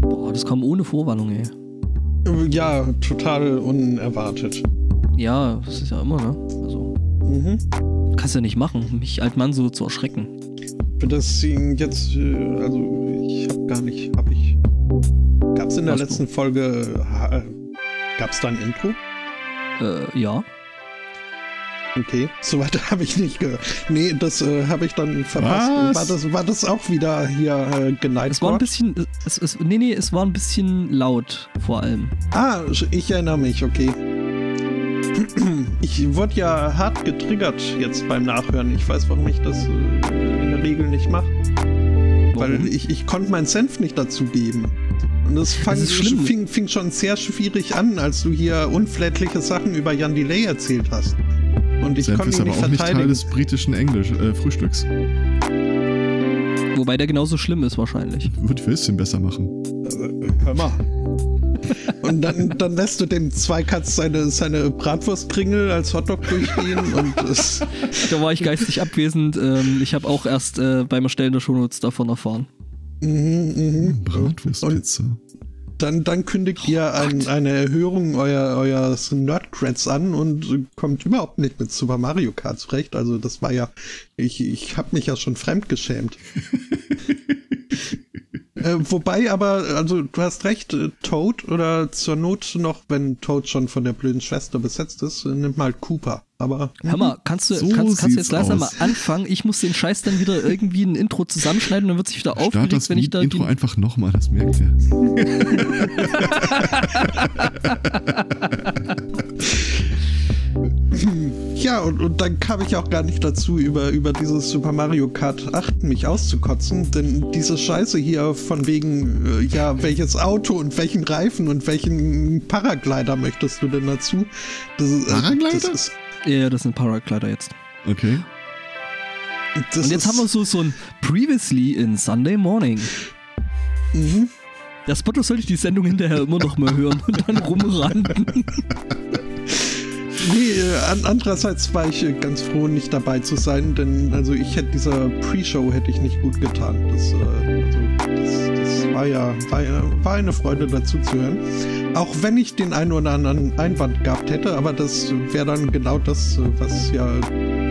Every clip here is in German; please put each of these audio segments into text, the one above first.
Boah, das kam ohne Vorwarnung, ey. Ja, total unerwartet. Ja, das ist ja immer, ne? Also, Mhm. kannst ja nicht machen, mich alt Mann so zu erschrecken. Deswegen jetzt, äh, also ich habe gar nicht, habe ich. Gab es in der du? letzten Folge, ha- gab es da ein Intro? Äh, ja. Okay, soweit habe ich nicht gehört. Nee, das äh, habe ich dann verpasst. War das, war das auch wieder hier äh, geneigt Es war ein bisschen, es, es, nee, nee, es war ein bisschen laut, vor allem. Ah, ich erinnere mich, okay. Ich wurde ja hart getriggert jetzt beim Nachhören. Ich weiß, warum ich das äh, in der Regel nicht mache. Weil ich, ich konnte meinen Senf nicht dazu geben. Und das, fang, ist schlimm. Fing, fing schon sehr schwierig an, als du hier unflätliche Sachen über Jan Delay erzählt hast. Und ich Senf konnte ist ihn aber nicht auch nicht Teil des britischen Englisch äh, Frühstücks. Wobei der genauso schlimm ist wahrscheinlich. Würde ich ein bisschen besser machen. Hör mal. Und dann, dann lässt du dem Zweikatz seine, seine Bratwurstkringel als Hotdog durchgehen und es, Da war ich geistig abwesend. Ähm, ich habe auch erst äh, beim Erstellen der Shownotes davon erfahren. mhm, mhm. Bratwurstpizza. Dann, dann kündigt ihr ein, eine Erhöhung euer, eures Nerdcreds an und kommt überhaupt nicht mit Super Mario Kart zurecht. Also das war ja, ich, ich habe mich ja schon fremdgeschämt. äh, wobei aber, also du hast recht, äh, Toad oder zur Not noch, wenn Toad schon von der blöden Schwester besetzt ist, äh, nimmt mal Cooper. Aber Hör mal, kannst du, So kannst, kannst du jetzt langsam mal anfangen? Ich muss den Scheiß dann wieder irgendwie ein Intro zusammenschneiden und dann wird sich wieder Start aufgelegt, das wenn ich da Intro die, einfach nochmal, das merkt ihr. Ja, und, und dann kam ich auch gar nicht dazu, über, über dieses Super Mario Kart 8 mich auszukotzen, denn diese Scheiße hier von wegen, äh, ja, welches Auto und welchen Reifen und welchen Paraglider möchtest du denn dazu? Das, ist, äh, Paraglider? Das ist, Ja, das sind Paraglider jetzt. Okay. das Und jetzt haben wir so, so ein Previously in Sunday Morning. Mhm. Der Spotto sollte ich die Sendung hinterher immer noch mal hören und dann rumranden. Nee, äh, an, andererseits war ich äh, ganz froh, nicht dabei zu sein, denn also ich hätte dieser Pre-Show hätte ich nicht gut getan. Das, äh, also, das, das war ja war, ja- war eine Freude dazu zu hören. Auch wenn ich den einen oder anderen Einwand gehabt hätte, aber das wäre dann genau das, äh, was ja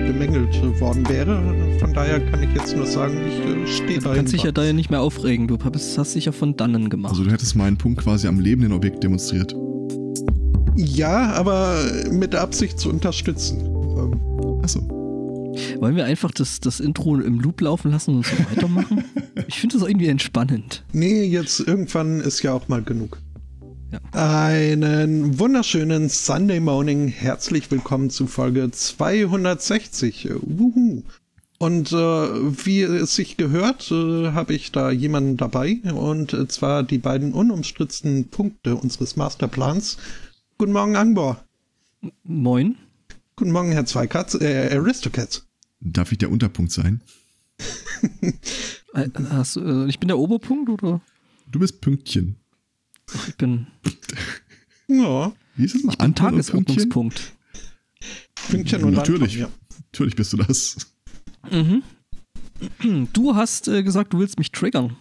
bemängelt worden wäre. Von daher kann ich jetzt nur sagen, ich äh, stehe Du da. kannst dich ja da ja nicht mehr aufregen. Du hast dich ja von dannen gemacht. Also du hättest meinen Punkt quasi am lebenden Objekt demonstriert. Ja, aber mit der Absicht zu unterstützen. Ähm, Achso. Wollen wir einfach das, das Intro im Loop laufen lassen und so weitermachen? ich finde das irgendwie entspannend. Nee, jetzt irgendwann ist ja auch mal genug. Ja. Einen wunderschönen Sunday Morning. Herzlich willkommen zu Folge 260. Äh, Wuhu. Und äh, wie es sich gehört, äh, habe ich da jemanden dabei. Und zwar die beiden unumstrittenen Punkte unseres Masterplans. Guten Morgen, Angbor. Moin. Guten Morgen, Herr Zweikatz, äh, Aristocats. Darf ich der Unterpunkt sein? Äh, Hast, äh, ich bin der Oberpunkt oder? Du bist Pünktchen. Ich bin, Ja, Wie ist es mal? ich bin? Tagesordnungspunkt. Pünktchen und Natürlich. Anton, Natürlich bist du das. Mhm. Du hast äh, gesagt, du willst mich triggern.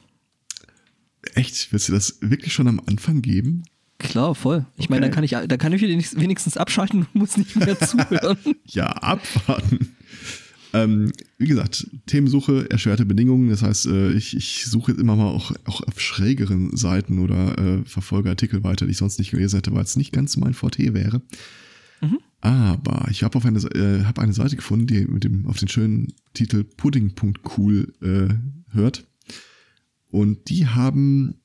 Echt? Willst du das wirklich schon am Anfang geben? Klar, voll. Ich meine, Okay. dann kann ich, dann kann ich wenigstens wenigstens abschalten und muss nicht mehr zuhören. Ja, abwarten. ähm, wie gesagt, Themensuche, erschwerte Bedingungen. Das heißt, äh, ich, ich suche jetzt immer mal auch, auch auf schrägeren Seiten oder äh, verfolge Artikel weiter, die ich sonst nicht gelesen hätte, weil es nicht ganz mein Forte wäre. Mhm. Aber ich habe auf eine, äh, hab eine Seite gefunden, die mit dem, auf den schönen Titel pudding.cool äh, hört. Und die haben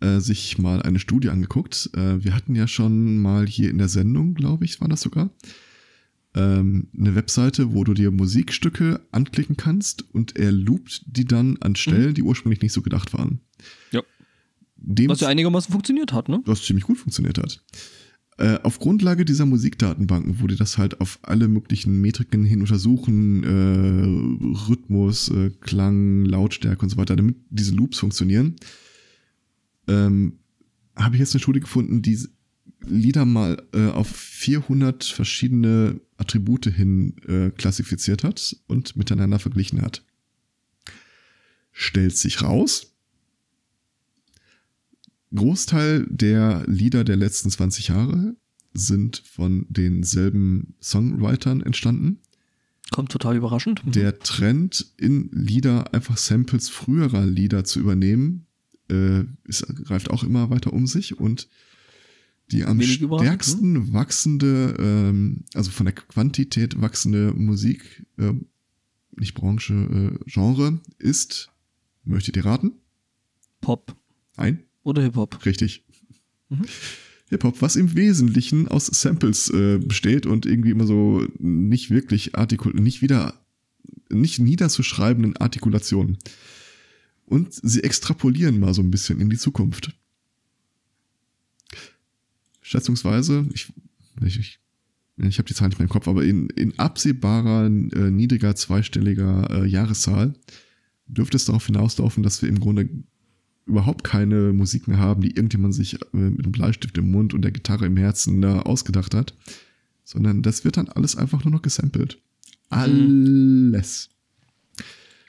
äh, sich mal eine Studie angeguckt. Äh, wir hatten ja schon mal hier in der Sendung, glaube ich, war das sogar, ähm, eine Webseite, wo du dir Musikstücke anklicken kannst und er loopt die dann an Stellen, die ursprünglich nicht so gedacht waren. Ja. Dem Was ja einigermaßen funktioniert hat, ne? was ziemlich gut funktioniert hat. Äh, auf Grundlage dieser Musikdatenbanken wurde das halt auf alle möglichen Metriken hin untersuchen, äh, Rhythmus, äh, Klang, Lautstärke und so weiter, damit diese Loops funktionieren. Ähm, Habe ich jetzt eine Studie gefunden, die Lieder mal äh, auf 400 verschiedene Attribute hin äh, klassifiziert hat und miteinander verglichen hat. Stellt sich raus, Großteil der Lieder der letzten 20 Jahre sind von denselben Songwritern entstanden. Kommt total überraschend. Mhm. Der Trend in Lieder einfach Samples früherer Lieder zu übernehmen, äh, ist, greift auch immer weiter um sich und die am Wenig stärksten wachsende, ähm, also von der Quantität wachsende Musik, äh, nicht Branche, äh, Genre ist, möchtet ihr raten? Pop Ein? oder Hip-Hop. Richtig. Mhm. Hip-Hop, was im Wesentlichen aus Samples äh, besteht und irgendwie immer so nicht wirklich artikul nicht wieder, nicht niederzuschreibenden Artikulationen. Und sie extrapolieren mal so ein bisschen in die Zukunft. Schätzungsweise, ich, ich, ich, ich habe die Zahl nicht mehr im Kopf, aber in, in absehbarer, äh, niedriger, zweistelliger äh, Jahreszahl dürfte es darauf hinauslaufen, dass wir im Grunde überhaupt keine Musik mehr haben, die irgendjemand sich äh, mit einem Bleistift im Mund und der Gitarre im Herzen da ausgedacht hat, sondern das wird dann alles einfach nur noch gesampelt. Alles.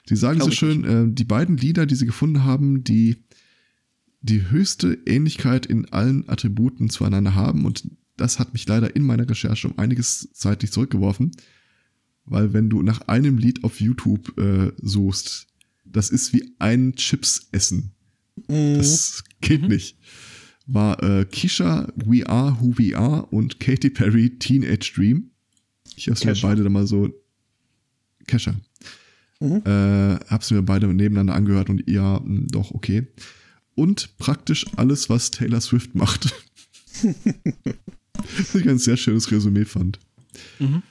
Sie sagen so schön, äh, die beiden Lieder, die sie gefunden haben, die die höchste Ähnlichkeit in allen Attributen zueinander haben und das hat mich leider in meiner Recherche um einiges zeitlich zurückgeworfen, weil wenn du nach einem Lied auf YouTube äh, suchst, das ist wie ein Chips essen. Mhm. Das geht nicht. War äh, Kisha We Are Who We Are und Katy Perry Teenage Dream. Ich hab's mir beide dann mal so. Kesha. Mhm. Äh, hab's mir beide nebeneinander angehört und ja, mh, doch, okay. Und praktisch alles, was Taylor Swift macht. was ich ein sehr schönes Resümee fand. Mhm.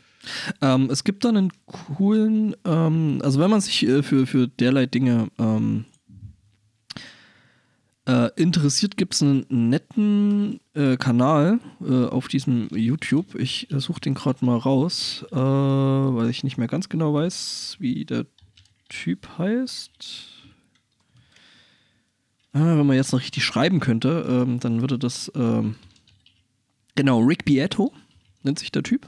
Ähm, es gibt da einen coolen, ähm, also wenn man sich äh, für, für derlei Dinge ähm, äh, interessiert, gibt es einen netten äh, Kanal äh, auf diesem YouTube. Ich äh, suche den gerade mal raus, äh, weil ich nicht mehr ganz genau weiß, wie der Typ heißt. Ah, wenn man jetzt noch richtig schreiben könnte, ähm, dann würde das ähm, genau Rick Beato nennt sich der Typ.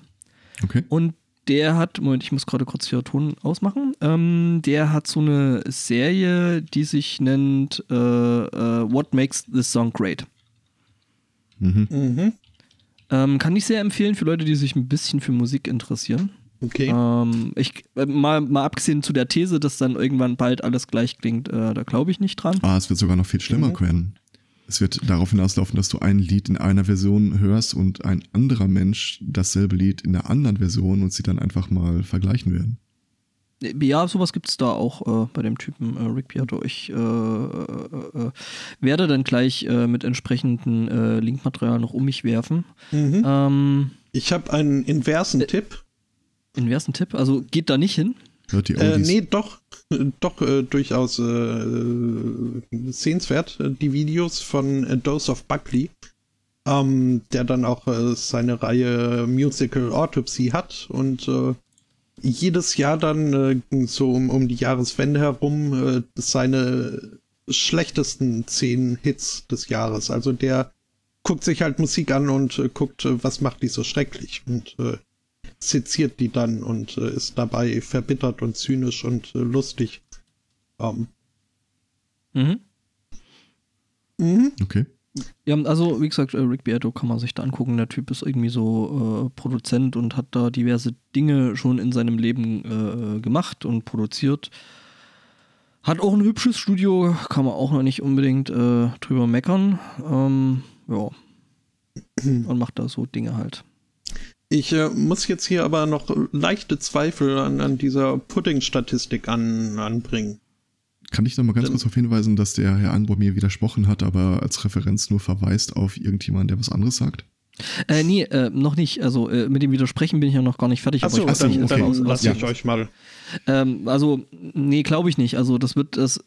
Okay. Und der hat, Moment, ich muss gerade kurz hier Ton ausmachen. Ähm, der hat so eine Serie, die sich nennt äh, äh, What Makes This Song Great. Mhm. Mhm. Ähm, kann ich sehr empfehlen für Leute, die sich ein bisschen für Musik interessieren. Okay. Ähm, ich, äh, mal, mal abgesehen zu der These, dass dann irgendwann bald alles gleich klingt, äh, da glaube ich nicht dran. Ah, es wird sogar noch viel schlimmer Mhm. werden. Es wird darauf hinauslaufen, dass du ein Lied in einer Version hörst und ein anderer Mensch dasselbe Lied in der anderen Version und sie dann einfach mal vergleichen werden. Ja, sowas gibt es da auch äh, bei dem Typen äh, Rick Beato. Ich äh, äh, äh, werde dann gleich äh, mit entsprechenden äh, Linkmaterial noch um mich werfen. Mhm. Ähm, Ich habe einen inversen Äh, Tipp. inversen Tipp, also geht da nicht hin. Hört die Äh, nee, doch, doch äh, durchaus äh, sehenswert. Äh, Die Videos von A Dose of Buckley, ähm, der dann auch äh, seine Reihe Musical Autopsy hat und äh, jedes Jahr dann äh, so um, um die Jahreswende herum äh, seine schlechtesten zehn Hits des Jahres. Also der guckt sich halt Musik an und äh, guckt, äh, was macht die so schrecklich und äh, seziert die dann und äh, ist dabei verbittert und zynisch und äh, lustig. Ähm, Mhm. mhm. Okay. Ja, also wie gesagt, äh, Rick Beato kann man sich da angucken. Der Typ ist irgendwie so äh, Produzent und hat da diverse Dinge schon in seinem Leben äh, gemacht und produziert. Hat auch ein hübsches Studio, kann man auch noch nicht unbedingt äh, drüber meckern. Ähm, ja. Und macht da so Dinge halt. Ich äh, muss jetzt hier aber noch leichte Zweifel an, an dieser Pudding-Statistik an, anbringen. Kann ich noch mal ganz Dann- kurz darauf hinweisen, dass der Herr Anbor mir widersprochen hat, aber als Referenz nur verweist auf irgendjemanden, der was anderes sagt? Äh, nee, äh, noch nicht. Also äh, mit dem Widersprechen bin ich ja noch gar nicht fertig. Achso, ich weiß dann, nicht, okay. dann aus- lasse ja. ich euch mal. Ähm, also, nee, glaube ich nicht. Also, das wird, es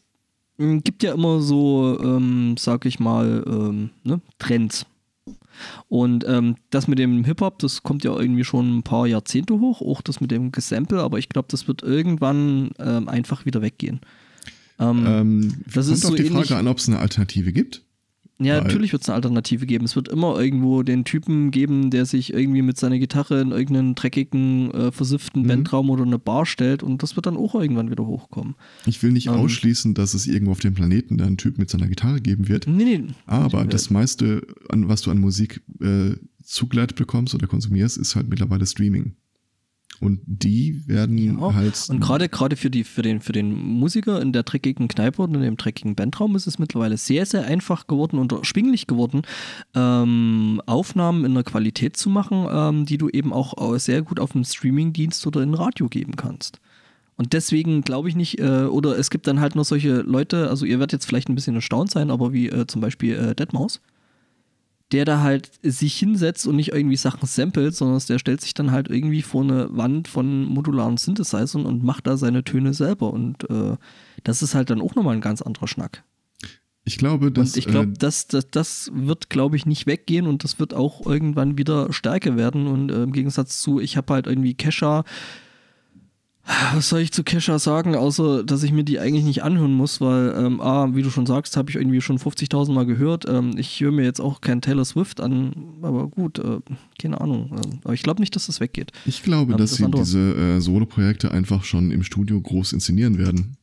m, gibt ja immer so, ähm, sag ich mal, ähm, ne, Trends. Und ähm, das mit dem Hip-Hop, das kommt ja irgendwie schon ein paar Jahrzehnte hoch, auch das mit dem Gesample, aber ich glaube, das wird irgendwann ähm, einfach wieder weggehen. Ähm, Ähm, Das kommt ist auf so die ähnlich- Frage an, ob es eine Alternative gibt. Ja, Weil- natürlich wird es eine Alternative geben. Es wird immer irgendwo den Typen geben, der sich irgendwie mit seiner Gitarre in irgendeinen dreckigen, äh, versifften Mhm. Bandraum oder eine Bar stellt und das wird dann auch irgendwann wieder hochkommen. Ich will nicht Ähm. ausschließen, dass es irgendwo auf dem Planeten einen Typ mit seiner Gitarre geben wird. Nee, nee. Aber das meiste, an, was du an Musik äh, zugeleitet bekommst oder konsumierst, ist halt mittlerweile Streaming. Und die werden Ja, halt. Und gerade gerade für die für den für den Musiker in der dreckigen Kneipe oder in dem dreckigen Bandraum ist es mittlerweile sehr sehr einfach geworden und erschwinglich geworden, ähm, Aufnahmen in einer Qualität zu machen, ähm, die du eben auch äh, sehr gut auf einem Streamingdienst oder in Radio geben kannst. Und deswegen glaube ich nicht, äh, oder es gibt dann halt nur solche Leute, also ihr werdet jetzt vielleicht ein bisschen erstaunt sein, aber wie äh, zum Beispiel äh, Deadmaus, der da halt sich hinsetzt und nicht irgendwie Sachen samplet, sondern der stellt sich dann halt irgendwie vor eine Wand von modularen Synthesizern und macht da seine Töne selber. Und äh, das ist halt dann auch nochmal ein ganz anderer Schnack. ich glaube, dass. und ich glaube, äh, das, das, das wird, glaube ich, nicht weggehen und das wird auch irgendwann wieder stärker werden. Und äh, im Gegensatz zu, ich habe halt irgendwie Kesha. Was soll ich zu Kesha sagen, außer dass ich mir die eigentlich nicht anhören muss, weil, ähm, A, wie du schon sagst, habe ich irgendwie schon 50.000 Mal gehört. Ähm, ich höre mir jetzt auch kein Taylor Swift an, aber gut, äh, keine Ahnung. Ähm, aber ich glaube nicht, dass das weggeht. ich glaube, ähm, dass das sie andere- diese äh, Solo-Projekte einfach schon im Studio groß inszenieren werden.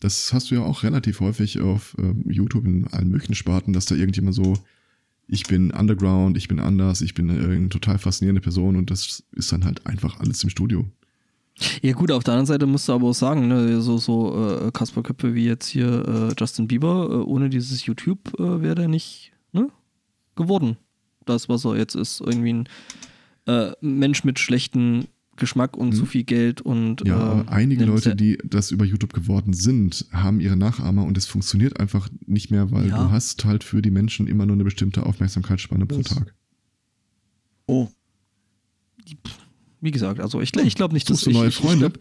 Das hast du ja auch relativ häufig auf ähm, YouTube in allen möglichen Sparten, dass da irgendjemand so, ich bin Underground, ich bin anders, ich bin äh, eine total faszinierende Person und das ist dann halt einfach alles im Studio. Ja gut, auf der anderen Seite musst du aber auch sagen, ne, so, so äh, Kasper-Köpfe wie jetzt hier äh, Justin Bieber, äh, ohne dieses YouTube äh, wäre der nicht ne, geworden. Das, was er jetzt ist, irgendwie ein äh, Mensch mit schlechtem Geschmack und Mhm. zu viel Geld und Ja, äh, einige Leute, die das über YouTube geworden sind, haben ihre Nachahmer und es funktioniert einfach nicht mehr, weil Ja. du hast halt für die Menschen immer nur eine bestimmte Aufmerksamkeitsspanne pro Tag. Oh. Wie gesagt, also ich, ich glaube nicht, dass du ich, neue ich, Freunde?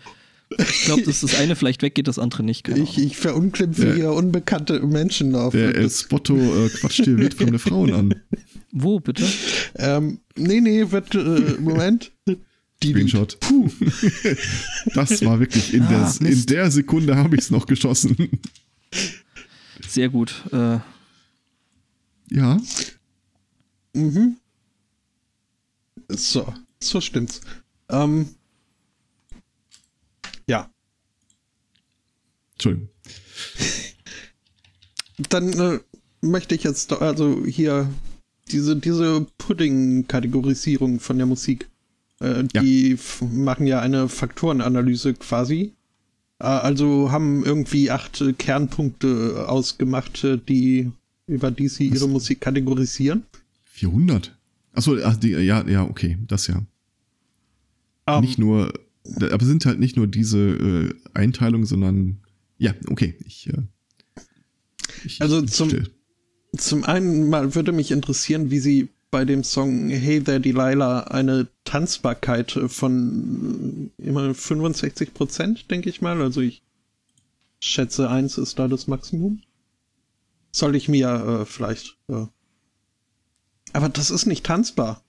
Ich glaube, glaub, dass das eine vielleicht weggeht, das andere nicht. Keine Ich, ich verunglimpfe Der- hier unbekannte Menschen auf. Der El das, Spotto äh, quatscht dir wildfremde Frauen an. Wo bitte? ähm, nee, nee, wird, äh, Moment. Die, Screenshot. Puh. Das war wirklich in, Ah, der, in der Sekunde habe ich es noch geschossen. Sehr gut. Äh, Ja, Mhm. So, so stimmt's. Ähm, ja, Entschuldigung. dann äh, möchte ich jetzt doch- also hier diese, diese Pudding-Kategorisierung von der Musik. Äh, Ja. die machen ja eine Faktorenanalyse quasi. Äh, also haben irgendwie acht äh, Kernpunkte ausgemacht, äh, die über die sie Was? ihre Musik kategorisieren. 400. Achso, ach, die, ja, ja, okay, das ja. Ähm, nicht nur, aber sind halt nicht nur diese äh, Einteilungen, sondern ja, okay. Ich, äh, ich, Also ich zum- still. Zum einen mal würde mich interessieren, wie sie bei dem Song Hey There Delilah eine Tanzbarkeit von äh, immer 65 Prozent, denke ich mal. Also ich schätze, eins ist da das Maximum. Soll ich mir äh, vielleicht. Äh aber das ist nicht tanzbar.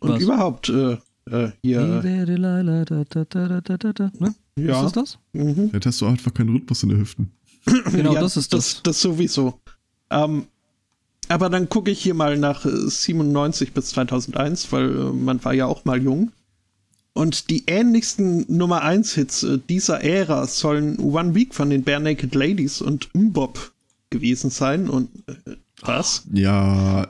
Und Was? überhaupt äh, äh, hier. Hey there, Delilah, da, da, da, da, da, da, da, ne? ja. Ist das das? Mhm. Vielleicht hast du einfach keinen Rhythmus in den Hüften. Genau, Ja, das ist das. das. Das sowieso. Ähm, aber dann gucke ich hier mal nach äh, 97 bis 2001, weil äh, man war ja auch mal jung. Und die ähnlichsten Nummer 1 Hits äh, dieser Ära sollen One Week von den Bare Naked Ladies und Mbop gewesen sein. Und äh, was? Ja,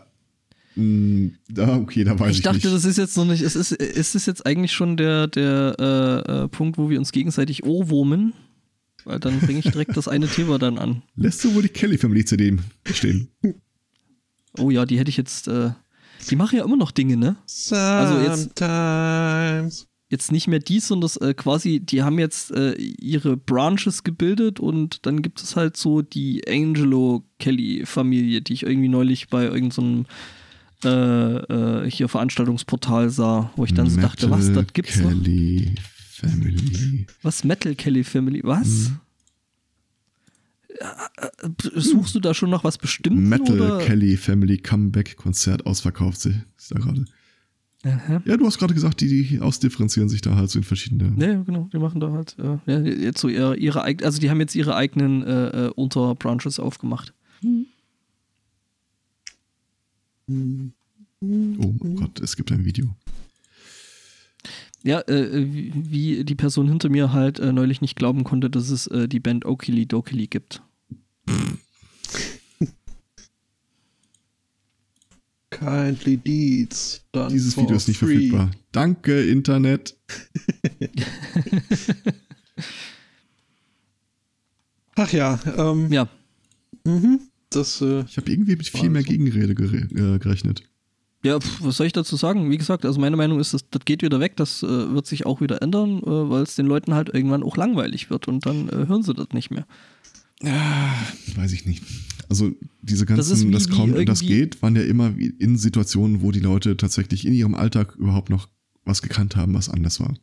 da, okay, da weiß ich, Ich dachte, nicht. das ist jetzt noch nicht. Es ist, ist es jetzt eigentlich schon der, der äh, äh, Punkt, wo wir uns gegenseitig ohrwurmen? Weil dann bringe ich direkt das eine Thema dann an. Lässt du wohl die Kelly Family CD stehen? Oh ja, die hätte ich jetzt. Äh, die machen ja immer noch Dinge, ne? Also jetzt- Sometimes. Jetzt nicht mehr die, sondern das, äh, quasi, die haben jetzt äh, ihre Branches gebildet und dann gibt es halt so die Angelo Kelly-Familie, die ich irgendwie neulich bei irgendeinem äh, äh, hier Veranstaltungsportal sah, wo ich dann so dachte, was, das gibt's noch? Kelly Family. Was? Metal Kelly Family? Was? Mhm. Ja, äh, Suchst du da schon noch was Bestimmtes? Metal oder? Kelly Family Comeback Konzert ausverkauft. sie- Ist da gerade. Aha. Ja, du hast gerade gesagt, die, die ausdifferenzieren sich da halt so in verschiedene. Ja, genau, die machen da halt, äh, ja, jetzt so ihre, ihre also die haben jetzt ihre eigenen äh, äh, Unterbranches aufgemacht. Oh mein Gott, es gibt ein Video. Ja, äh, wie, die Person hinter mir halt äh, neulich nicht glauben konnte, dass es äh, die Band Okili Dokili gibt. Kindly Deeds. done Dieses for Video ist nicht free. verfügbar. Danke, Internet. Ach ja, ähm, Ja, mhm, das, äh, Ich habe irgendwie mit viel mehr Gegenrede gere äh, gerechnet. Ja, pf, was soll ich dazu sagen? Wie gesagt, also meine Meinung ist, das, das geht wieder weg, das äh, wird sich auch wieder ändern, äh, weil es den Leuten halt irgendwann auch langweilig wird und dann äh, hören sie das nicht mehr. Weiß ich nicht. Also diese Das ganzen, wie- das, wie kommt und das geht, waren ja immer in Situationen, wo die Leute tatsächlich in ihrem Alltag überhaupt noch was gekannt haben, was anders war.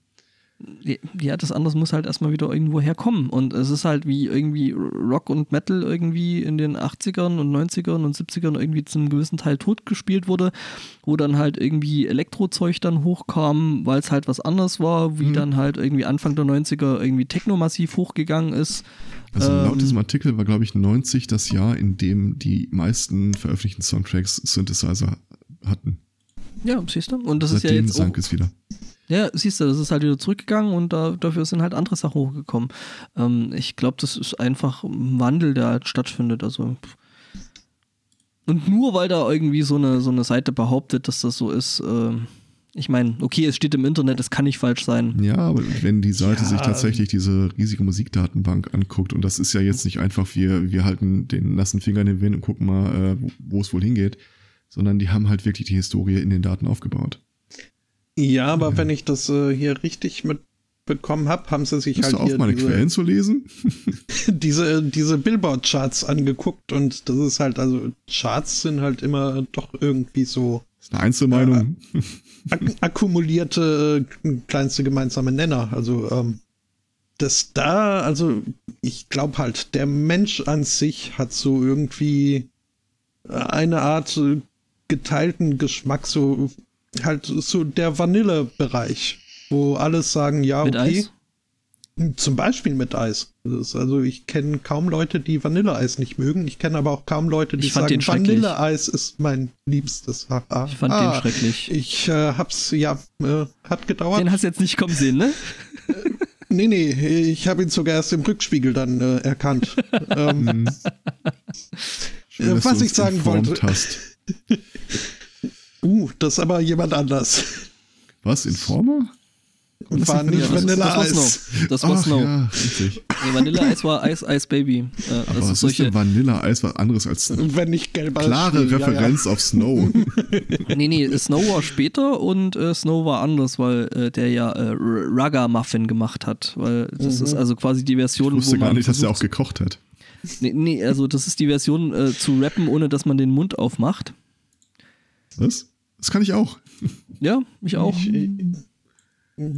Ja, das anders muss halt erstmal wieder irgendwo herkommen. Und es ist halt wie irgendwie Rock und Metal irgendwie in den 80ern und 90ern und 70ern irgendwie zu einem gewissen Teil totgespielt wurde, wo dann halt irgendwie Elektrozeug dann hochkam, weil es halt was anders war, wie Mhm. dann halt irgendwie Anfang der 90er irgendwie Techno massiv hochgegangen ist. Also laut Ähm, diesem Artikel war, glaube ich, 90 das Jahr, in dem die meisten veröffentlichten Soundtracks Synthesizer hatten. Ja, siehst du? Und das ist ja Seitdem jetzt auch, sank es wieder. Ja, siehst du, das ist halt wieder zurückgegangen und da, dafür sind halt andere Sachen hochgekommen. Ähm, ich glaube, das ist einfach ein Wandel, der halt stattfindet. Also und nur weil da irgendwie so eine, so eine Seite behauptet, dass das so ist, ähm, ich meine, okay, es steht im Internet, es kann nicht falsch sein. Ja, aber wenn die Seite Ja. sich tatsächlich diese riesige Musikdatenbank anguckt, und das ist ja jetzt nicht einfach, wir, wir halten den nassen Finger in den Wind und gucken mal, äh, wo- wo es wohl hingeht, sondern die haben halt wirklich die Historie in den Daten aufgebaut. Ja, aber wenn ich das äh, hier richtig mitbekommen habe, haben sie sich du halt auf, hier meine diese, Quellen zu lesen? diese, diese Billboard-Charts angeguckt und das ist halt, also Charts sind halt immer doch irgendwie so Das ist eine Einzelmeinung. ak akkumulierte äh, kleinste gemeinsame Nenner. Also ähm, das da, also ich glaube halt, der Mensch an sich hat so irgendwie äh, eine Art äh, geteilten Geschmack, so halt so der Vanille-Bereich, wo alles sagen, ja, Mit okay. Eis? Zum Beispiel mit Eis. Also ich kenne kaum Leute, die Vanilleeis nicht mögen. Ich kenne aber auch kaum Leute, die Ich fand sagen, den schrecklich. Vanilleeis ist mein liebstes. Haha. Ich fand Ah, den schrecklich. Ich äh, hab's, ja, äh, hat gedauert. Den hast du jetzt nicht kommen sehen, ne? nee, nee, ich habe ihn sogar erst im Rückspiegel dann äh, erkannt. ähm, Mhm. Schön, Äh, dass was ich sagen wollte. Hast. uh, das ist aber jemand anders. Was, Informer? Und war nicht Ja, das, das war Vanilleeis. Snow. Das war Ach Snow. ja, richtig. Nee, Vanilleeis war Eis, Eis Baby. Äh, Aber das was ist ist solche, denn Vanilla-Eis was anderes als Wenn nicht gelber klare Schnee, ja, Referenz auf Snow? Nee, nee, Snow war später und äh, Snow war anders, weil äh, der ja äh, Raga Muffin gemacht hat. Weil das ist also quasi die Version, Ich wusste wo gar man nicht, dass er auch gekocht hat. Nee, nee, also das ist die Version äh, zu rappen, ohne dass man den Mund aufmacht. Was? Das kann ich auch. Ja, ich auch. Ich, äh,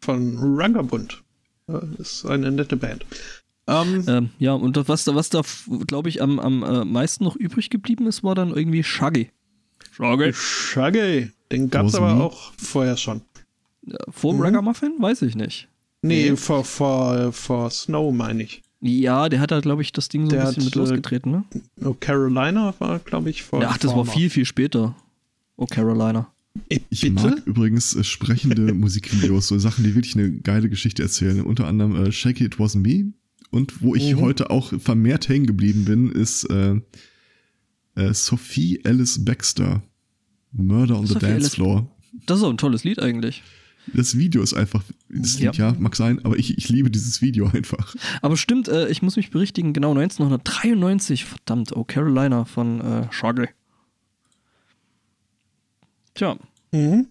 von Ruggerbund. Ja, ist eine nette Band. Ähm, Ähm, ja, und das, was da, was da glaube ich, am, am äh, meisten noch übrig geblieben ist, war dann irgendwie Shaggy. Shaggy. Shaggy, den gab's Großen aber auch vorher schon. Vor Mhm. Ragamuffin? Weiß ich nicht. Nee, vor, vor, vor Snow meine ich. Ja, der hat da, glaube ich, das Ding so Der ein bisschen hat, mit äh, losgetreten, ne? Oh, Carolina war, glaube ich, vor. Ja, ach, das war viel, viel später. Oh, Carolina. Ich Bitte? mag übrigens äh, sprechende Musikvideos, so Sachen, die wirklich eine geile Geschichte erzählen. Unter anderem äh, Shake It Wasn't Me. Und wo ich Mhm. heute auch vermehrt hängen geblieben bin, ist äh, äh, Sophie Alice Baxter. Murder on the Sophie Dance Alice- Floor. Das ist auch ein tolles Lied eigentlich. Das Video ist einfach, das Lied, ja, mag sein, aber ich, ich liebe dieses Video einfach. Aber stimmt, äh, ich muss mich berichtigen, genau 1993, verdammt, oh, Carolina von äh, Shaggy. Tja, Mhm.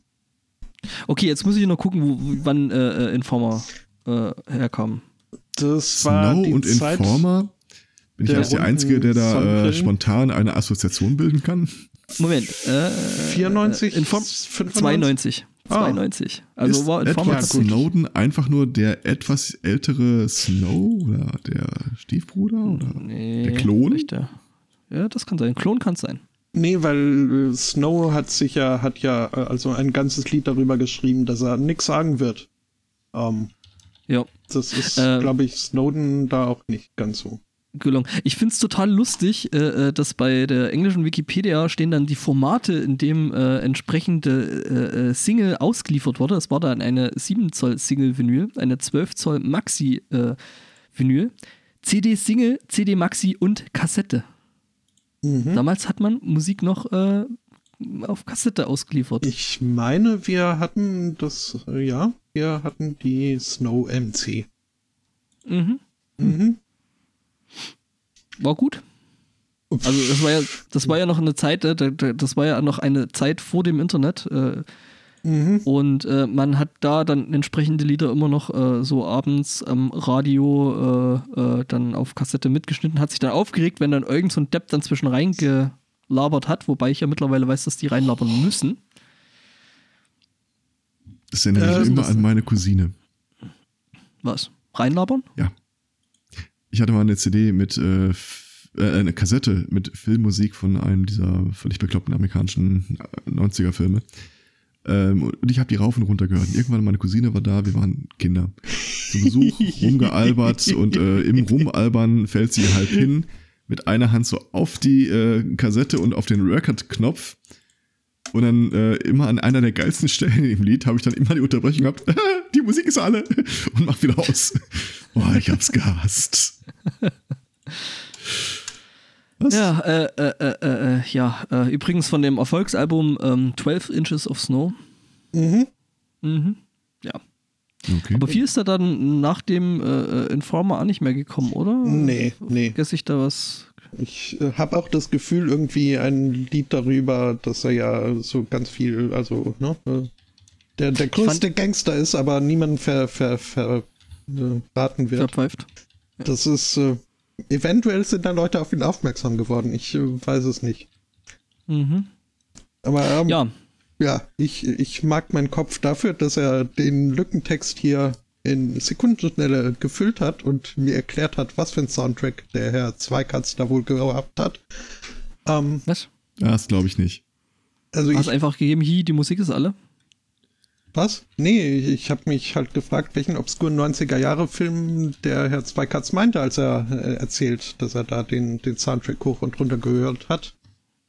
okay, jetzt muss ich noch gucken, wo, wann äh, äh, Informer äh, herkam. Das war Snow die und Zeit. Informer. Bin ich der jetzt der Einzige, der da äh, spontan eine Assoziation bilden kann? Moment, äh, 94, äh, Inform 95? 92. Ah. 92. Also ist war Informer Edward. Snowden einfach nur der etwas ältere Snow oder der Stiefbruder oder Nee, der Klon? der- Ja, das kann sein. Klon kann es sein. Nee, weil äh, Snow hat sich ja, hat ja äh, also ein ganzes Lied darüber geschrieben, dass er nix sagen wird. Ähm, Ja. das ist, Ähm. glaube ich, Snowden da auch nicht ganz so. gelungen. Ich finde es total lustig, äh, äh, dass bei der englischen Wikipedia stehen dann die Formate, in dem äh, entsprechende äh, äh Single ausgeliefert wurde. Es war dann eine 7 Zoll Single Vinyl, eine 12 Zoll Maxi äh, Vinyl, CD Single, CD Maxi und Kassette. Mhm. Damals hat man Musik noch auf Kassette ausgeliefert. Ich meine, wir hatten das, ja, wir hatten die Snow MC. Mhm. Mhm. War gut. Also das war ja, das war ja noch eine Zeit, äh, das war ja noch eine Zeit vor dem Internet. Äh, mhm. Und äh, man hat da dann entsprechende Lieder immer noch so abends am Radio dann auf Kassette mitgeschnitten, hat sich dann aufgeregt, wenn dann irgend so ein Depp dann zwischen reingelabert hat, wobei ich ja mittlerweile weiß, dass die reinlabern müssen. Das erinnert mich immer an meine Cousine. Was? Reinlabern? Ja. Ich hatte mal eine CD mit, äh, äh, eine Kassette mit Filmmusik von einem dieser völlig bekloppten amerikanischen 90er-Filme. Ähm, und ich habe die rauf und runter gehört. Und irgendwann meine Cousine war da, wir waren Kinder. Zu Besuch, rumgealbert und äh, im Rumalbern fällt sie halb hin, mit einer Hand so auf die äh, Kassette und auf den Record-Knopf. Und dann äh, immer an einer der geilsten Stellen im Lied habe ich dann immer die Unterbrechung gehabt, die Musik ist alle und mach wieder aus. Boah, ich hab's gehasst. Was? Ja, äh, äh, äh, äh ja, äh, übrigens von dem Erfolgsalbum ähm, 12 Inches of Snow. Mhm. Mhm. Ja. Okay. Aber viel ist da dann nach dem äh, Informer auch nicht mehr gekommen, oder? Nee, nee. Vergesse ich da was? Ich habe auch das Gefühl, irgendwie ein Lied darüber, dass er ja so ganz viel, also, ne, der, der größte Gangster ist, aber niemand ver, ver, ver, verraten wird. Verpfeift. Das ist, äh, eventuell sind da Leute auf ihn aufmerksam geworden. Ich äh, weiß es nicht. Mhm. Aber ähm, ja. ja, ich, ich mag meinen Kopf dafür, dass er den Lückentext hier in Sekundenschnelle gefüllt hat und mir erklärt hat, was für ein Soundtrack der Herr Zweikatz da wohl gehabt hat. Ähm, was? Das glaube ich nicht. Also Hast ich, einfach gegeben, hi, die Musik ist alle? Was? Nee, ich habe mich halt gefragt, welchen obskuren 90er-Jahre-Film der Herr Zweikatz meinte, als er äh, erzählt, dass er da den, den Soundtrack hoch und runter gehört hat.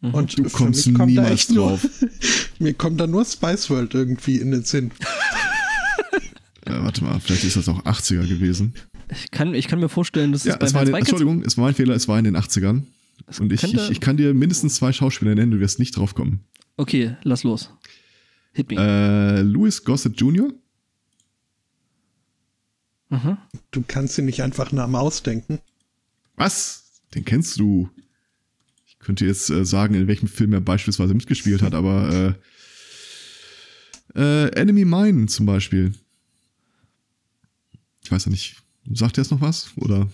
Mhm. Und du kommst kommt niemals drauf. Nur, mir kommt da nur Spice World irgendwie in den Sinn. ja, warte mal, vielleicht ist das auch 80er gewesen. Ich kann, ich kann mir vorstellen, dass ja, es bei es war Entschuldigung, es war mein Fehler, es war in den 80ern. Und ich, ich, ich kann dir mindestens zwei Schauspieler nennen, du wirst nicht drauf kommen. Okay, lass los. Hit me. Äh, Louis Gossett Jr. Mhm. Du kannst ihn nicht einfach nach Maus denken. Was? Den kennst du. Ich könnte jetzt äh, sagen, in welchem Film er beispielsweise mitgespielt hat, aber äh, äh, Enemy Mine zum Beispiel. Ich weiß ja nicht. Sagt er jetzt noch was? Oder?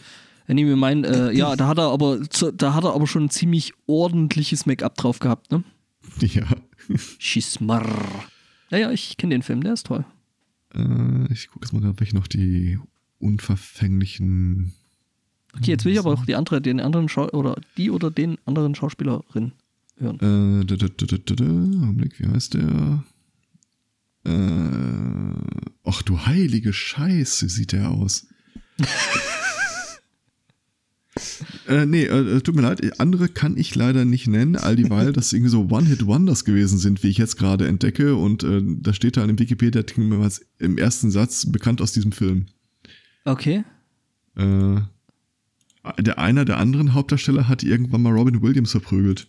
Enemy Mine, äh, ja, da hat er aber da hat er aber schon ein ziemlich ordentliches Make-up drauf gehabt, ne? Ja. Schismar. Ja, ja, ich kenne den Film, der ist toll. Äh, ich gucke jetzt mal gerade, welche noch die unverfänglichen. Okay, jetzt will ich aber auch die andere, den anderen Schau oder die oder den anderen Schauspielerin hören. Äh, da, da, da, da, da, Augenblick, wie heißt der? Äh, ach du heilige Scheiße, sieht der aus. Äh, nee, äh, tut mir leid, andere kann ich leider nicht nennen, all dieweil das irgendwie so One-Hit-Wonders gewesen sind, wie ich jetzt gerade entdecke. Und äh, da steht da im Wikipedia im ersten Satz bekannt aus diesem Film. Okay. Äh, der einer der anderen Hauptdarsteller hat irgendwann mal Robin Williams verprügelt.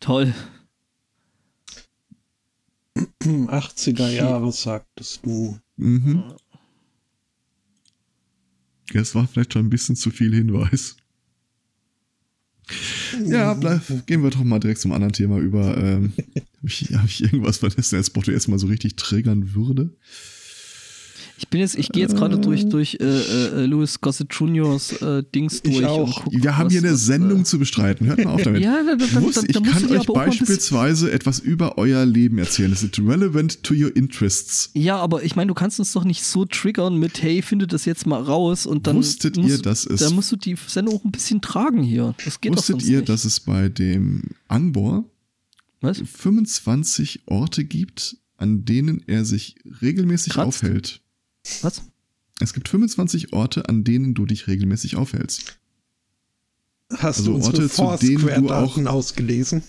Toll. 80er Jahre, sagtest du. Mhm. Es war vielleicht schon ein bisschen zu viel Hinweis. Ja, bleib, gehen wir doch mal direkt zum anderen Thema über. Ähm, Habe ich, hab ich irgendwas vergessen, als Porto erstmal so richtig triggern würde? Ich bin jetzt, ich gehe jetzt gerade durch, durch äh, äh, Louis Gossett Juniors äh, Dings durch. Ich auch. Guck, Wir haben hier eine Sendung äh, zu bestreiten. Hört mal auf damit. ja, da, da, da, muss, ich kann euch beispielsweise etwas über euer Leben erzählen. Das ist relevant to your interests. Ja, aber ich meine, du kannst uns doch nicht so triggern mit, hey, finde das jetzt mal raus und dann. Wusstet musst, ihr, dass es. Da musst du die Sendung auch ein bisschen tragen hier. Das geht wusstet ihr, nicht. dass es bei dem Angbor 25 Orte gibt, an denen er sich regelmäßig Kratzt. aufhält? Was? Es gibt 25 Orte, an denen du dich regelmäßig aufhältst. Hast Also du unsere Orte, zu denen du Foursquare-Daten ausgelesen?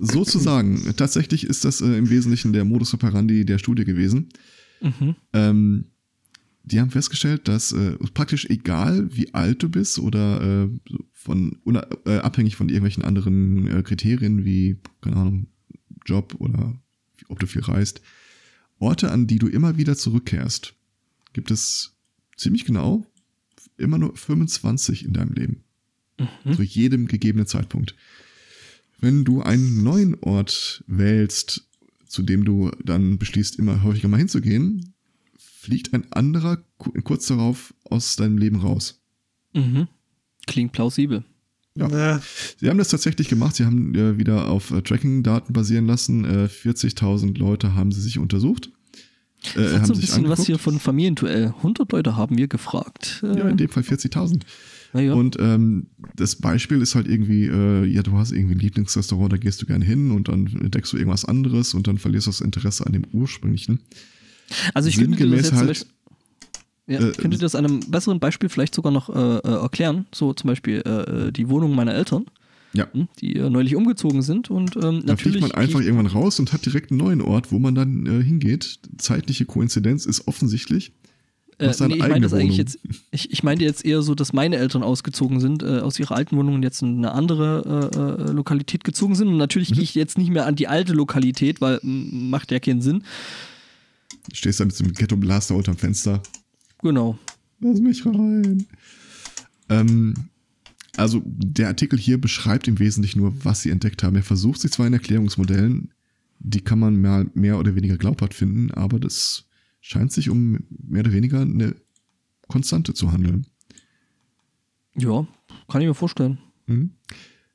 Sozusagen. Tatsächlich ist das äh, im Wesentlichen der Modus operandi der Studie gewesen. Mhm. Ähm, die haben festgestellt, dass äh, praktisch egal, wie alt du bist oder äh, von äh, abhängig von irgendwelchen anderen äh, Kriterien wie keine Ahnung Job oder ob du viel reist, Orte, an die du immer wieder zurückkehrst, gibt es ziemlich genau immer nur 25 in deinem Leben Mhm. zu jedem gegebenen Zeitpunkt. Wenn du einen neuen Ort wählst, zu dem du dann beschließt, immer häufiger mal hinzugehen, fliegt ein anderer ku- kurz darauf aus deinem Leben raus. Mhm. Klingt plausibel. Ja. Na, Sie haben das tatsächlich gemacht. Sie haben äh, wieder auf äh, Tracking-Daten basieren lassen. Äh, 40.000 Leute haben sie sich untersucht. Äh, Das hat so ein bisschen was hier von Familienduell. 100 Leute haben wir gefragt. Äh, Ja, in dem Fall 40.000. naja. Und ähm, das Beispiel ist halt irgendwie, äh, ja, du hast irgendwie ein Lieblingsrestaurant, da gehst du gerne hin und dann entdeckst du irgendwas anderes und dann verlierst du das Interesse an dem ursprünglichen. Also ich könnte das jetzt halt, Beispiel, ja, äh, ich könnte dir das an einem besseren Beispiel vielleicht sogar noch äh, äh, erklären. So zum Beispiel äh, äh, die Wohnung meiner Eltern, Ja. hm, die äh, neulich umgezogen sind und ähm, Da fliegt natürlich. man einfach irgendwann raus und hat direkt einen neuen Ort, wo man dann äh, hingeht. Zeitliche Koinzidenz ist offensichtlich. ich, äh, nee, ich meine eigentlich jetzt. Ich, ich meinte jetzt eher so, dass meine Eltern ausgezogen sind äh, aus ihrer alten Wohnung und jetzt in eine andere äh, äh, Lokalität gezogen sind. Und natürlich Mhm. gehe ich jetzt nicht mehr an die alte Lokalität, weil macht ja keinen Sinn. Stehst da mit dem Ghetto-Blaster unterm Fenster. Genau. Lass mich rein. Ähm, also der Artikel hier beschreibt im Wesentlichen nur, was sie entdeckt haben. Er versucht sich zwar in Erklärungsmodellen, die kann man mehr, mehr oder weniger glaubhaft finden, aber das scheint sich um mehr oder weniger eine Konstante zu handeln. Ja, kann ich mir vorstellen. Mhm.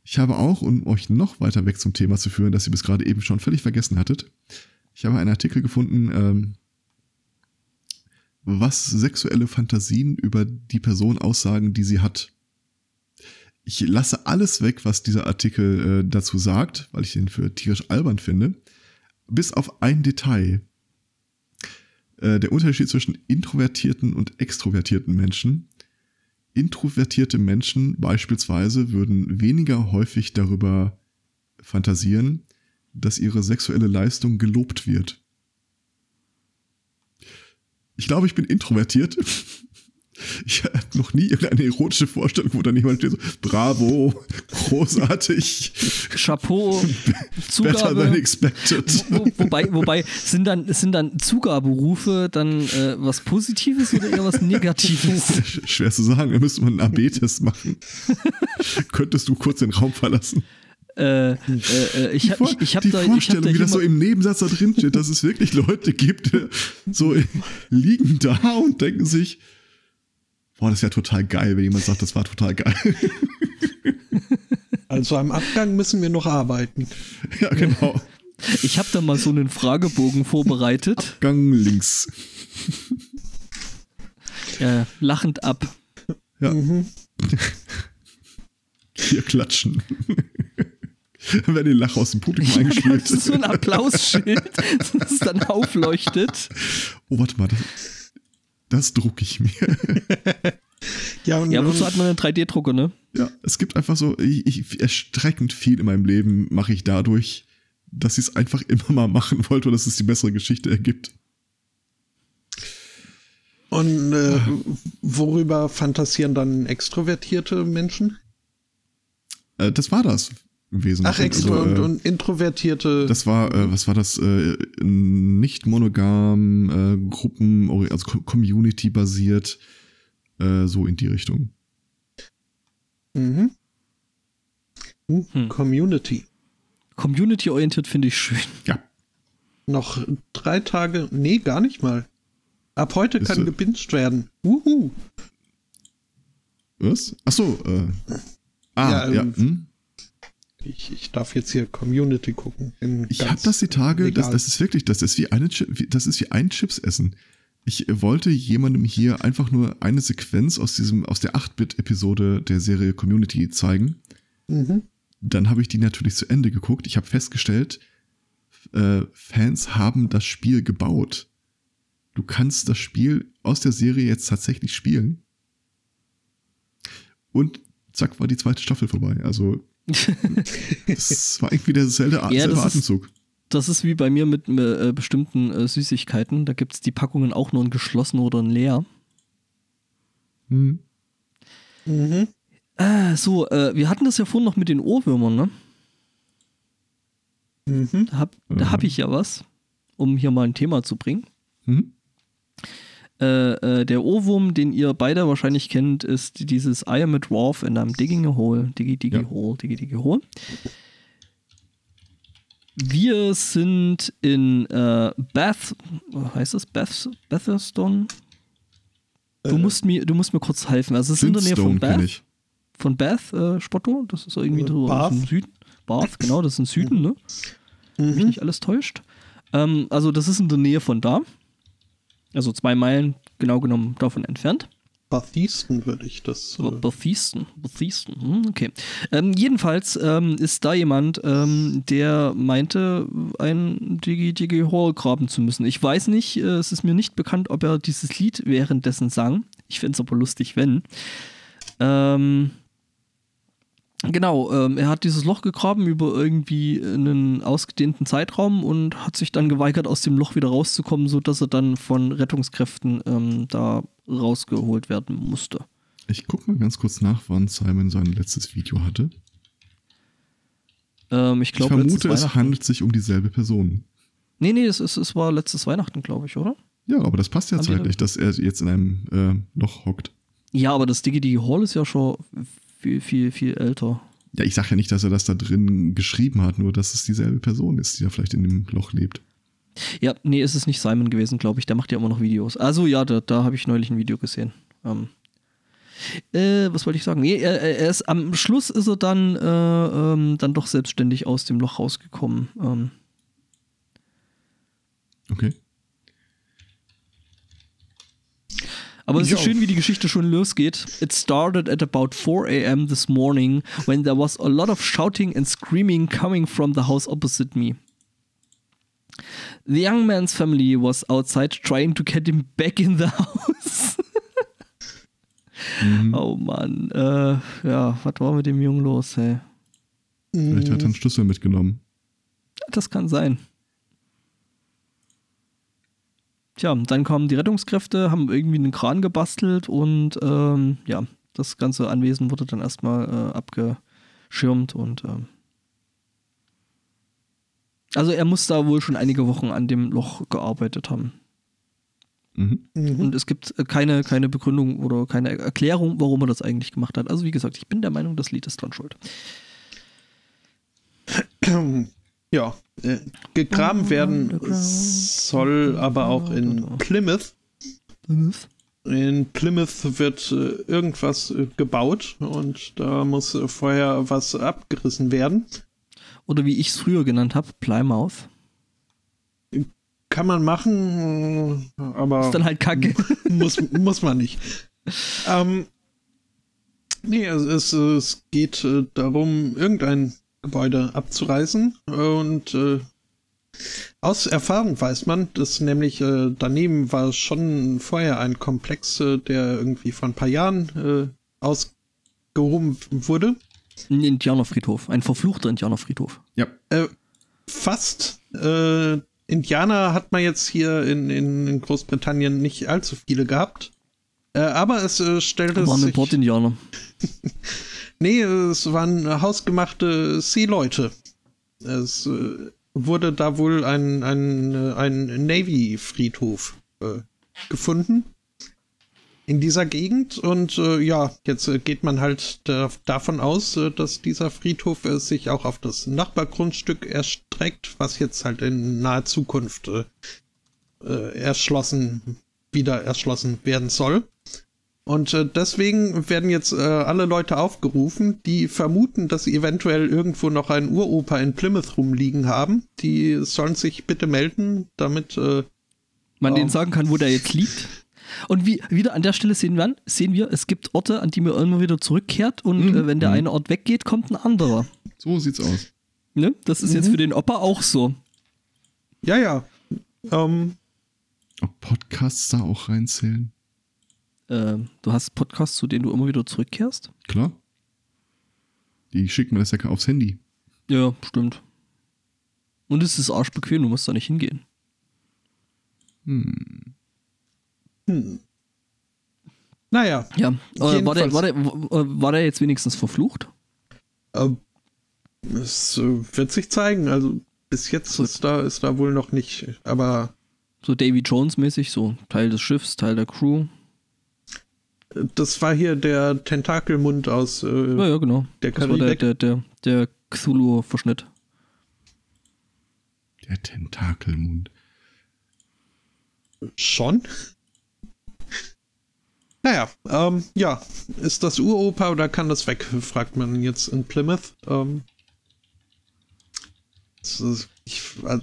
Ich habe auch, um euch noch weiter weg zum Thema zu führen, das ihr bis gerade eben schon völlig vergessen hattet, ich habe einen Artikel gefunden, ähm, was sexuelle Fantasien über die Person aussagen, die sie hat. Ich lasse alles weg, was dieser Artikel äh, dazu sagt, weil ich ihn für tierisch albern finde, bis auf ein Detail. Äh, der Unterschied zwischen introvertierten und extrovertierten Menschen. Introvertierte Menschen beispielsweise würden weniger häufig darüber fantasieren, dass ihre sexuelle Leistung gelobt wird. Ich glaube, ich bin introvertiert. Ich hatte noch nie irgendeine erotische Vorstellung, wo dann jemand steht so, bravo, großartig, Chapeau, better Zugabe. than expected. Wo, wo, wobei, wobei sind dann, sind dann Zugaberufe dann äh, was Positives oder eher was Negatives? Sch- Schwer zu sagen, da müsste man einen AB-Test machen. Könntest du kurz den Raum verlassen? äh, äh, äh, ich Die, habe Vor ich, ich hab die da, ich hab Vorstellung, da wie das so im Nebensatz da drin steht, dass es wirklich Leute gibt, die so liegen da und denken sich, boah, das ist ja total geil, wenn jemand sagt, das war total geil. also am Abgang müssen wir noch arbeiten. ja, genau. ich hab da mal so einen Fragebogen vorbereitet. Gang links. Äh, lachend ab. Ja. Mhm. Hier klatschen. Dann werden die Lacher aus dem Publikum eingespielt. Das ist so ein Applausschild, das dann aufleuchtet. Oh, warte mal, das, das drucke ich mir. Ja, und, Ja, wozu hat man einen 3D-Drucker, ne? Ja, es gibt einfach so, ich, ich, erstreckend viel in meinem Leben mache ich dadurch, dass ich es einfach immer mal machen wollte und dass es die bessere Geschichte ergibt. Und äh, worüber fantasieren dann extrovertierte Menschen? Äh, das war das im Wesentlichen. Ach, extro Also, und, äh, und introvertierte. das war, äh, was war das? Äh, nicht monogam, äh, Gruppen, also Co- Community-basiert, äh, so in die Richtung. mhm. Uh, Hm. Community. Community-orientiert finde ich schön. Ja, Noch drei Tage. Nee, gar nicht mal. Ab heute Ist kann so. gebinged werden. Uhu. was? Ach so, äh, ah, Ja, ja, ähm, hm? Ich, ich darf jetzt hier Community gucken. Ich habe das die Tage, das, das ist wirklich, das ist wie eine, wie- das ist wie ein Chips essen. Ich wollte jemandem hier einfach nur eine Sequenz aus diesem, aus der 8-Bit-Episode der Serie Community zeigen. Mhm. Dann habe ich die natürlich zu Ende geguckt. Ich habe festgestellt, äh, Fans haben das Spiel gebaut. du kannst das Spiel aus der Serie jetzt tatsächlich spielen. Und zack, war die zweite Staffel vorbei. Also, das war irgendwie derselbe, Ja, selbe das ist- Atemzug. Das ist wie bei mir mit äh, bestimmten äh, Süßigkeiten. Da gibt es die Packungen auch nur in geschlossen oder in leer. Hm. Mhm. Äh, so, äh, wir hatten das ja vorhin noch mit den Ohrwürmern, ne? Mhm. Da hab, da Mhm. hab ich ja was, um hier mal ein Thema zu bringen. Hm? Äh, äh, der Ohrwurm, den ihr beide wahrscheinlich kennt, ist dieses I am a dwarf and I'm digging a hole. Diggy, diggy, Ja. hole, diggy, diggy, hole. Wir sind in äh, Bath, heißt das Bath, Batherston? Du, Äh. musst mir, du musst mir kurz helfen. Also es ist in der Nähe von Bath. ich. Von Bath, äh, Spotto. Das ist irgendwie Äh, so Bath? im Süden. Bath, genau, das ist im Süden, ne? mich Mhm. nicht alles täuscht. Ähm, also das ist in der Nähe von da. Also zwei Meilen genau genommen davon entfernt. Bathisten würde ich das. So, Äh, Bethesden. Bethesden. Hm, okay. Ähm, jedenfalls ähm, ist da jemand, ähm, der meinte, ein Digi Digi Hall graben zu müssen. Ich weiß nicht, äh, es ist mir nicht bekannt, ob er dieses Lied währenddessen sang. Ich fände es aber lustig, wenn. Ähm, genau, ähm, er hat dieses Loch gegraben über irgendwie einen ausgedehnten Zeitraum und hat sich dann geweigert, aus dem Loch wieder rauszukommen, sodass er dann von Rettungskräften ähm, da rausgeholt werden musste. Ich guck mal ganz kurz nach, wann Simon sein letztes Video hatte. Ähm, ich Ich glaube, vermute, es handelt sich um dieselbe Person. Nee, nee, es, ist, es war letztes Weihnachten, glaube ich, oder? Ja, aber das passt ja Haben zeitlich, dass er jetzt in einem äh, Loch hockt. Ja, aber das Digi Hall ist ja schon viel, viel, viel älter. Ja, ich sage ja nicht, dass er das da drin geschrieben hat, nur dass es dieselbe Person ist, die da vielleicht in dem Loch lebt. Ja, nee, ist es nicht Simon gewesen, glaube ich. Der macht ja immer noch Videos. Also ja, da, da habe ich neulich ein Video gesehen. Ähm, äh, was wollte ich sagen? Nee, er, er ist, am Schluss ist er dann, äh, ähm, dann doch selbstständig aus dem Loch rausgekommen. Ähm, Okay. Aber es ist schön, wie die Geschichte schon losgeht. It started at about 4 a.m. this morning when there was a lot of shouting and screaming coming from the house opposite me. The young man's family was outside trying to get him back in the house. Mhm. oh Mann, äh, ja, was war mit dem Jungen los, hey? Vielleicht hat er einen Schlüssel mitgenommen. Das kann sein. Tja, dann kamen die Rettungskräfte, haben irgendwie einen Kran gebastelt und ähm, ja, das ganze Anwesen wurde dann erstmal äh, abgeschirmt und ähm, also er muss da wohl schon einige Wochen an dem Loch gearbeitet haben. Mhm. Mhm. Und es gibt äh, keine, keine Begründung oder keine Erklärung, warum er das eigentlich gemacht hat. Also wie gesagt, ich bin der Meinung, das Lied ist dran schuld. Ja, äh, gegraben werden soll aber auch in Plymouth. In Plymouth wird äh, irgendwas äh, gebaut und da muss äh, vorher was abgerissen werden. Oder wie ich es früher genannt habe, Plymouth. Kann man machen, aber Ist dann halt kacke. muss, muss man nicht. Ähm, nee, es, es, es geht äh, darum, irgendein Gebäude abzureißen. Und äh, aus Erfahrung weiß man, dass nämlich äh, daneben war schon vorher ein Komplex, äh, der irgendwie vor ein paar Jahren äh, ausgehoben wurde. Ein Indianerfriedhof, ein verfluchter Indianerfriedhof. Ja. Äh, fast. Äh, Indianer hat man jetzt hier in, in, Großbritannien nicht allzu viele gehabt. Äh, aber es äh, stellte Waren sich. Import-Indianer. Nee, es waren hausgemachte Seeleute. Es äh, wurde da wohl ein, ein, ein Navy-Friedhof äh, gefunden in dieser Gegend. Und äh, ja, jetzt äh, geht man halt da, davon aus, äh, dass dieser Friedhof äh, sich auch auf das Nachbargrundstück erstreckt, was jetzt halt in naher Zukunft äh, äh, erschlossen, wieder erschlossen werden soll. Und äh, deswegen werden jetzt äh, alle Leute aufgerufen, die vermuten, dass sie eventuell irgendwo noch ein Uropa in Plymouth rumliegen haben. Die sollen sich bitte melden, damit äh, Man Oh. denen sagen kann, wo der jetzt liegt. Und wie, wieder an der Stelle sehen wir, sehen wir, es gibt Orte, an die man immer wieder zurückkehrt und Mhm. äh, wenn der Mhm. eine Ort weggeht, kommt ein anderer. So sieht's aus. Ne? Das ist jetzt Mhm. für den Opa auch so. ja, ja. Ähm, Ob Podcasts da auch reinzählen? Äh, du hast Podcasts, zu denen du immer wieder zurückkehrst? Klar. Die schicken mir das ja aufs Handy. Ja, stimmt. Und es ist arschbequem, du musst da nicht hingehen. Hm. Hm. Naja, Ja, äh, war, der, war, der, w- war der jetzt wenigstens verflucht? äh, es äh, wird sich zeigen. Also bis jetzt ist da, ist da wohl noch nicht. Aber So Davy Jones-mäßig, so Teil des Schiffs, Teil der Crew. Das war hier der Tentakelmund aus äh, Ja, ja, genau. der Das war der, Karibik. der, der, der Cthulhu-Verschnitt. Der Tentakelmund. Schon? Naja, ähm, ja. Ist das Uropa oder kann das weg? Fragt man jetzt in Plymouth. Ähm, ist, ich äh,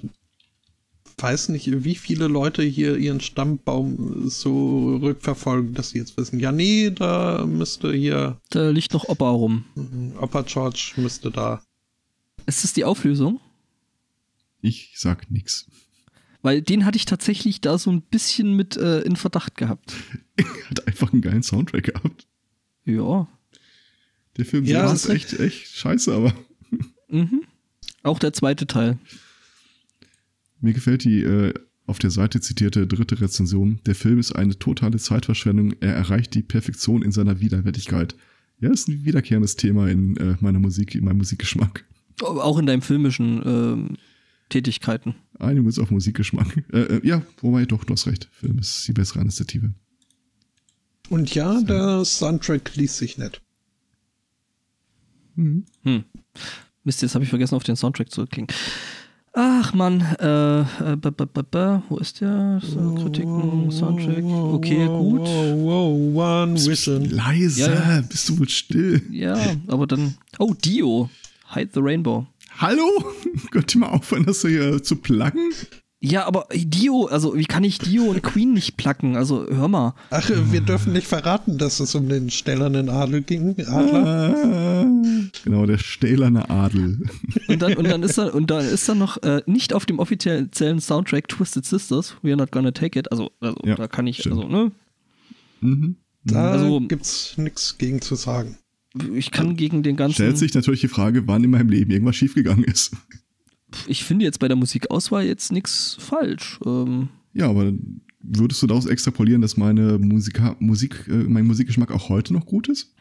weiß nicht, wie viele Leute hier ihren Stammbaum so rückverfolgen, dass sie jetzt wissen, ja, nee, da müsste hier, Da liegt noch Opa rum. Opa George müsste da. Ist das die Auflösung? Ich sag nix. Weil den hatte ich tatsächlich da so ein bisschen mit äh, in Verdacht gehabt. Hat einfach einen geilen Soundtrack gehabt. Ja. Der Film Ja, ist echt, echt scheiße, aber Mhm. Auch der zweite Teil. Mir gefällt die äh, auf der Seite zitierte dritte Rezension. Der Film ist eine totale Zeitverschwendung. Er erreicht die Perfektion in seiner Widerwärtigkeit. Ja, das ist ein wiederkehrendes Thema in äh, meiner Musik, in meinem Musikgeschmack. Auch in deinen filmischen ähm, Tätigkeiten. Einigung ist auf Musikgeschmack. Äh, äh, ja, wobei doch, du hast recht. Film ist die bessere Initiative. Und ja, der Soundtrack liest sich nett. Mhm. Hm. Mist, jetzt habe ich vergessen, auf den Soundtrack zurückklicken. Ach man, äh, äh, ba, ba, ba, wo ist der? So, Kritiken, Soundtrack. Okay, gut. Wow, wow, one vision. Leise, Ja, ja. bist du wohl still? Ja, aber dann. Oh, Dio. Hide the Rainbow. Hallo? Könnt ihr mal aufhören, das hier zu pluggen? Ja, aber Dio, also wie kann ich Dio und Queen nicht placken? Also hör mal. Ach, wir dürfen nicht verraten, dass es um den stählernen Adel ging. Adler. Genau, der stählerne Adel. Und dann, und dann ist da, und dann ist da noch äh, nicht auf dem offiziellen Soundtrack Twisted Sisters, We're Not Gonna Take It. Also, also Ja, da kann ich, stimmt. also, ne? Mhm. Da Also- gibt's nichts gegen zu sagen. Ich kann gegen den ganzen. Stellt sich natürlich die Frage, wann in meinem Leben irgendwas schiefgegangen ist. Ich finde jetzt bei der Musikauswahl jetzt nichts falsch. Ähm, Ja, aber würdest du daraus extrapolieren, dass meine Musika Musik, äh, mein Musikgeschmack auch heute noch gut ist?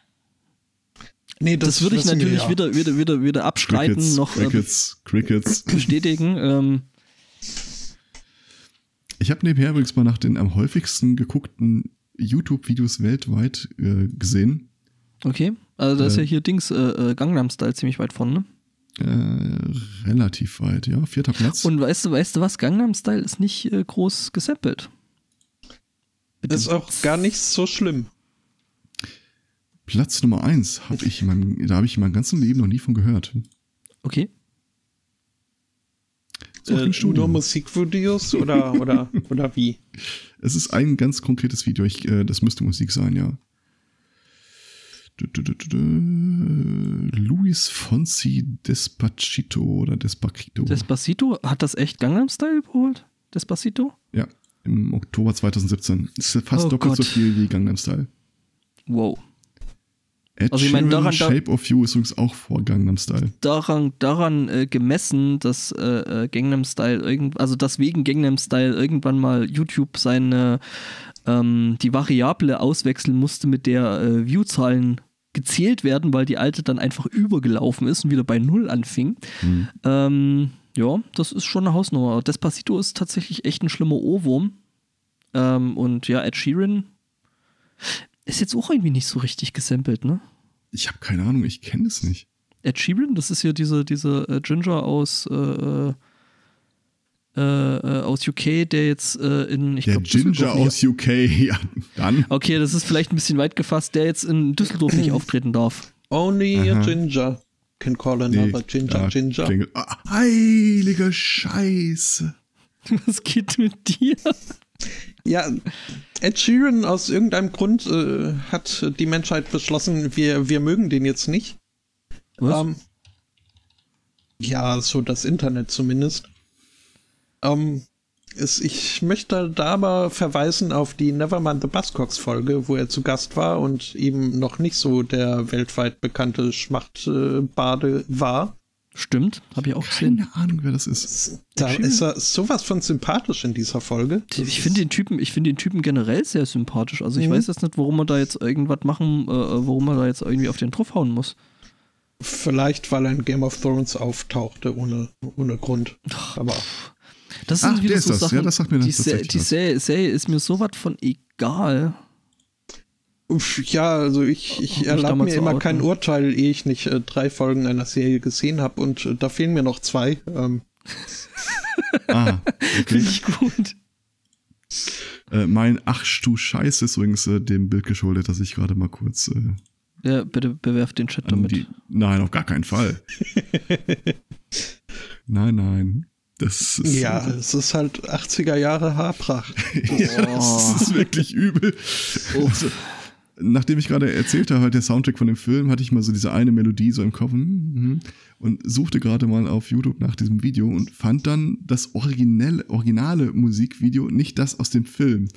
Nee, das, würde ich natürlich ja. wieder, wieder, wieder, wieder abstreiten, Crickets, noch äh, Crickets, Crickets. bestätigen. Ähm, Ich habe nebenher übrigens mal nach den am häufigsten geguckten YouTube-Videos weltweit äh, gesehen. okay. Also da ist Äh. ja hier Dings, äh, äh, Gangnam Style ziemlich weit vorne. Ne? Äh, relativ weit, ja. Vierter Platz. Und weißt du, weißt du was? Gangnam Style ist nicht äh, groß gesampelt. Ist auch gar nicht so schlimm. Platz Nummer eins habe ich in meinem, da habe ich in meinem ganzen Leben noch nie von gehört. Okay. So Äh, nur Musikvideos oder, oder, oder wie? Es ist ein ganz konkretes Video. Ich, äh, das müsste Musik sein, ja. Du, du, du, du, du. Luis Fonsi Despacito oder Despacito. Despacito, hat das echt Gangnam Style überholt? Despacito? ja, im Oktober 2017. Das ist fast Oh doppelt so Gott. viel wie Gangnam Style. Wow. Ed Also ich meine, daran- da- Shape of You ist übrigens auch vor Gangnam Style. Daran, daran äh, gemessen, dass äh, äh, Gangnam Style irgend, also dass wegen Gangnam Style irgendwann mal YouTube seine ähm, die Variable auswechseln musste, mit der äh, Viewzahlen gezählt werden, weil die alte dann einfach übergelaufen ist und wieder bei Null anfing. Hm. Ähm, ja, das ist schon eine Hausnummer. Despacito ist tatsächlich echt ein schlimmer Ohrwurm. Ähm, und ja, Ed Sheeran ist jetzt auch irgendwie nicht so richtig gesampelt, ne? Ich habe keine Ahnung, ich kenne es nicht. Ed Sheeran, das ist ja diese, diese äh, Ginger aus, äh, äh, äh, aus UK, der jetzt äh, in, ich Der glaub, Ginger Düsseldorf nicht- aus UK, ja, dann. Okay, das ist vielleicht ein bisschen weit gefasst, der jetzt in Düsseldorf nicht auftreten darf. Only a Aha. Ginger can call another Ginger ja, Ginger. Klingel. Ah, heilige Scheiße. Was geht mit dir? Ja, Ed Sheeran aus irgendeinem Grund äh, hat die Menschheit beschlossen, wir, wir mögen den jetzt nicht. Was? Ähm, ja, so das Internet zumindest. Ähm, ist, ich möchte da aber verweisen auf die Nevermind the Buzzcocks Folge, wo er zu Gast war und eben noch nicht so der weltweit bekannte Schmachtbade war. Stimmt, habe ich auch gesehen. Keine Ahnung, wer das ist. Da ist er sowas von sympathisch in dieser Folge. Das Ich finde den Typen, ich finde den Typen generell sehr sympathisch. Also ich Mhm. weiß jetzt nicht, warum man da jetzt irgendwas machen, äh, warum man da jetzt irgendwie auf den draufhauen muss. Vielleicht, weil er in Game of Thrones auftauchte, ohne, ohne Grund. Aber Das sind Ach, wieder der so. Sachen. Ja, das sagt mir die Se die. Serie, Serie ist mir sowas von egal. uff, ja, also ich, ich erlaube mir immer kein Urteil, ehe ich nicht äh, drei Folgen einer Serie gesehen habe und äh, da fehlen mir noch zwei. Ähm, Ah, okay. Finde ich gut. äh, mein Ach du Scheiße ist übrigens äh, dem Bild geschuldet, dass ich gerade mal kurz äh, Ja, bitte bewerft den Chat damit. die. Nein, auf gar keinen Fall. nein, nein. Das ist, ja, es ist halt 80er Jahre Haarpracht. ja, das ist wirklich übel. Also, nachdem ich gerade erzählt habe, halt der Soundtrack von dem Film, hatte ich mal so diese eine Melodie so im Kopf hm, hm, und suchte gerade mal auf YouTube nach diesem Video und fand dann das originelle, originale Musikvideo, nicht das aus dem Film.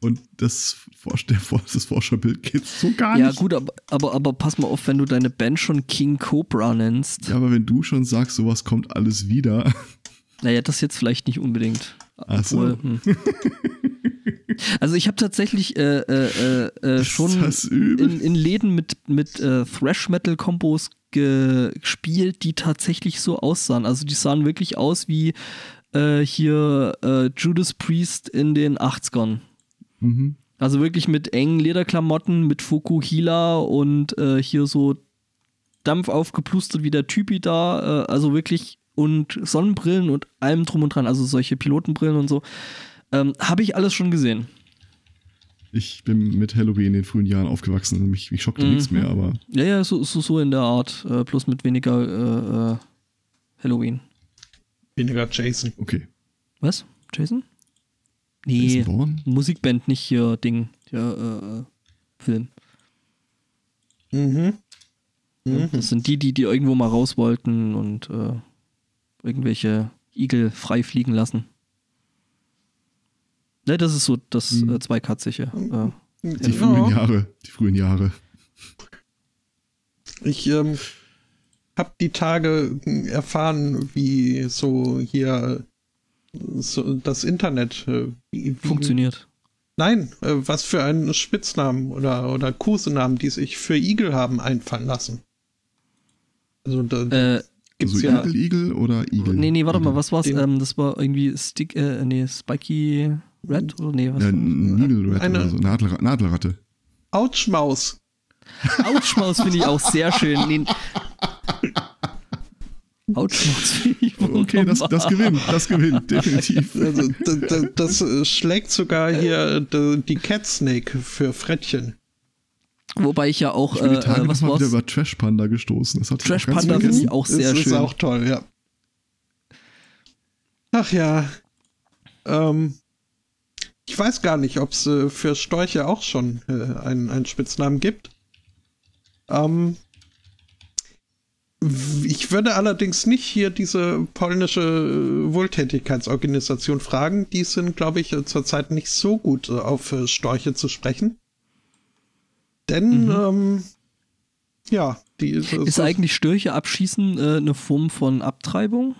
Und das, das Vorschaubild geht so gar Ja, nicht. gut, aber, aber, aber pass mal auf, wenn du deine Band schon King Cobra nennst. Ja, aber wenn du schon sagst, sowas kommt alles wieder. Naja, das jetzt vielleicht nicht unbedingt. Ach so. Obwohl, hm. Also ich habe tatsächlich äh, äh, äh, äh, schon in, in Läden mit, mit äh, Thrash-Metal-Kombos ge gespielt, die tatsächlich so aussahen. Also die sahen wirklich aus wie äh, hier Judas Priest in den 80ern. mhm. Also wirklich mit engen Lederklamotten, mit Fukuhila und hier so Dampf aufgeplustert wie der Typi da. Also wirklich und Sonnenbrillen und allem drum und dran. Also solche Pilotenbrillen und so. Ähm, Habe ich alles schon gesehen. Ich bin mit Halloween in den frühen Jahren aufgewachsen. Mich, mich schockte Mhm. nichts mehr, aber Ja, ja, so, so, so in der Art. Äh, plus mit weniger äh, äh, Halloween. Weniger Jason. okay. Was? Jason? Nee, Jason Bourne? Musikband, nicht hier Ding. Ja, äh, äh, Film. Mhm. Mhm. Das sind die, die, die irgendwo mal raus wollten und äh, irgendwelche Igel frei fliegen lassen. Ne, das ist so das Mhm. äh, zweikatzige. Äh, Die Ja. frühen Jahre. Die frühen Jahre. Ich ähm, habe die Tage erfahren, wie so hier so das Internet äh, wie, funktioniert. Nein, äh, was für einen Spitznamen oder, oder Kosenamen, die sich für Igel haben einfallen lassen. Also da Äh, gibt's Also ja. Igel, Igel oder Igel? nee, nee, warte mal, was war's? Ähm, das war irgendwie Stick, äh, nee, Spiky Red oder nee, was? Ja, Needle Rat Eine- oder so. Nadel, Nadelratte. Autschmaus. Autschmaus finde ich auch sehr schön. Nee. Autschmaus finde ich Okay, das, das gewinnt. Das gewinnt, definitiv. Also, d- d- das äh, schlägt sogar hier d- die Cat Snake für Frettchen. Wobei ich ja auch, Ich bin die äh, Tage äh, was mal wieder über Trash Panda gestoßen. Das hat Trash Panda finde ich auch sehr das schön. ist auch toll, ja. Ach ja. Ähm, ich weiß gar nicht, ob es äh, für Storche auch schon äh, einen, einen Spitznamen gibt. Ähm, ich würde allerdings nicht hier diese polnische äh, Wohltätigkeitsorganisation fragen. Die sind, glaube ich, äh, zurzeit nicht so gut äh, auf äh, Storche zu sprechen. Denn, Mhm. ähm, ja, die Ist eigentlich Störche abschießen äh, eine Form von Abtreibung?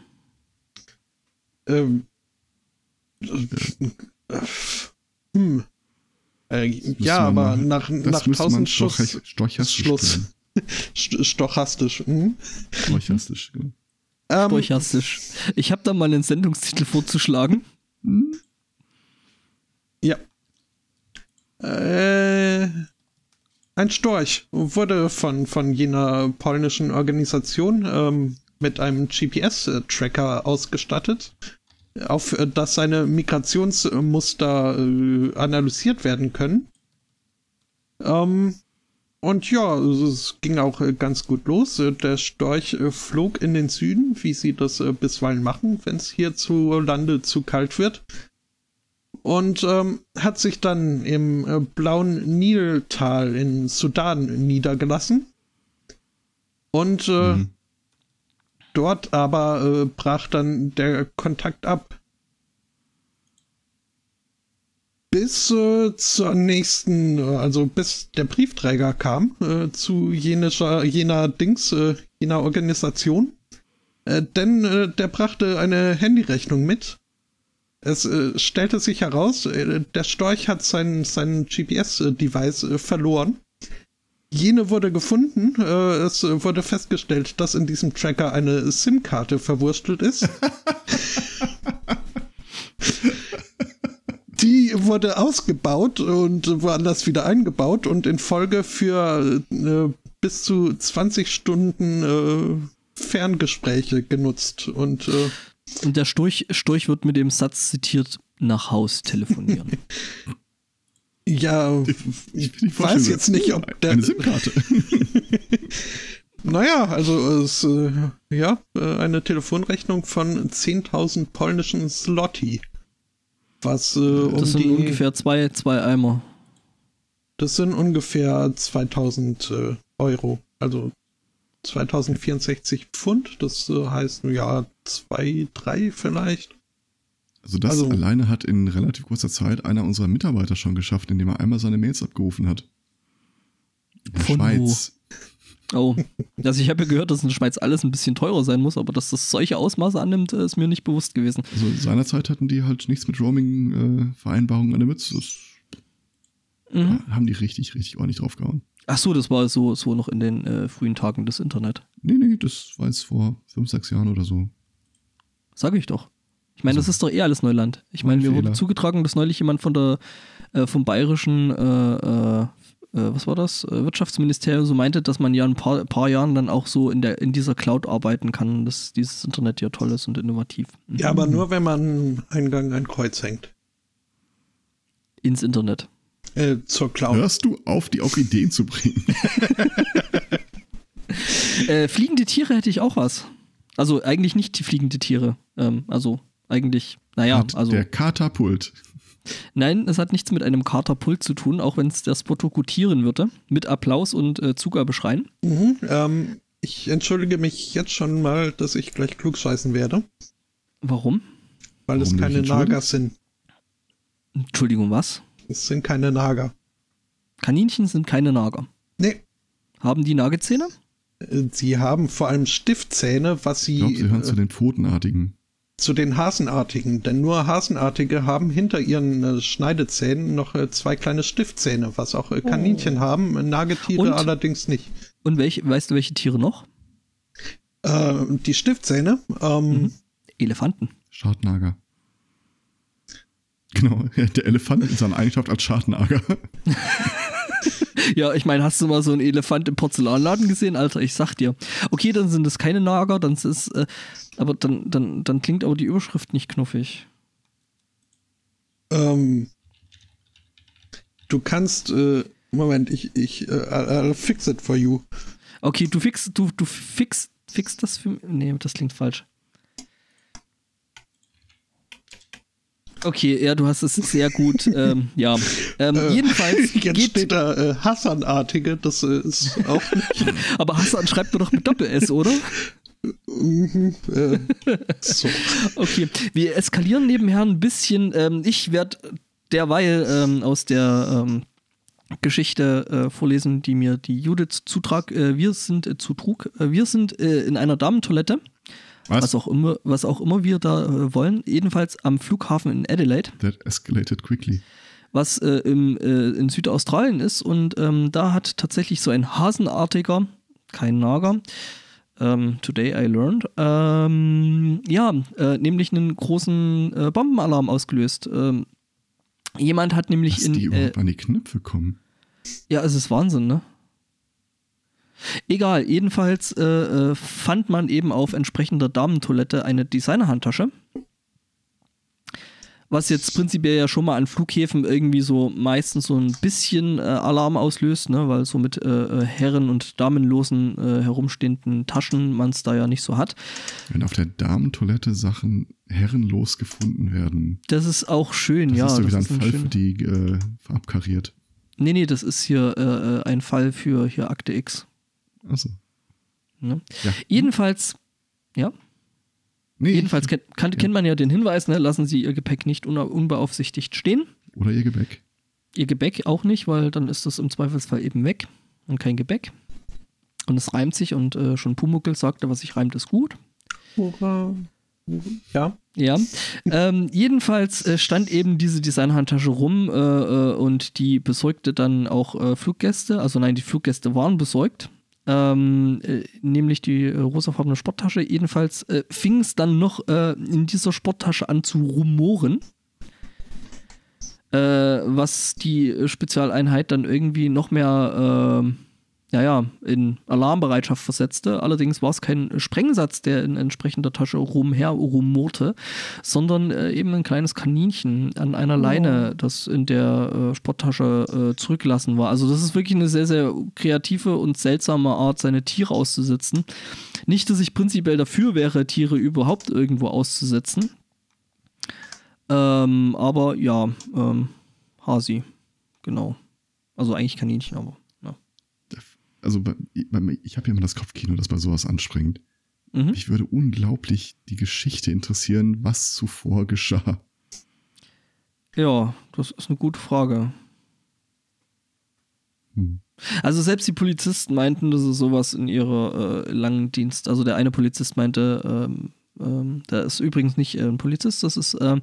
Ähm, äh, hm. Äh, ja, aber mal- nach, nach müsste man 1000 Schuss stochastisch Schluss. stochastisch. Hm? Stochastisch, genau. Ähm, Stochastisch. Ich habe da mal einen Sendungstitel vorzuschlagen. Hm? ja. Äh, ein Storch wurde von, von jener polnischen Organisation ähm, mit einem GPS-Tracker ausgestattet, auf äh, das seine Migrationsmuster äh, analysiert werden können. Ähm, und ja, es ging auch äh, ganz gut los. Äh, Der Storch flog in den Süden, wie sie das bisweilen machen, wenn es hierzulande zu kalt wird. Und ähm, hat sich dann im äh, blauen Niltal in Sudan niedergelassen. Und äh, Mhm. dort aber äh, brach dann der Kontakt ab. bis äh, zur nächsten, äh, also bis der Briefträger kam äh, zu jener, jener Dings, äh, jener Organisation. Äh, denn äh, der brachte eine Handyrechnung mit. Es äh, stellte sich heraus, äh, der Storch hat sein, sein GPS-Device äh, verloren. Jene wurde gefunden. Äh, es wurde festgestellt, dass in diesem Tracker eine SIM-Karte verwurstelt ist. Die wurde ausgebaut und woanders wieder eingebaut und in Folge für äh, bis zu 20 Stunden äh, Ferngespräche genutzt. Und, äh, und der Storch, Storch wird mit dem Satz zitiert, nach Haus telefonieren. Ja, ich, ich weiß jetzt nicht, ob der. Eine SIM-Karte. naja, also es, äh, ja, äh, eine Telefonrechnung von 10.000 polnischen Zloty. Was äh, um Das sind die, ungefähr zwei, zwei Eimer. Das sind ungefähr 2000 äh, Euro. Also 2064 Pfund. Das äh, heißt, ja, zwei, drei vielleicht. Also das Also- alleine hat in relativ kurzer Zeit einer unserer Mitarbeiter schon geschafft, indem er einmal seine Mails abgerufen hat. In der Von wo? Schweiz. Oh, also ich habe ja gehört, dass in der Schweiz alles ein bisschen teurer sein muss, aber dass das solche Ausmaße annimmt, äh, ist mir nicht bewusst gewesen. Also seinerzeit hatten die halt nichts mit Roaming-Vereinbarungen an der Mütze. Das Mhm. haben die richtig, richtig ordentlich draufgehauen. Ach so, das war so, so noch in den äh, frühen Tagen des Internet. Nee, nee, das war jetzt vor fünf, sechs Jahren oder so. Sag ich doch. Ich meine, das ist doch eh alles Neuland. Ich meine, Mein mir wurde zugetragen, dass neulich jemand von der äh, vom bayerischen äh, äh, äh, was war das? Äh, Wirtschaftsministerium so meinte, dass man ja in ein paar, paar Jahren dann auch so in der in dieser Cloud arbeiten kann, dass dieses Internet ja toll ist und innovativ. Mhm. Ja, aber nur, wenn man am Eingang ein Kreuz hängt. ins Internet. Äh, zur Cloud. Hörst du auf, die auch Ideen zu bringen? Äh, fliegende Tiere hätte ich auch was. Also eigentlich nicht die fliegende Tiere. Ähm, also eigentlich, naja, Hat also Der Katapult. nein, es hat nichts mit einem Katapult zu tun, auch wenn es der Spotto gutieren würde, mit Applaus und äh, Zugabeschreien. Mhm, ähm, ich entschuldige mich jetzt schon mal, dass ich gleich klugscheißen werde, Warum? weil es Warum keine nicht entschuldigen? Nager sind. Entschuldigung, was? Es sind keine Nager. Kaninchen sind keine Nager. Nee, Haben die Nagezähne? äh, sie haben vor allem Stiftzähne, was sie Ich glaube, sie hören äh, zu den Pfotenartigen. zu den Hasenartigen. Denn nur Hasenartige haben hinter ihren äh, Schneidezähnen noch äh, zwei kleine Stiftzähne, was auch äh, Kaninchen haben, äh, Nagetiere Und? allerdings nicht. Und welche, weißt du, welche Tiere noch? Äh, die Stiftzähne, ähm, Mhm. Elefanten. Schadnager. Genau, der Elefant in seiner Eigenschaft als Schadnager. Ja, ich meine, hast du mal so einen Elefant im Porzellanladen gesehen? Alter, ich sag dir. Okay, dann sind es keine Nager, dann ist es, äh, aber dann, dann, dann klingt aber die Überschrift nicht knuffig. ähm, du kannst, äh, Moment, ich, ich, äh, I'll I'll fix it for you. Okay, du fix, du, du fix, fix das für mich. Nee, das klingt falsch. Okay, ja, du hast es sehr gut. ähm, ja. Ähm, Äh, jedenfalls Jetzt geht, steht da äh, Hassanartige, das äh, ist auch nicht. aber Hassan schreibt nur doch mit Doppel-S, oder? mhm, äh, so. Okay, wir eskalieren nebenher ein bisschen. Ähm, ich werde derweil ähm, aus der ähm, Geschichte äh, vorlesen, die mir die Judith zutrag. Äh, wir sind zutrug. Wir sind in einer Damentoilette, was Was? auch immer, was auch immer wir da äh, wollen. Jedenfalls am Flughafen in Adelaide, That escalated quickly. was äh, im, äh, in Südaustralien ist. Und ähm, da hat tatsächlich so ein Hasenartiger, kein Nager, ähm, Today I learned. Ähm, ja, äh, nämlich einen großen äh, Bombenalarm ausgelöst. Ähm, jemand hat nämlich Dass in. die Äh, überhaupt an die Knöpfe kommen. ja, es ist Wahnsinn, ne? Egal, jedenfalls äh, äh, fand man eben auf entsprechender Damentoilette eine Designerhandtasche. Was jetzt prinzipiell ja schon mal an Flughäfen irgendwie so meistens so ein bisschen äh, Alarm auslöst, ne? weil so mit äh, äh, herren- und damenlosen äh, herumstehenden Taschen man es da ja nicht so hat. Wenn auf der Damentoilette Sachen herrenlos gefunden werden, Das ist auch schön, das ja. ist wieder ein ist ein Fall schön- für die abkariert. Nee, nee, das ist hier ein Fall für hier Akte X. Achso. Ne? Ja. Jedenfalls, ja. Nee, Jedenfalls kennt, kann, kennt man ja den Hinweis, ne? lassen Sie Ihr Gepäck nicht un unbeaufsichtigt stehen. Oder ihr Gebäck. Ihr Gebäck auch nicht, weil dann ist das im Zweifelsfall eben weg und kein Gebäck. Und es reimt sich und äh, schon Pumuckel sagte, was sich reimt, ist gut. Hurra. Ja. Ja, ähm, jedenfalls äh, stand eben diese Designhandtasche rum äh, äh, und die besorgte dann auch äh, Fluggäste. Also nein, die Fluggäste waren besorgt. Ähm, äh, nämlich die äh, rosafarbene Sporttasche. Jedenfalls fing es dann noch in dieser Sporttasche an zu rumoren. was die Spezialeinheit dann irgendwie noch mehr naja, in Alarmbereitschaft versetzte. Allerdings war es kein Sprengsatz, der in entsprechender Tasche rumher rumorte, sondern äh, eben ein kleines Kaninchen an einer oh. Leine, das in der äh, Sporttasche äh, zurückgelassen war. Also das ist wirklich eine sehr, sehr kreative und seltsame Art, seine Tiere auszusetzen. Nicht, dass ich prinzipiell dafür wäre, Tiere überhaupt irgendwo auszusetzen. Ähm, aber ja, ähm, Hasi, genau. Also eigentlich Kaninchen, aber also ich habe ja immer das Kopfkino, das bei sowas anspringt. Mhm. Mich würde unglaublich die Geschichte interessieren, was zuvor geschah. Ja, das ist eine gute Frage. Hm. Also selbst die Polizisten meinten, dass es sowas in ihrer äh, langen Dienst, also der eine Polizist meinte, ähm, ähm, der ist übrigens nicht äh, ein Polizist, das ist ähm,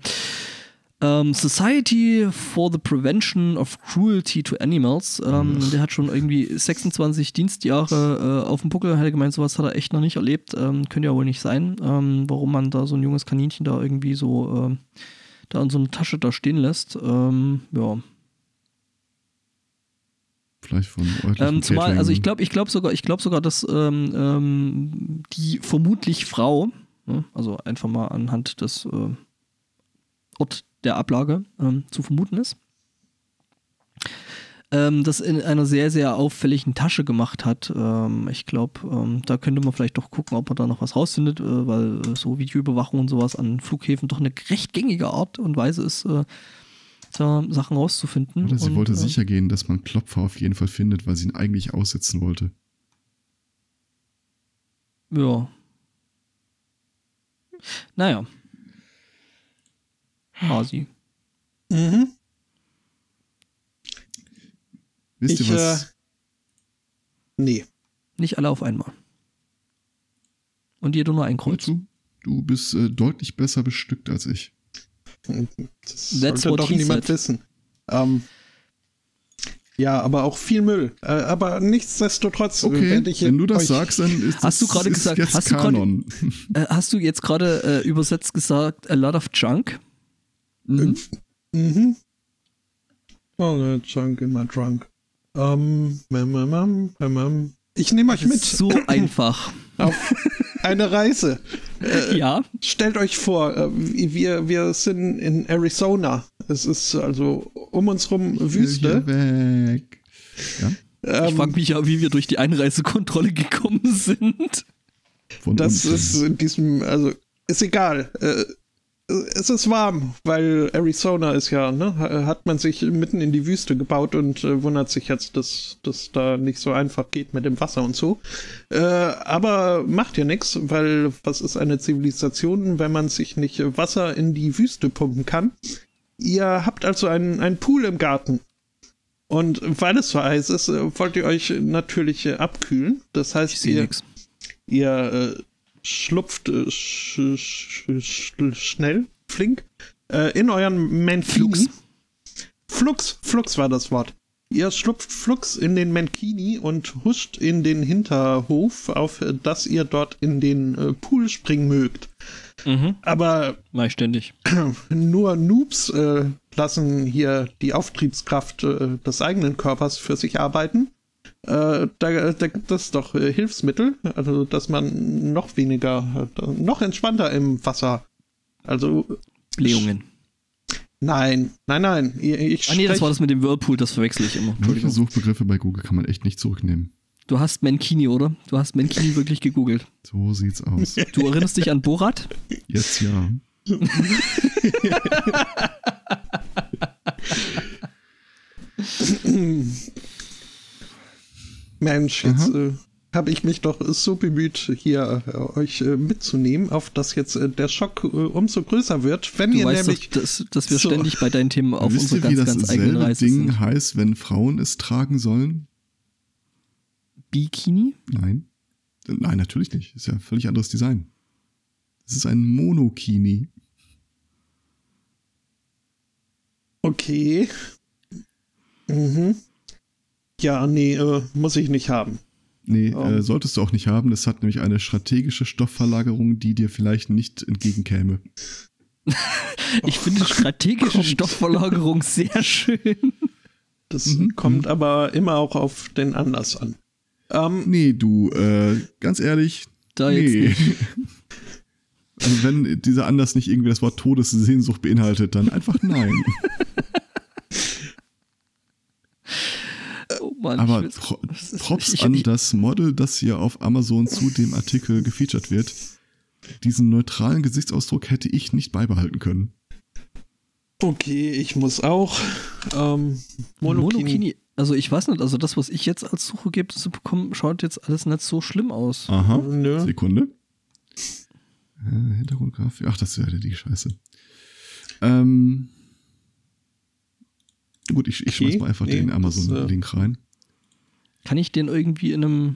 ähm, Society for the Prevention of Cruelty to Animals. Ähm, der hat schon irgendwie 26 Dienstjahre äh, auf dem Buckel. Hat er gemeint, sowas hat er echt noch nicht erlebt. Ähm, könnte ja wohl nicht sein, ähm, warum man da so ein junges Kaninchen da irgendwie so äh, da in so eine Tasche da stehen lässt. Ähm, ja. Vielleicht von ähm, Zumal, also ich glaube, ich glaube sogar, ich glaube sogar, dass ähm, die vermutlich Frau, ne, also einfach mal anhand des äh, Ort der Ablage ähm, zu vermuten ist. Ähm, das in einer sehr, sehr auffälligen Tasche gemacht hat. Ähm, ich glaube, ähm, da könnte man vielleicht doch gucken, ob man da noch was rausfindet, äh, weil äh, so Videoüberwachung und sowas an Flughäfen doch eine recht gängige Art und Weise ist, äh, da Sachen rauszufinden. Oder sie und, wollte äh, sicher gehen, dass man Klopfer auf jeden Fall findet, weil sie ihn eigentlich aussetzen wollte. Ja. Naja. Hasi. Mhm. Wisst ich, ihr was? Äh, nee. Nicht alle auf einmal. Und jeder nur ein Kreuz. Du, du bist äh, deutlich besser bestückt als ich. Das That's sollte doch niemand said. wissen. Ähm, ja, aber auch viel Müll. Äh, aber nichtsdestotrotz okay, werde ich. Wenn du das sagst, dann ist hast das, du gerade gesagt, jetzt hast Kanon. Du grade, äh, hast du jetzt gerade äh, übersetzt gesagt, a lot of junk? Mhm. Mhm. Oh, Junk in my trunk. Um, ähm, ich nehme euch mit. So einfach. Auf eine Reise. Äh, ja. Stellt euch vor, äh, wir, wir sind in Arizona. Es ist also um uns rum Wüste. Weg. Ja? Ähm, ich frage mich ja, wie wir durch die Einreisekontrolle gekommen sind. Von das ist in diesem, also ist egal. Äh, es ist warm, weil Arizona ist ja, ne, hat man sich mitten in die Wüste gebaut und äh, wundert sich jetzt, dass das da nicht so einfach geht mit dem Wasser und so. Äh, aber macht ja nichts, weil was ist eine Zivilisation, wenn man sich nicht Wasser in die Wüste pumpen kann? Ihr habt also einen, einen Pool im Garten. Und weil es so heiß ist, äh, wollt ihr euch natürlich äh, abkühlen. Das heißt, ihr, nix. ihr äh, schlupft äh, sch sch sch schnell, flink, äh, in euren Mankini. Flux, Flux war das Wort. Ihr schlupft Flux in den Mankini und huscht in den Hinterhof, auf dass ihr dort in den äh, Pool springen mögt. Mhm. Aber Mach ständig. nur Noobs äh, lassen hier die Auftriebskraft äh, des eigenen Körpers für sich arbeiten. Äh, da, da, gibt es doch äh, Hilfsmittel, also dass man noch weniger, äh, noch entspannter im Wasser. Also. Blähungen. Nein, nein, nein. Ich ah, nee, das war das mit dem Whirlpool, das verwechsel ich immer. Solche Suchbegriffe bei Google kann man echt nicht zurücknehmen. Du hast Menkini, oder? Du hast Menkini wirklich gegoogelt. So sieht's aus. Du erinnerst dich an Borat? Jetzt ja. Mensch, jetzt, äh, habe ich mich doch so bemüht, hier äh, euch äh, mitzunehmen, auf dass jetzt äh, der Schock äh, umso größer wird, wenn Du ihr weißt nämlich. doch, dass, dass wir so. ständig bei deinen Themen auf unsere ihr, wie ganz, das ganz eigenen selbe Reise Ding sind. heißt, wenn Frauen es tragen sollen? Bikini? Nein. Nein, natürlich nicht. Ist ja ein völlig anderes Design. Es ist ein Monokini. Okay. Mhm. Ja, nee, äh, muss ich nicht haben. Nee, Oh. äh, solltest du auch nicht haben. Das hat nämlich eine strategische Stoffverlagerung, die dir vielleicht nicht entgegenkäme. Ich finde strategische kommt. Stoffverlagerung sehr schön. Das Mhm, kommt aber immer auch auf den Anlass an. Ähm, Nee, du, äh, ganz ehrlich, Da jetzt nee. nicht. Also wenn dieser Anlass nicht irgendwie das Wort Todessehnsucht beinhaltet, dann einfach nein. Mann, Aber Pro Props an das Model, das hier auf Amazon zu dem Artikel gefeatured wird. Diesen neutralen Gesichtsausdruck hätte ich nicht beibehalten können. okay, ich muss auch. Ähm, Monokini. Monokini. Also ich weiß nicht, also das, was ich jetzt als Suchergebnisse bekomme, schaut jetzt alles nicht so schlimm aus. Aha. Nö. Sekunde. Äh, Hintergrundgrafik. Ach, das ja die Scheiße. Ähm, gut, ich, ich Okay, schmeiß mal einfach nee, den das, Amazon-Link rein. Kann ich den irgendwie in einem.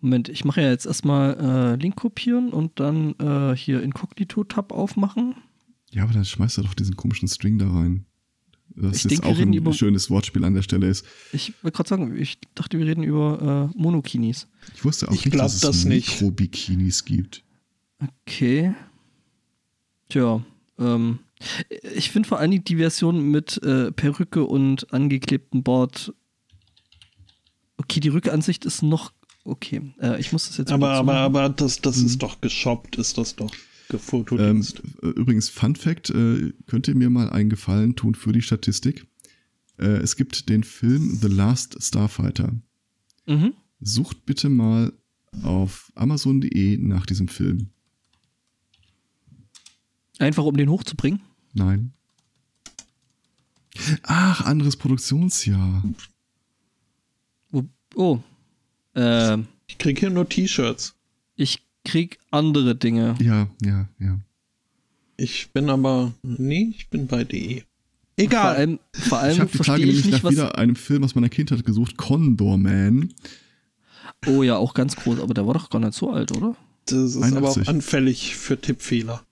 Moment, ich mache ja jetzt erstmal äh, Link kopieren und dann äh, hier Inkognito-Tab aufmachen. Ja, aber dann schmeißt er doch diesen komischen String da rein. Das Ich jetzt denke, wir auch ein über- schönes Wortspiel an der Stelle ist. Ich wollte gerade sagen, ich dachte, wir reden über äh, Monokinis. Ich wusste auch Ich nicht, dass es das nicht. Mikro-Bikinis gibt. Okay. Tja, ähm, ich finde vor allem die Version mit äh, Perücke und angeklebtem Bart. Okay, die Rückansicht ist noch okay. Äh, ich muss das jetzt. Aber, aber, machen. aber das, das Mhm. ist doch geshoppt, ist das doch Ähm, gefotodienst. äh, übrigens, Fun Fact, äh, könnt ihr mir mal einen Gefallen tun für die Statistik? Äh, es gibt den Film The Last Starfighter. Mhm. Sucht bitte mal auf amazon.de nach diesem Film. Einfach um den hochzubringen. Nein. Ach, anderes Produktionsjahr. Oh. Ähm, ich krieg hier nur T-Shirts. ich krieg andere Dinge. Ja, ja, ja. Ich bin aber. Nee, ich bin bei DE. Vor Egal. allem, vor Ich allem habe die Tage ich nämlich nicht, nach wieder einem Film aus meiner Kindheit gesucht, Condor Man. Oh ja, auch ganz groß, aber der war doch gar nicht so alt, oder? Das ist aber auch 81. anfällig für Tippfehler.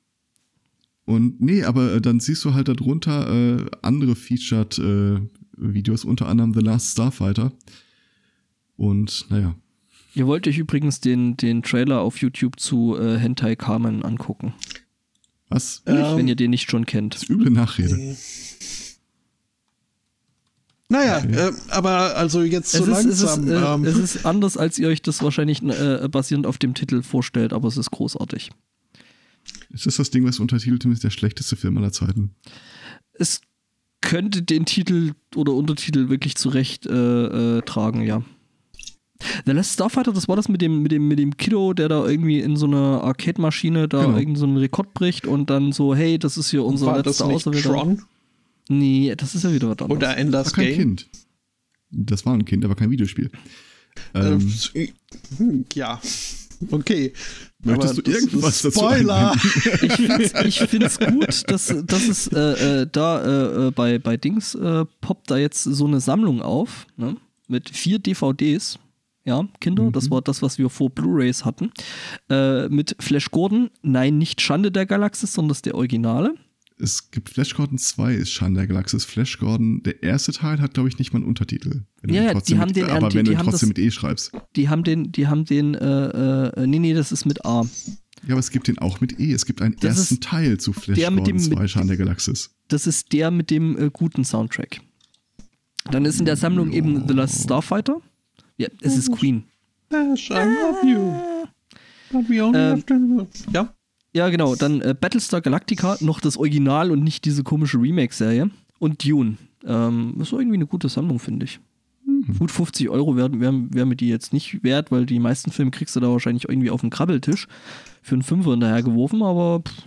Und nee, aber äh, dann siehst du halt darunter äh, andere Featured äh, Videos, unter anderem The Last Starfighter. Und naja, Ihr wollt euch übrigens den, den Trailer auf YouTube zu äh, Hentai Carmen angucken. was? Ähm, wenn ihr den nicht schon kennt. Das ist üble Nachrede. Nee. Naja, Okay. äh, aber also jetzt so es, ist, es, ist, langsam. äh, ähm, es ist anders, als ihr euch das wahrscheinlich äh, basierend auf dem Titel vorstellt, aber es ist großartig. Ist das das Ding, was untertitelt ist, der schlechteste Film aller Zeiten? Es könnte den Titel oder Untertitel wirklich zurecht äh, äh, tragen, ja. The Last Starfighter, das war das mit dem, mit dem, mit dem Kiddo, der da irgendwie in so einer Arcade-Maschine da Genau. irgendeinen so einen Rekord bricht und dann so, hey, das ist hier unser war das letzter Auserwählter. Tron Nee, das ist ja wieder was anderes. oder War Enders kein Game? Kind. Das war ein Kind, aber kein Videospiel. Ähm, Ähm, hm, ja, okay. Möchtest Aber du das irgendwas dazu Spoiler! ich find's, ich find's gut, dass, dass es äh, äh, da äh, äh, bei, bei Dings äh, poppt da jetzt so eine Sammlung auf, ne? Mit vier DVDs. Ja, Kinder, das war das, was wir vor Blu-Rays hatten. Äh, mit Flash Gordon, nein, nicht Schande der Galaxis, sondern das ist der Originale. es gibt Flash Gordon 2, ist Schande der Galaxis. Flash Gordon, der erste Teil hat, glaube ich, nicht mal einen Untertitel. Ja, die haben mit, den- aber die- wenn die du haben trotzdem das- mit E schreibst. Die haben den, die haben den, äh, äh, nee, nee, das ist mit A. Ja, aber es gibt den auch mit E. Es gibt einen Das ersten Teil zu Flash der mit Gordon dem- 2, mit- Schande der Galaxis. Das ist der mit dem äh, guten Soundtrack. Dann ist in der Sammlung eben The Last Starfighter. Ja, es ist Queen. Ash, I love you. But we only Ähm, have to... Ja, Ja, genau. Dann äh, Battlestar Galactica, noch das Original und nicht diese komische Remake-Serie. Und Dune. Ähm, ist irgendwie eine gute Sammlung, finde ich. Gut 50 Euro wären wär, wär mir die jetzt nicht wert, weil die meisten Filme kriegst du da wahrscheinlich irgendwie auf dem Krabbeltisch für einen Fünfer hinterher geworfen, aber pff,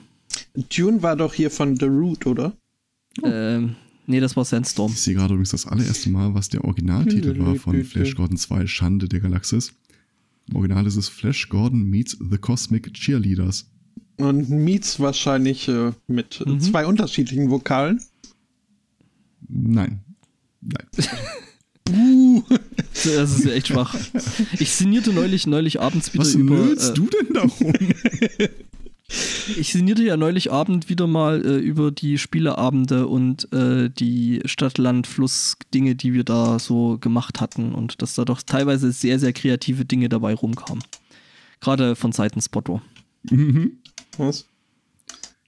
Dune war doch hier von The Root, oder? ähm, Nee, das war Sandstorm. Ich sehe gerade übrigens das allererste Mal, was der Originaltitel war von Flash Gordon 2, Schande der Galaxis. Im Original ist es Flash Gordon meets the Cosmic Cheerleaders. Und Meets wahrscheinlich äh, mit Mhm. zwei unterschiedlichen Vokalen. Nein. Nein. Uh, Das ist ja echt schwach. Ich sinnierte neulich, neulich abends wieder Was über. nötst äh, du denn darum? Ich sinnierte ja neulich Abend wieder mal äh, über die Spieleabende und äh, die Stadt-Land-Fluss-Dinge, die wir da so gemacht hatten und dass da doch teilweise sehr, sehr kreative Dinge dabei rumkamen. Gerade von Seiten Spotto. Mhm. was?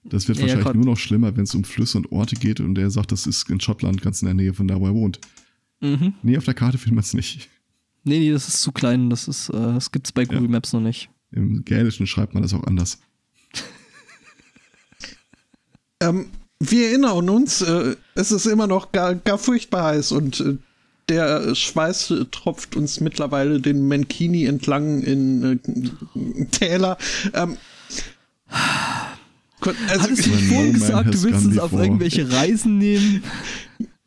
Das wird Ja, wahrscheinlich nur noch schlimmer, wenn es um Flüsse und Orte geht und er sagt, das ist in Schottland ganz in der Nähe von da, wo er wohnt. Mhm. Nee, auf der Karte findet man es nicht. Nee, nee, das ist zu klein. Das, ist, äh, das gibt's bei Google Maps noch nicht. Im Gälischen schreibt man das auch anders. Ähm, wir erinnern uns, äh, es ist immer noch gar, gar furchtbar heiß und äh, der Schweiß tropft uns mittlerweile den Mankini entlang in äh, Täler. Ähm, also, Hattest du vorhin gesagt, du willst uns auf irgendwelche Reisen nehmen?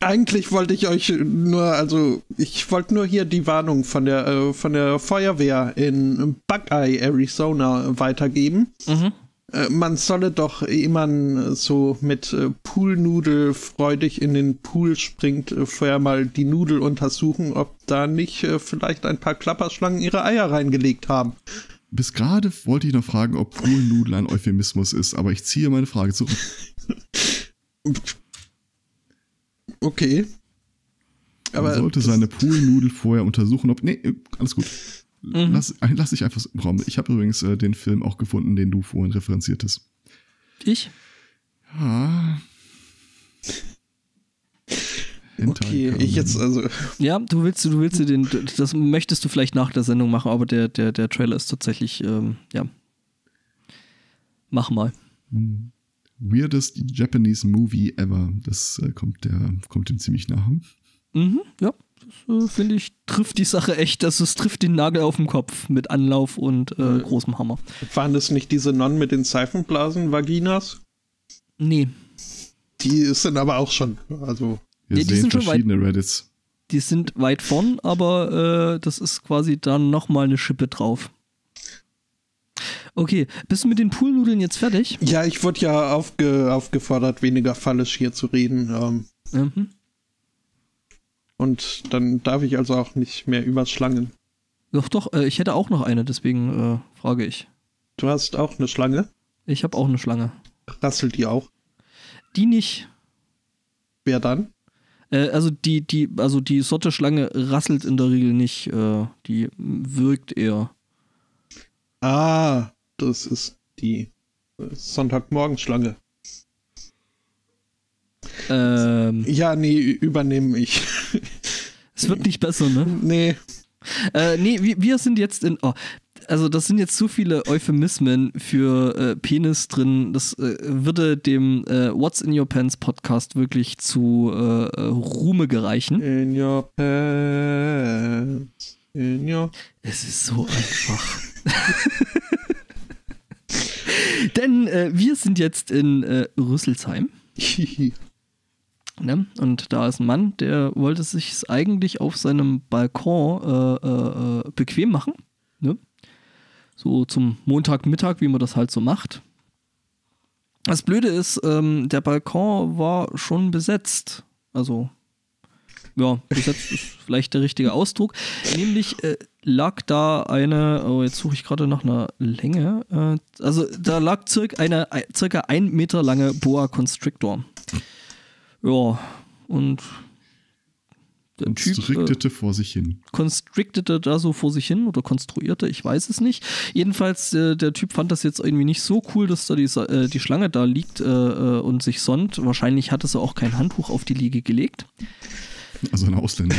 eigentlich wollte ich euch nur, also ich wollte nur hier die Warnung von der äh, von der Feuerwehr in Buckeye, Arizona weitergeben. Mhm. Äh, man solle doch, ehe man so mit äh, Poolnudel freudig in den Pool springt, äh, vorher mal die Nudel untersuchen, ob da nicht äh, vielleicht ein paar Klapperschlangen ihre Eier reingelegt haben. Bis gerade wollte ich noch fragen, ob Poolnudel ein Euphemismus ist, aber ich ziehe meine Frage zurück. Okay. Man Aber sollte seine Poolnudel vorher untersuchen, ob. Nee, äh, alles gut. Mhm. Lass, äh, lass dich einfach so im Raum. Ich habe übrigens äh, den Film auch gefunden, den du vorhin referenziertest. Ich? Ja. Okay, ich jetzt also. Ja, du willst, du willst den, das möchtest du vielleicht nach der Sendung machen, aber der, der, der Trailer ist tatsächlich, ähm, ja. Mach mal. Hm. Weirdest Japanese Movie ever. Das äh, kommt, der, kommt dem ziemlich nah. Mhm, ja, finde ich, trifft die Sache echt. Das es trifft den Nagel auf den Kopf mit Anlauf und äh, Mhm. großem Hammer. Waren das nicht diese Nonnen mit den Seifenblasen, Vaginas? Nee, Die sind aber auch schon, also. Wir Nee, die sehen sind schon weit- verschiedene Reddits. die sind weit vorn, aber äh, das ist quasi dann nochmal eine Schippe drauf. Okay, bist du mit den Poolnudeln jetzt fertig? Ja, ich wurde ja aufge, aufgefordert, weniger fallisch hier zu reden. Ähm, Mhm. Und dann darf ich also auch nicht mehr überschlangen. Doch, doch, äh, ich hätte auch noch eine, deswegen äh, frage ich. Du hast auch eine Schlange. Ich habe auch eine Schlange. Rasselt die auch? Die nicht. Wer dann? Äh, also die, die, also die Sorte Schlange rasselt in der Regel nicht. Äh, die wirkt eher. Ah, das ist die Sonntagmorgenschlange. Ähm, Ja, nee, übernehme ich. es wird nicht besser, ne? nee. Äh, nee, wir, wir sind jetzt in. Oh, also, das sind jetzt so viele Euphemismen für äh, Penis drin. Das äh, würde dem äh, What's in Your Pants Podcast wirklich zu äh, äh, Ruhme gereichen. In your pants. In your. Es ist so einfach. Denn äh, wir sind jetzt in Rüsselsheim. Ne? Und da ist ein Mann, der wollte sich eigentlich auf seinem Balkon äh, äh, äh, bequem machen. Ne? So zum Montagmittag, wie man das halt so macht. Das Blöde ist, ähm, der Balkon war schon besetzt. Also, ja, besetzt ist vielleicht der richtige Ausdruck. Nämlich äh, lag da eine, oh, jetzt suche ich gerade nach einer Länge. Äh, also, da lag circa eine ein- circa ein Meter lange Boa Constrictor. Ja, und der Und Typ äh, vor sich hin. constrictete da so vor sich hin oder konstruierte, ich weiß es nicht. Jedenfalls, äh, der Typ fand das jetzt irgendwie nicht so cool, dass da die, äh, die Schlange da liegt äh, äh, und sich sonnt. Wahrscheinlich hatte sie auch kein Handtuch auf die Liege gelegt. Also ein Ausländer.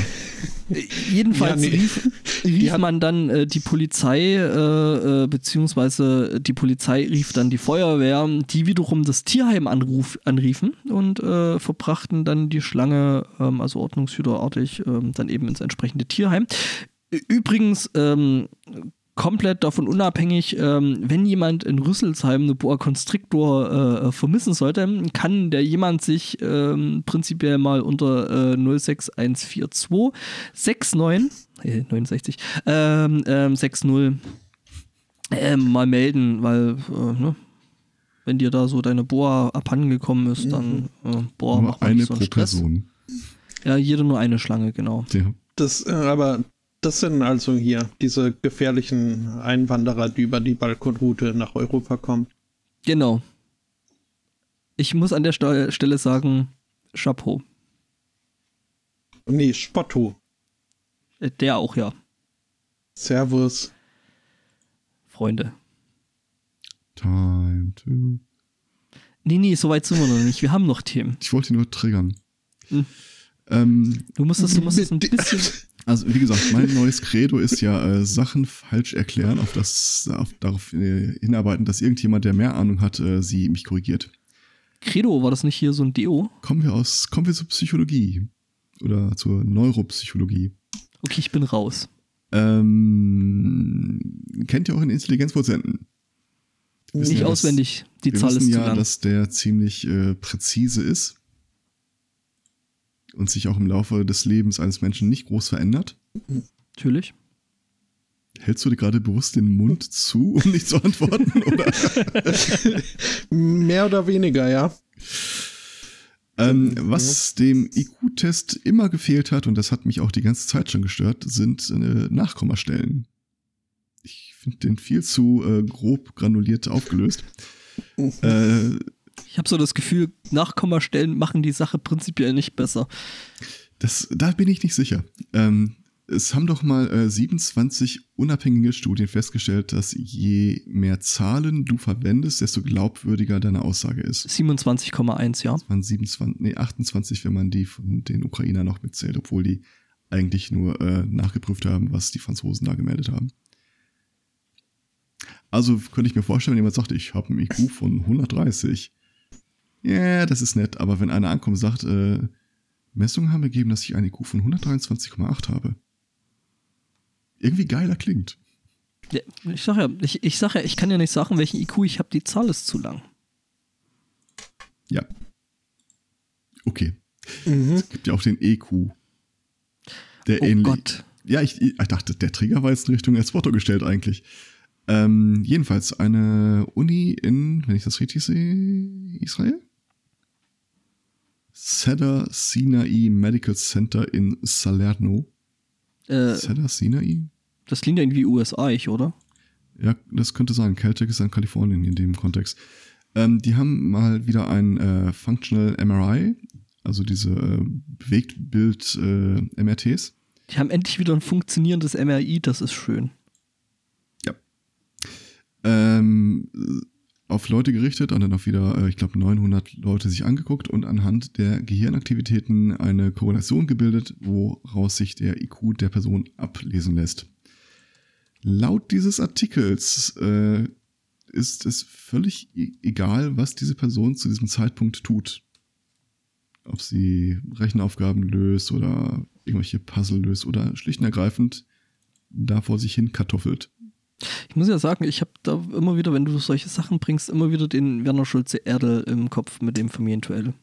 Äh, Jedenfalls Ja, nee. rief, rief hat- man dann äh, die Polizei, äh, äh, beziehungsweise die Polizei rief dann die Feuerwehr, die wiederum das Tierheim anruf, anriefen und äh, verbrachten dann die Schlange, ähm, also ordnungshüterartig, ähm, dann eben ins entsprechende Tierheim. Übrigens, ähm, komplett davon unabhängig, ähm, wenn jemand in Rüsselsheim eine Boa Constrictor äh, vermissen sollte, kann der jemand sich ähm, prinzipiell mal unter äh, 06142 69 äh, 69 ähm, ähm, 60 ähm, mal melden, weil äh, ne, wenn dir da so deine Boa abhanden gekommen ist, dann äh, Boa Nur macht eine so pro Stress. Person. Ja, jede nur eine Schlange, genau. Ja. Das, äh, aber das sind also hier diese gefährlichen Einwanderer, die über die Balkonroute nach Europa kommen. Genau. Ich muss an der Stelle sagen, Chapeau. Nee, Spotto. Äh, Der auch, ja. Servus. Freunde. Time to. Nee, nee, so weit sind wir noch nicht. Wir haben noch Themen. Ich wollte ihn nur triggern. Hm. Ähm, Du musst es, du musst es ein bisschen. also, wie gesagt, mein neues Credo ist ja äh, Sachen falsch erklären, auf das, auf, darauf äh, hinarbeiten, dass irgendjemand, der mehr Ahnung hat, äh, sie mich korrigiert. Credo, war das nicht hier so ein Deo? Kommen wir aus, kommen wir zur Psychologie. Oder zur Neuropsychologie. Okay, ich bin raus. Ähm, kennt ihr auch? Wir wissen Nicht ja, auswendig. Die wir Zahl ist zu ja, lang. dass der ziemlich äh, präzise ist und sich auch im Laufe des Lebens eines Menschen nicht groß verändert. Natürlich. Hältst du dir gerade bewusst den Mund zu, um nicht zu antworten? Oder? Mehr oder weniger, ja. ähm, was dem IQ-Test immer gefehlt hat, und das hat mich auch die ganze Zeit schon gestört, sind äh, Nachkommastellen. Ich finde den viel zu äh, grob granuliert aufgelöst. äh, Ich habe so das Gefühl, Nachkommastellen machen die Sache prinzipiell nicht besser. Das, da bin ich nicht sicher. Ähm, es haben doch mal äh, 27 unabhängige Studien festgestellt, dass je mehr Zahlen du verwendest, desto glaubwürdiger deine Aussage ist. 27,1, ja. Es waren 27, nee, 28, wenn man die von den Ukrainern noch mitzählt, obwohl die eigentlich nur äh, nachgeprüft haben, was die Franzosen da gemeldet haben. Also könnte ich mir vorstellen, wenn jemand sagt, ich habe einen IQ von 130. Ja, das ist nett, aber wenn einer ankommt und sagt, äh, Messungen haben ergeben, dass ich einen IQ von 123,8 habe. Irgendwie geiler klingt. ja ich sag ja, ich, ich sag ja, ich kann ja nicht sagen, welchen IQ ich habe, die Zahl ist zu lang. Ja. Okay. Mhm. Es gibt ja auch den EQ. Der Oh ähnlich. Gott. Ja, ich, ich dachte, der Trigger war jetzt in Richtung Espoto gestellt eigentlich. Ähm, jedenfalls eine Uni in, wenn ich das richtig sehe, Israel? Cedar Sinai Medical Center in Salerno. Äh, Cedar Sinai? das klingt ja irgendwie USA, ich, oder? Ja, das könnte sein. Caltech ist in Kalifornien in dem Kontext. Ähm, die haben mal wieder ein äh, Functional MRI, also diese äh, Bewegtbild-MRTs. Die haben endlich wieder ein funktionierendes MRI, das ist schön. ähm, auf Leute gerichtet und dann auf wieder, äh, ich glaube, 900 Leute sich angeguckt und anhand der Gehirnaktivitäten eine Korrelation gebildet, woraus sich der IQ der Person ablesen lässt. Laut dieses Artikels äh, ist es völlig egal, was diese Person zu diesem Zeitpunkt tut. Ob sie Rechenaufgaben löst oder irgendwelche Puzzle löst oder schlicht und ergreifend da vor sich hin kartoffelt. Ich muss ja sagen, ich habe da immer wieder, wenn du solche Sachen bringst, immer wieder den Werner Schulze Erdel im Kopf mit dem Familientuell.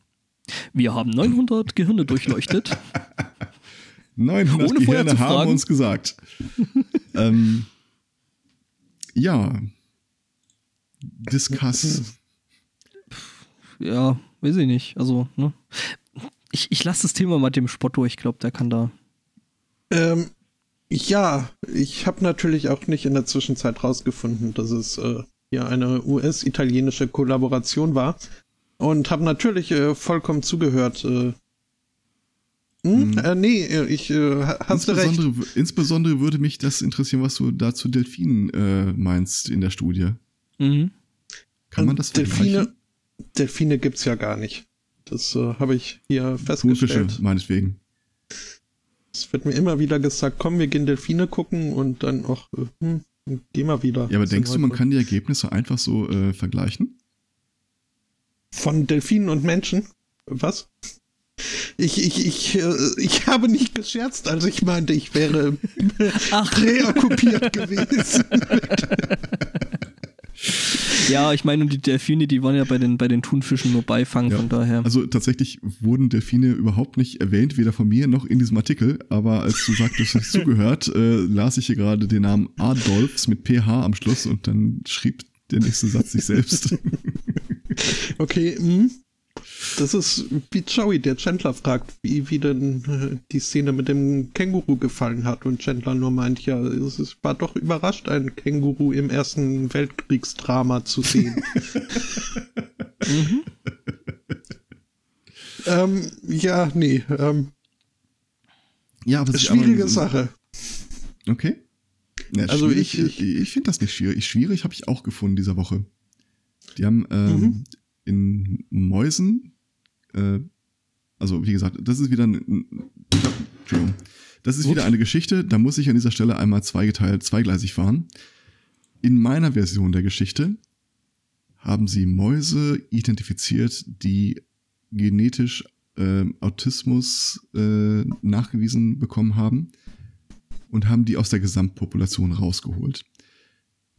Wir haben 900 Gehirne durchleuchtet. 900 Ohne Gehirne zu haben uns gesagt. ähm, ja. Discuss. Ja, weiß ich nicht. Also, ne? Ich, ich lasse das Thema mal dem Spotto. Ich glaube, der kann da. Ähm, ja, ich habe natürlich auch nicht in der Zwischenzeit rausgefunden, dass es äh, hier eine US-italienische Kollaboration war und habe natürlich äh, vollkommen zugehört. Äh, hm? Mhm. äh, nee, äh, ich äh, ha- hast du recht. Insbesondere, insbesondere würde mich das interessieren, was du da zu Delfinen äh, meinst in der Studie. Mhm. Kann man das vergleichen? Delfine, Delfine gibt's ja gar nicht. Das äh, habe ich hier Thunfische, festgestellt. meinetwegen. Es wird mir immer wieder gesagt, komm, wir gehen Delfine gucken und dann auch, äh, hm, geh mal wieder. Ja, aber denkst du, man kann die Ergebnisse einfach so äh, vergleichen? Von Delfinen und Menschen? Was? Ich, ich, ich, äh, ich habe nicht gescherzt, als ich meinte, ich wäre präokkupiert gewesen. Ja, ich meine, und die Delfine, die waren ja bei den, bei den Thunfischen nur Beifang, Ja. von daher. Also tatsächlich wurden Delfine überhaupt nicht erwähnt, weder von mir noch in diesem Artikel, aber als du sagtest, dass zugehört, äh, las ich hier gerade den Namen Adolfs mit PH am Schluss und dann schrieb der nächste Satz sich selbst. Okay, hm. Das ist wie Joey, der Chandler fragt, wie, wie denn äh, die Szene mit dem Känguru gefallen hat. Und Chandler nur meint, ja, es war doch überrascht, ein Känguru im Ersten Weltkriegsdrama zu sehen. Mhm. ähm, ja, nee, ähm, ja, aber schwierige Sache. Okay. Ja, Also ich- ich, ich finde das nicht schwierig. Schwierig habe ich auch gefunden diese Woche. Die haben ähm, Mhm. In Mäusen, äh, also wie gesagt, das ist wieder ein. Das ist wieder eine Geschichte, da muss ich an dieser Stelle einmal zweigeteilt, zweigleisig fahren. In meiner Version der Geschichte haben sie Mäuse identifiziert, die genetisch äh, Autismus äh, nachgewiesen bekommen haben und haben die aus der Gesamtpopulation rausgeholt.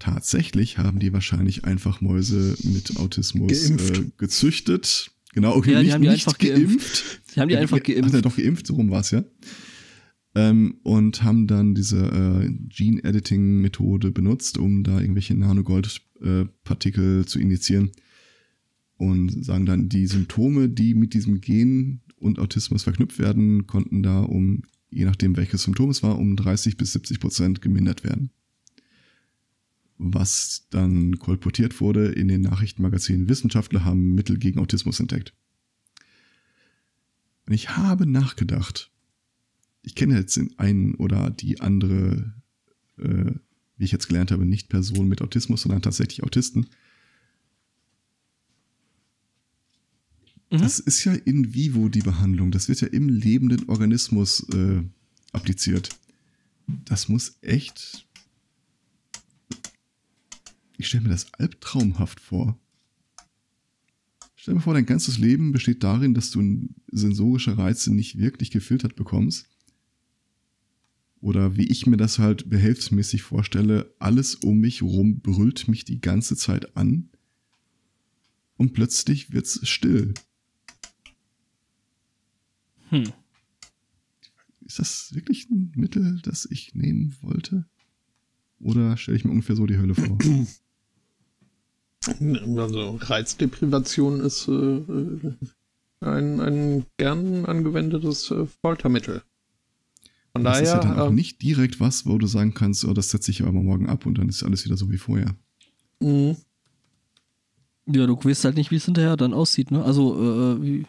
Tatsächlich haben die wahrscheinlich einfach Mäuse mit Autismus Geimpft. äh, gezüchtet. Genau, okay, Ja, die nicht, haben die nicht einfach geimpft. Sie haben die einfach Ach, geimpft. ja, doch geimpft, so rum war es ja. Ähm, und haben diese äh, Gene-Editing-Methode benutzt, um da irgendwelche Nanogold-Partikel zu injizieren. Und sagen dann, die Symptome, die mit diesem Gen und Autismus verknüpft werden, konnten da um, je nachdem welches Symptom es war, um 30 bis 70 Prozent gemindert werden. Was dann kolportiert wurde in den Nachrichtenmagazinen, Wissenschaftler haben Mittel gegen Autismus entdeckt. Und ich habe nachgedacht, ich kenne jetzt den einen oder die andere, äh, wie ich jetzt gelernt habe, nicht Personen mit Autismus, sondern tatsächlich Autisten. Mhm. Das ist ja in vivo die Behandlung. Das wird ja im lebenden Organismus äh, appliziert. Das muss echt. Ich stelle mir das albtraumhaft vor. Stell dir vor, dein ganzes Leben besteht darin, dass du sensorische Reize nicht wirklich gefiltert bekommst. Oder wie ich mir das halt behelfsmäßig vorstelle, alles um mich rum brüllt mich die ganze Zeit an. Und plötzlich wird's still. Hm. Ist das wirklich ein Mittel, das ich nehmen wollte? Oder stelle ich mir ungefähr so die Hölle vor? Also Reizdeprivation ist äh, äh, ein, ein gern angewendetes äh, Foltermittel. Von das daher, ist ja dann auch ähm, nicht direkt was, wo du sagen kannst, oh, das setze ich aber morgen ab und dann ist alles wieder so wie vorher. mh, Ja, du weißt halt nicht, wie es hinterher dann aussieht, ne? Also, äh, wie,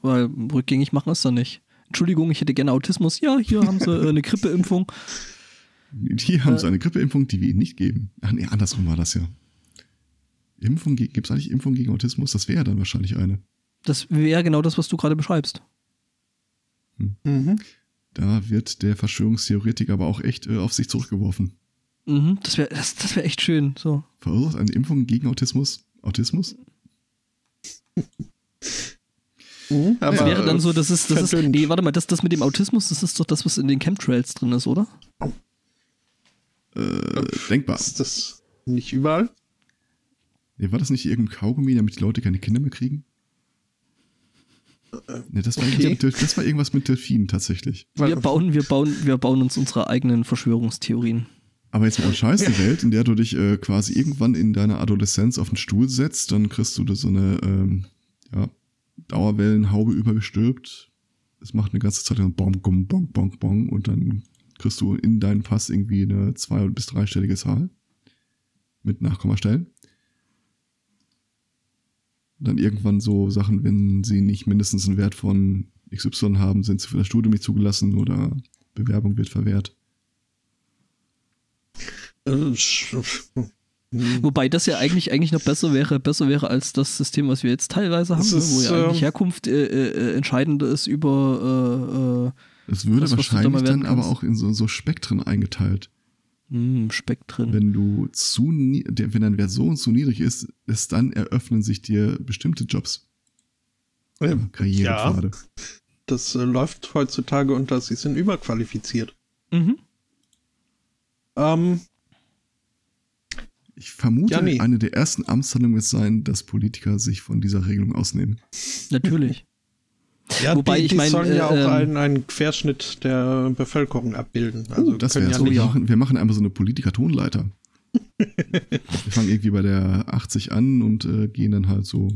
weil rückgängig machen ist dann nicht. Entschuldigung, ich hätte gerne Autismus. Ja, hier haben sie äh, eine Grippeimpfung. Die haben Äh. so eine Grippeimpfung, die wir ihnen nicht geben. Ach nee, andersrum war das ja. Impfung, gibt es eigentlich Impfung gegen Autismus? Das wäre dann wahrscheinlich eine. Das wäre genau das, was du gerade beschreibst. mhm. Da wird der Verschwörungstheoretiker aber auch echt äh, auf sich zurückgeworfen. Mhm, das wäre das, das wär echt schön. So. Verursacht eine Impfung gegen Autismus? Autismus? Mhm, Das aber, wäre dann so, das ist, das ist, nee, warte mal, das, das mit dem Autismus, das ist doch das, was in den Chemtrails drin ist, oder? Äh, denkbar. Ist das nicht überall? Nee, war das nicht irgendein Kaugummi, damit die Leute keine Kinder mehr kriegen? Nee, das war, okay. irgendwas mit Delf- das war irgendwas mit Delfinen tatsächlich. Wir bauen, wir bauen, wir bauen uns unsere eigenen Verschwörungstheorien. Aber jetzt mal Scheiß, die Welt, in der du dich äh, quasi irgendwann in deiner Adoleszenz auf den Stuhl setzt, dann kriegst du da so eine ähm, ja, Dauerwellenhaube übergestülpt. Es macht eine ganze Zeit lang bong, bong, bong, bong, bong und dann kriegst du in deinen Pass irgendwie eine zwei- bis dreistellige Zahl mit Nachkommastellen. Dann irgendwann so Sachen, wenn sie nicht mindestens einen Wert von XY haben, sind sie für das Studium nicht zugelassen oder Bewerbung wird verwehrt. Äh. Wobei das ja eigentlich, eigentlich noch besser wäre, besser wäre als das System, was wir jetzt teilweise haben, ne, wo ist, ja eigentlich ähm, Herkunft äh, äh, entscheidend ist über äh, äh, Es würde Das, du da wahrscheinlich dann aber auch in so, so Spektren eingeteilt. Mh, Spektren. Wenn du zu, wenn dein Wert so und so niedrig ist, ist dann eröffnen sich dir bestimmte Jobs. Ähm, Karrierepfade. das äh, läuft heutzutage unter, sie sind überqualifiziert. Mhm. Ähm, Ich vermute, Ja, nee. eine der ersten Amtshandlungen wird sein, dass Politiker sich von dieser Regelung ausnehmen. Natürlich. Ja, Wobei die, ich die mein, sollen ja äh, auch ähm, einen, einen Querschnitt der Bevölkerung abbilden. Also oh, das wäre ja so. nicht, Wir machen, wir machen einfach so eine Politiker-Tonleiter. wir fangen irgendwie bei der 80 an und äh, gehen dann halt so.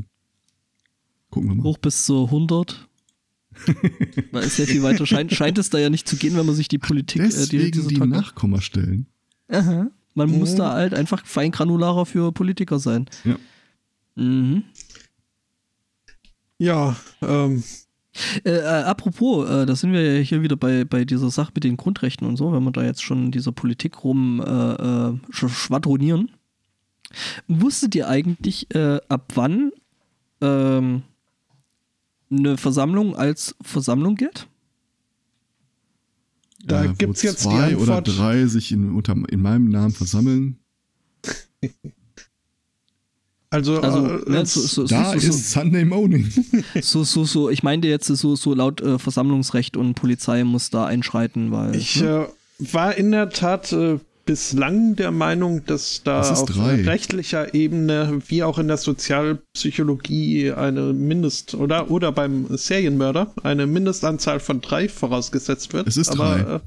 Gucken wir mal. Hoch bis zu 100. Weil es sehr viel weiter scheint, scheint es da ja nicht zu gehen, wenn man sich die Politik, äh, die, Deswegen diese die Tage- Nachkommastellen. Aha. Man muss Mhm. da halt einfach feingranularer für Politiker sein. Ja. Mhm. ja, ähm, Äh, äh, apropos, äh, da sind wir ja hier wieder bei, bei dieser Sache mit den Grundrechten und so, wenn wir da jetzt schon in dieser Politik rum äh, äh, sch schwadronieren. Wusstet ihr eigentlich, äh, ab wann ähm, eine Versammlung als Versammlung gilt? Da äh, wo gibt's jetzt die zwei oder Antwort. drei sich in, unter, in meinem Namen versammeln. also, Also, äh, ne, so, so, Da so, ist Sunday Morning. so, so, so, ich meinte jetzt so, so laut äh, Versammlungsrecht und Polizei muss da einschreiten, weil. Ich ne? äh, war in der Tat äh, bislang der Meinung, dass da Das auf drei. rechtlicher Ebene wie auch in der Sozialpsychologie eine Mindest- oder, oder beim Serienmörder eine Mindestanzahl von drei vorausgesetzt wird. Es ist Aber drei.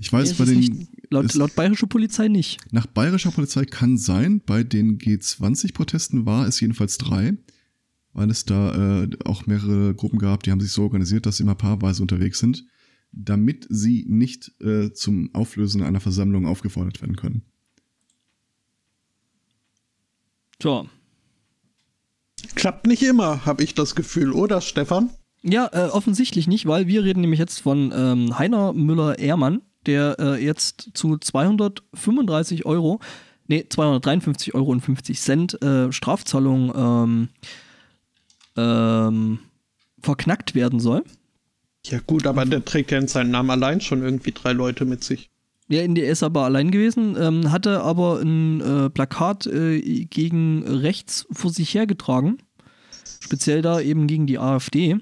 Ich weiß, es bei ist den. nicht, laut, es- laut bayerischer Polizei nicht. Nach bayerischer Polizei kann sein, bei den G20-Protesten war es jedenfalls drei, weil es da äh, auch mehrere Gruppen gab, die haben sich so organisiert, dass sie immer paarweise unterwegs sind, damit sie nicht äh, zum Auflösen einer Versammlung aufgefordert werden können. So. klappt nicht immer, habe ich das Gefühl, oder Stefan? Ja, äh, offensichtlich nicht, weil wir reden nämlich jetzt von ähm, Heiner Müller-Ehrmann, der äh, jetzt zu 235 Euro, nee, 253 Euro und 50 Cent äh, Strafzahlung ähm, ähm, verknackt werden soll. Ja gut, aber der trägt ja in seinem Namen allein schon irgendwie drei Leute mit sich. Ja, in der ist aber allein gewesen, ähm, hatte aber ein äh, Plakat äh, gegen rechts vor sich hergetragen. Speziell da eben gegen die AfD.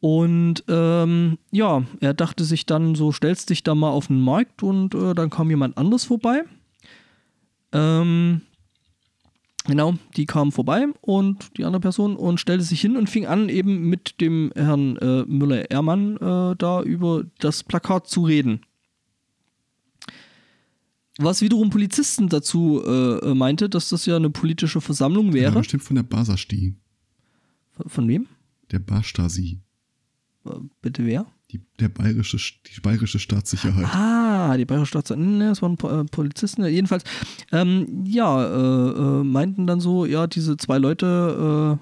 Und ähm, ja, er dachte sich dann, so stellst dich da mal auf den Markt und äh, dann kam jemand anders vorbei. Ähm, genau, die kam vorbei und die andere Person und stellte sich hin und fing an, eben mit dem Herrn äh, Müller-Ehrmann äh, da über das Plakat zu reden. Was wiederum Polizisten dazu äh, meinte, dass das ja eine politische Versammlung Ja, wäre. bestimmt von der Basasti, Von wem? der Bastasi, Äh, Bitte wer? die, der bayerische, die bayerische Staatssicherheit. Ah, die Bayerische Staatsanwaltschaft, ne, das waren äh, Polizisten. Jedenfalls, ähm, ja, äh, äh, meinten dann so, ja, diese zwei Leute,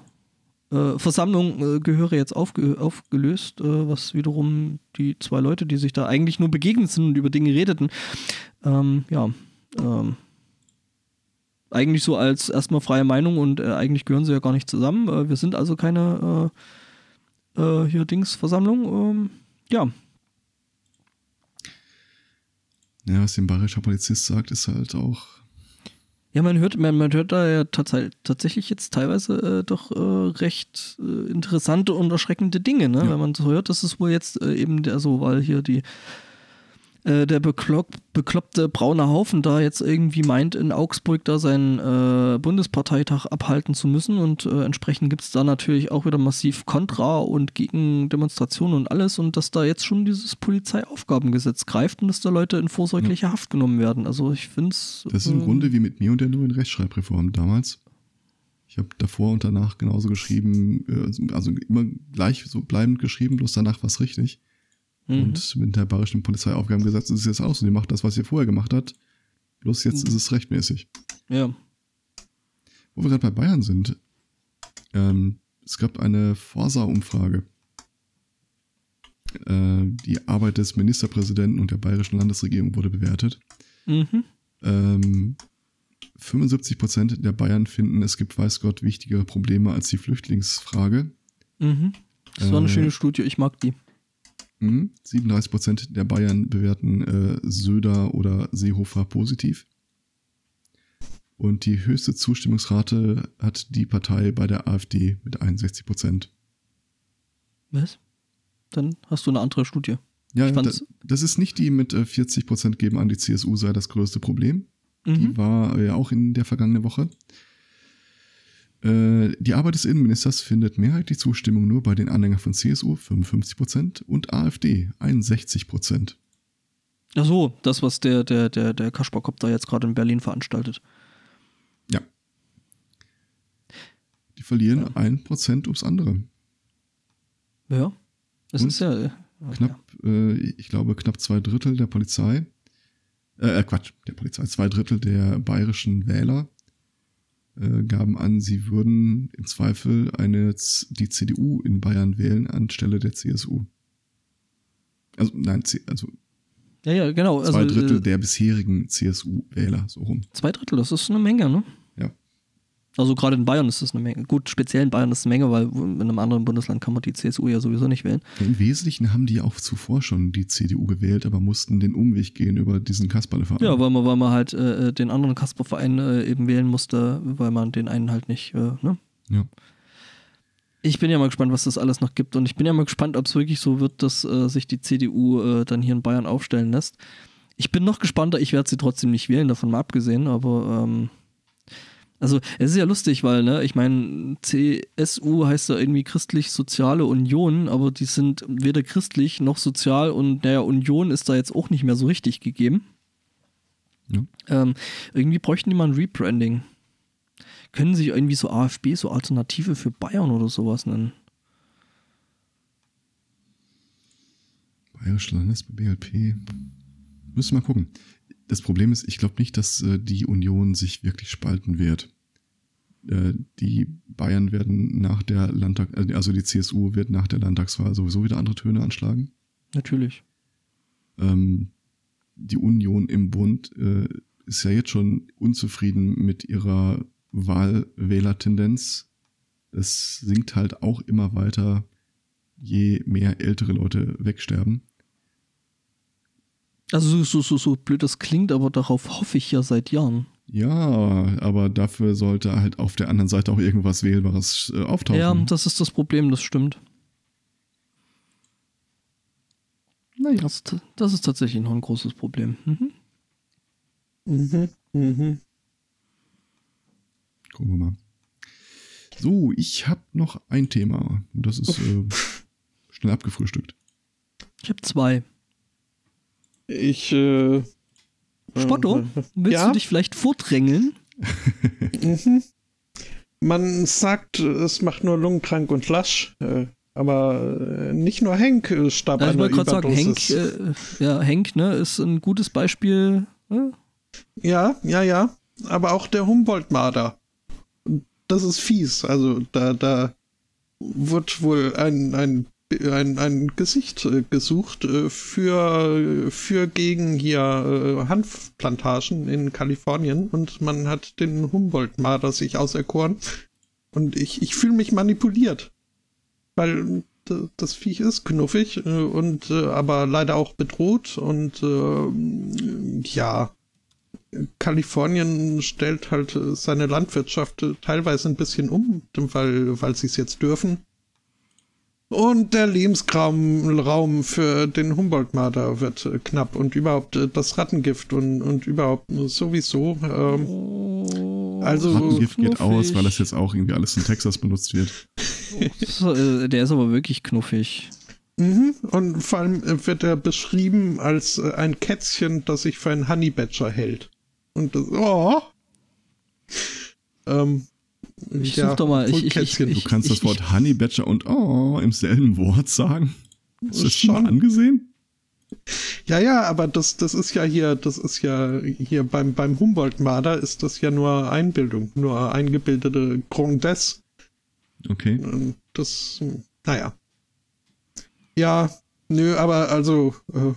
äh, äh, Versammlung äh, gehöre jetzt aufge aufgelöst, was wiederum die zwei Leute, die sich da eigentlich nur begegnet sind und über Dinge redeten, ähm, ja, ähm, eigentlich so als erstmal freie Meinung und eigentlich gehören sie ja gar nicht zusammen. Wir sind also keine äh, hier Dingsversammlung. Ähm, ja, Ja, was ein bayerischer Polizist sagt, ist halt auch. Ja, man hört, man, man hört da ja tats tatsächlich jetzt teilweise äh, doch äh, recht äh, interessante und erschreckende Dinge, ne? Ja. Wenn man so hört, das ist wohl jetzt äh, eben der so, weil hier die äh, der beklopp, bekloppte braune Haufen da jetzt irgendwie meint, in Augsburg da seinen äh, Bundesparteitag abhalten zu müssen und äh, entsprechend gibt es da natürlich auch wieder massiv Kontra und Gegendemonstrationen und alles und dass da jetzt schon dieses Polizeiaufgabengesetz greift und dass da Leute in vorsorgliche Haft genommen werden. Also ich finde es. Das ist im Grunde wie mit mir und der neuen Rechtschreibreform damals. Ich habe davor und danach genauso geschrieben, äh, also immer gleich so bleibend geschrieben, bloß danach war es richtig. Mhm. Und mit der bayerischen Polizeiaufgabengesetz ist es jetzt auch so. Die macht das, was ihr vorher gemacht hat. Bloß jetzt Mhm. ist es rechtmäßig. Ja. Wo wir gerade bei Bayern sind. Ähm, es gab eine Forsa-Umfrage. Äh, die Arbeit des Ministerpräsidenten und der bayerischen Landesregierung wurde bewertet. Mhm. Ähm, 75% der Bayern finden, es gibt, weiß Gott, wichtigere Probleme als die Flüchtlingsfrage. Mhm. Das war eine Äh, schöne Studie, ich mag die. Mhm. 37% der Bayern bewerten äh, Söder oder Seehofer positiv. Und die höchste Zustimmungsrate hat die Partei bei der AfD mit 61%. Was? dann hast du eine andere Studie. Ja, Ich da, fand's- das ist nicht die mit äh, 40 Prozent geben an die CSU sei das größte Problem. Die Mhm. war ja auch in der vergangenen Woche. Äh, Die Arbeit des Innenministers findet mehrheitlich Zustimmung nur bei den Anhängern von CSU 55 Prozent und AfD 61 Prozent. Ach so, das, was der, der, der, der Kasperkopf da jetzt gerade in Berlin veranstaltet. Ja. Die verlieren ein Prozent ums andere. Ja. Es ist ja. äh, Knapp, äh, ich glaube, knapp zwei Drittel der Polizei, äh, äh, Quatsch, der Polizei, zwei Drittel der bayerischen Wähler äh, gaben an, sie würden im Zweifel eine, die CDU in Bayern wählen anstelle der CSU. Also, nein, also Ja, ja, genau. zwei also, Drittel äh, der bisherigen CSU-Wähler, so rum. Zwei Drittel, das ist eine Menge, ne? Ja. Also gerade in Bayern ist das eine Menge. Gut, speziell in Bayern ist es eine Menge, weil in einem anderen Bundesland kann man die CSU ja sowieso nicht wählen. Im Wesentlichen haben die auch zuvor schon die CDU gewählt, aber mussten den Umweg gehen über diesen Kasperle-Verein. Ja, weil man, weil man halt äh, den anderen Kasper-Verein äh, eben wählen musste, weil man den einen halt nicht, äh, ne? Ja. Ich bin ja mal gespannt, was das alles noch gibt. Und ich bin ja mal gespannt, ob es wirklich so wird, dass äh, sich die CDU äh, dann hier in Bayern aufstellen lässt. Ich bin noch gespannter, ich werde sie trotzdem nicht wählen, davon mal abgesehen, aber ähm, also es ist ja lustig, weil, ne, ich meine, CSU heißt ja irgendwie christlich-soziale Union, aber die sind weder christlich noch sozial und naja, Union ist da jetzt auch nicht mehr so richtig gegeben. Ja. Ähm, irgendwie bräuchten die mal ein Rebranding. Können sich irgendwie so AfB, so Alternative für Bayern oder sowas nennen? Bayerische Landesbe BLP. Müssen wir mal gucken. Das Problem ist, ich glaube nicht, dass äh, die Union sich wirklich spalten wird. Äh, die Bayern werden nach der Landtag, äh, also die CSU wird nach der Landtagswahl sowieso wieder andere Töne anschlagen. Natürlich. Ähm, die Union im Bund äh, ist ja jetzt schon unzufrieden mit ihrer Wahlwählertendenz. Es sinkt halt auch immer weiter, je mehr ältere Leute wegsterben. Also so, so, so, so blöd das klingt, aber darauf hoffe ich ja seit Jahren. Ja, aber dafür sollte halt auf der anderen Seite auch irgendwas Wählbares äh, auftauchen. Ja, das ist das Problem, das stimmt. naja. Das, das ist tatsächlich noch ein großes Problem. Mhm. Mhm. Mhm. Gucken wir mal. So, ich habe noch ein Thema. Und Das ist äh, schnell abgefrühstückt. Ich habe zwei. Ich, äh, Spotto, willst ja? du dich vielleicht vordrängeln? Mhm. Man sagt, es macht nur lungenkrank und lasch, äh, aber äh, nicht nur Henk äh, starb Ja, ich wollte gerade sagen, Henk, äh, ja, Henk ne, ist ein gutes Beispiel. Ne? Ja, ja, ja. Aber auch der Humboldt-Marder. Das ist fies. Also da, da wird wohl ein, ein, ein, ein Gesicht äh, gesucht äh, für, für gegen hier äh, Hanfplantagen in Kalifornien und man hat den Humboldt-Marder sich auserkoren. Und ich, ich fühle mich manipuliert. Weil das Viech ist knuffig äh, und aber leider auch bedroht und äh, ja, Kalifornien stellt halt seine Landwirtschaft teilweise ein bisschen um, weil, weil sie es jetzt dürfen. Und der Lebensraum Raum für den Humboldt-Marder wird äh, knapp und überhaupt äh, das Rattengift und, und überhaupt sowieso. Ähm, Oh, Also- Rattengift geht knuffig. aus, weil das jetzt auch irgendwie alles in Texas benutzt wird. Äh, Der ist aber wirklich knuffig. mhm. Und vor allem wird er beschrieben als ein Kätzchen, das sich für einen Honey Badger hält. Und das, oh. Ähm, Ich such doch mal, ich- ich- ich- Du kannst das Wort Honey Badger und Oh im selben Wort sagen. Du das schon mal angesehen? Ja, ja, aber das, das ist ja hier, das ist ja hier beim, beim Humboldt-Marder ist das ja nur Einbildung, nur eingebildete Grondes. Okay. Und Das, naja. Ja, nö, aber also äh,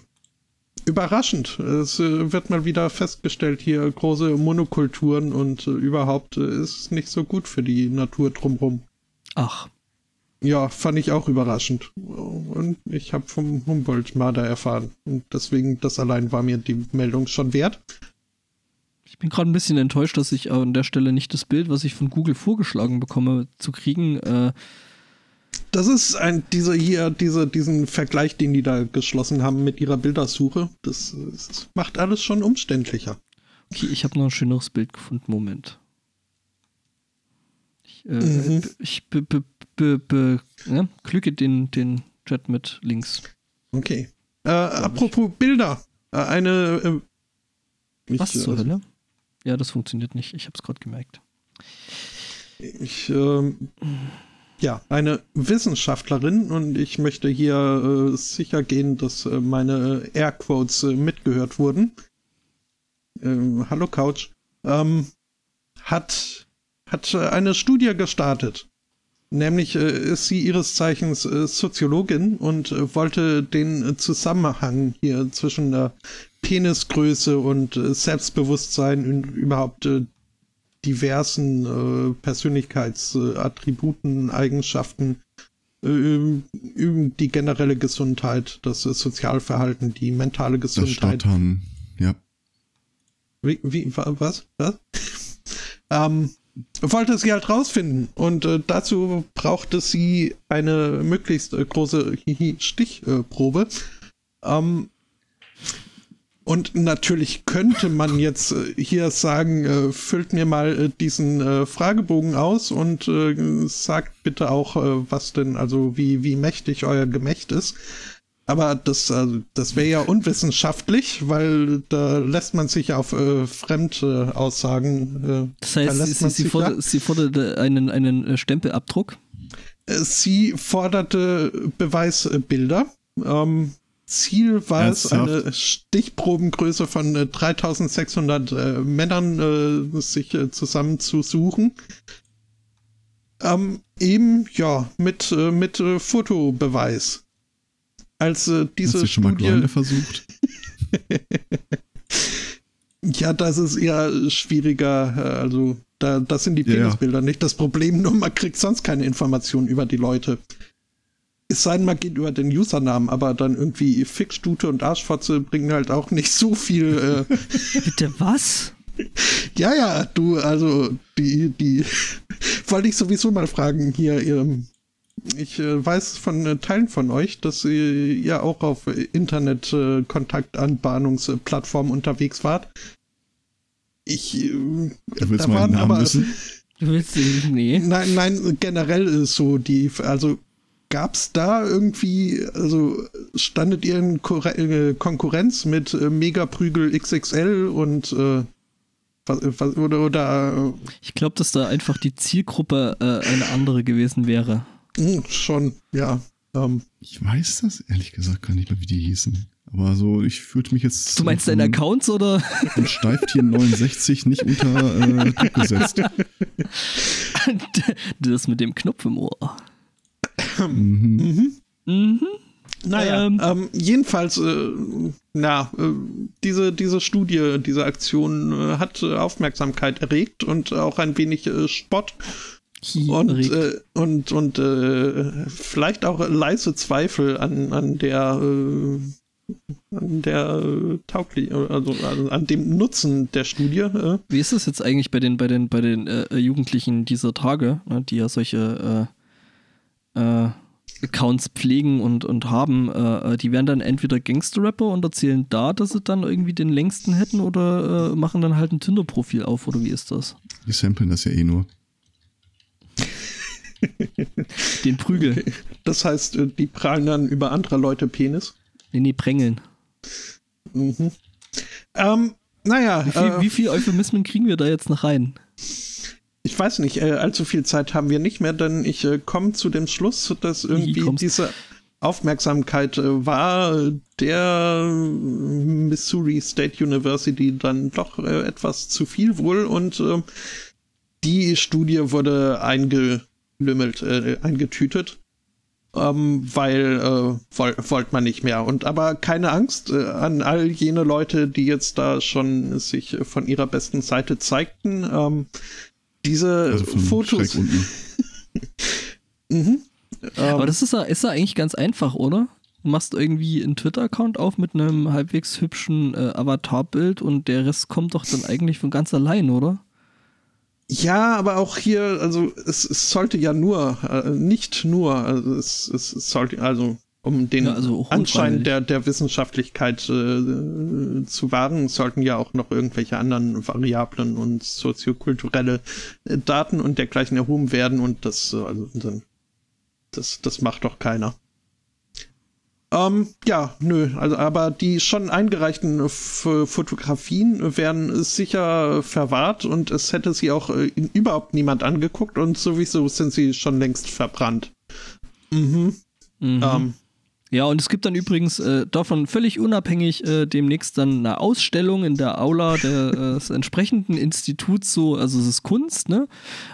überraschend. Es äh, wird mal wieder festgestellt, hier große Monokulturen und äh, überhaupt äh, ist es nicht so gut für die Natur drumherum. Ach, Ja, fand ich auch überraschend. Und ich habe vom Humboldt-Marder erfahren. Und deswegen, das allein war mir die Meldung schon wert. ich bin gerade ein bisschen enttäuscht, dass ich an der Stelle nicht das Bild, was ich von Google vorgeschlagen bekomme, zu kriegen. Äh, Das ist ein, diese hier, diese, diesen Vergleich, den die da geschlossen haben mit ihrer Bildersuche. Das, das macht alles schon umständlicher. Okay, ich habe noch ein schöneres Bild gefunden. Moment. Ich, äh, Mhm. ich be, be, be, be, ja, glücke den, den Chat mit Links. Okay. Äh, apropos Bilder. Äh, eine. Äh, Was ich, zur äh, Hölle? Ja, das funktioniert nicht. Ich habe es gerade gemerkt. Ich, ähm, ja, eine Wissenschaftlerin und ich möchte hier äh, sicher gehen, dass äh, meine Airquotes äh, mitgehört wurden. Ähm, hallo Couch. Ähm, hat, hat äh, eine Studie gestartet. Nämlich äh, ist sie ihres Zeichens äh, Soziologin und äh, wollte den äh, Zusammenhang hier zwischen der Penisgröße und äh, Selbstbewusstsein und überhaupt äh, diversen äh, Persönlichkeitsattributen, Eigenschaften, äh, üben die generelle Gesundheit, das äh, Sozialverhalten, die mentale Das Gesundheit. Stottern, ja. Wie, wie, wa- was? Was? ähm, wollte sie halt rausfinden und äh, dazu brauchte sie eine möglichst äh, große Stichprobe. Ähm, und natürlich könnte man jetzt äh, hier sagen, äh, füllt mir mal äh, diesen Fragebogen aus und sagt bitte auch, was denn, also wie, wie mächtig euer Gemächt ist. Aber das, das wäre ja unwissenschaftlich, weil da lässt man sich auf äh, fremde Aussagen. Äh, Das heißt, verlässt sie, sie, forder, ja. sie forderte einen, einen Stempelabdruck. Sie forderte Beweisbilder. Ähm, Ziel war es, Ernsthaft? eine Stichprobengröße von äh, 3600 äh, Männern äh, sich äh, zusammenzusuchen. Ähm, eben, ja, mit, äh, mit äh, Fotobeweis. Als diese Hast du schon mal Studie. Grindr versucht? Ja, das ist eher schwieriger. Also, da, das sind die Ja, ja. Penisbilder nicht das Problem, nur man kriegt sonst keine Informationen über die Leute. Es sei denn, man geht über den Usernamen, aber dann irgendwie Fickstute und Arschfotze bringen halt auch nicht so viel. Äh, Bitte was? ja, ja, du, also, die, die, wollte ich sowieso mal fragen hier, ähm, ich äh, weiß von äh, Teilen von euch, dass ihr ja auch auf Internet-Kontaktanbahnungsplattformen unterwegs wart. Ich, äh, Du willst da meinen waren Namen aber- wissen? Du willst nee. Nein, nein, generell ist so die, also gab's da irgendwie, also standet ihr in äh, Konkurrenz mit äh, Megaprügel XXL und äh, was, was, oder, oder Ich glaube, dass da einfach die Zielgruppe äh, eine andere gewesen wäre. äh, hm, schon, ja. Ähm, Ich weiß das ehrlich gesagt gar nicht mehr, wie die hießen. Aber so, ich fühlte mich jetzt. Du meinst deine Accounts oder? von Steiftier 69 nicht unter äh, Druck gesetzt. das mit dem Knopf im Ohr. Mhm. Mhm. naja, Ähm. ähm, jedenfalls, äh, na, äh, diese, diese Studie, diese Aktion äh, hat äh, Aufmerksamkeit erregt und auch ein wenig äh, Spott. Und, äh, und, und äh, vielleicht auch leise Zweifel an, an der, an der äh, tauglich, also an, an dem Nutzen der Studie. Äh. Wie ist das jetzt eigentlich bei den, bei den, bei den äh, Jugendlichen dieser Tage, ne, die ja solche äh, Accounts pflegen und, und haben? Äh, äh, die werden dann entweder Gangster-Rapper und erzählen da, dass sie dann irgendwie den längsten hätten oder äh, machen dann halt ein Tinder-Profil auf oder wie ist das? Die samplen das ja eh nur. Den Prügel. Das heißt, äh, die prallen dann über andere Leute Penis. Nee, nee, prängeln. Mhm. Ähm, naja, Wie viel, äh, wie viel Euphemismen kriegen wir da jetzt noch rein? Ich weiß nicht, äh, allzu viel Zeit haben wir nicht mehr, denn ich äh, komme zu dem Schluss, dass irgendwie diese Aufmerksamkeit äh, war der Missouri State University dann doch äh, etwas zu viel wohl und äh, die Studie wurde eingelümmelt, äh, eingetütet. Ähm, weil äh, woll, wollte man nicht mehr. Und aber keine Angst äh, an all jene Leute, die jetzt da schon sich von ihrer besten Seite zeigten. Ähm, diese Also Fotos. Mhm. Aber Ähm, das ist ja, ist ja eigentlich ganz einfach, oder? Du machst irgendwie einen Twitter-Account auf mit einem halbwegs hübschen äh, Avatarbild und der Rest kommt doch dann eigentlich von ganz allein, oder? Ja, aber auch hier, also es, es sollte ja nur, äh, nicht nur, also es, es sollte, also um den Ja, also Anschein der, der Wissenschaftlichkeit äh, zu wahren, sollten ja auch noch irgendwelche anderen Variablen und soziokulturelle äh, Daten und dergleichen erhoben werden und das, äh, also das, das macht doch keiner. Ähm, ja, nö, also aber die schon eingereichten F Fotografien werden sicher verwahrt und es hätte sie auch äh, überhaupt niemand angeguckt und sowieso sind sie schon längst verbrannt. Mhm. Mhm. Ähm, Ja, und es gibt dann übrigens äh, davon völlig unabhängig äh, demnächst dann eine Ausstellung in der Aula der, äh, des entsprechenden Instituts, so, also es ist Kunst, ne?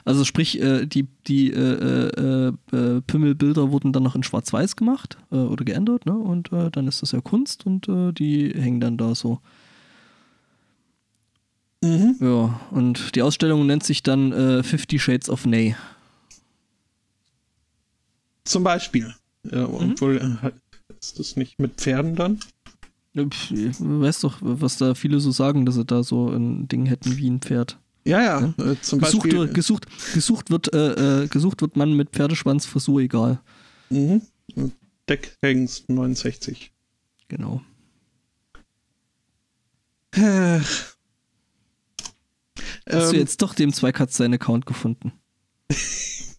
Also sprich, äh, die, die äh, äh, Pimmelbilder wurden dann noch in Schwarz-Weiß gemacht oder geändert, ne? Und dann ist das ja Kunst und die hängen dann da so. mhm. Ja, und die Ausstellung nennt sich dann äh, Fifty Shades of Ney. Zum Beispiel. Ja, obwohl, äh, ist das nicht mit Pferden dann? Ja, Weißt doch, was da viele so sagen, dass sie da so ein Ding hätten wie ein Pferd. Ja, ja. Äh, zum Gesucht, Beispiel. wird- gesucht, gesucht, wird, äh, äh, gesucht wird Mann mit Pferdeschwanz, Frisur egal. Mhm. Deckhengst 69. Genau. Äh, Hast du ähm, jetzt doch dem Zweikatz seinen Account gefunden?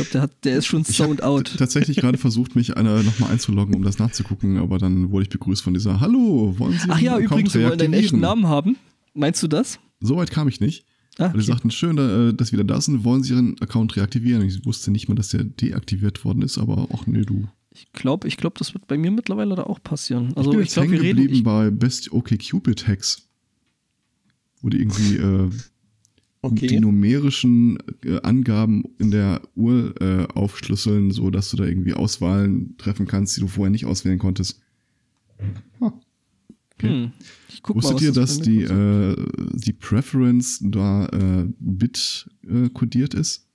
ich glaube, der, hat- der ist schon Ich habe sold out. tatsächlich gerade versucht, mich einer nochmal einzuloggen, um das nachzugucken, aber dann wurde ich begrüßt von dieser Hallo, wollen Sie Ach ja, übrigens, wir wollen deinen echten reaktivieren?" Namen haben. Meinst du das? Soweit kam ich nicht. Ah, Und die okay. sagten, schön, äh, dass Sie wieder da sind, wollen Sie Ihren Account reaktivieren? Ich wusste nicht mal, dass der deaktiviert worden ist, aber auch nee, du. Ich glaube, ich glaub, das wird bei mir mittlerweile da auch passieren. ich Also bin ich jetzt glaube, hängen wir reden. geblieben Ich, bei Best OK Cupid Hacks. Wo die irgendwie äh, die okay. numerischen äh, Angaben in der Uhr äh, aufschlüsseln, so dass du da irgendwie Auswahlen treffen kannst, die du vorher nicht auswählen konntest. Ah. Okay. hm, ich guck mal, Wusstet was ihr, das dass die, äh, die Preference da äh, Bit äh, kodiert ist?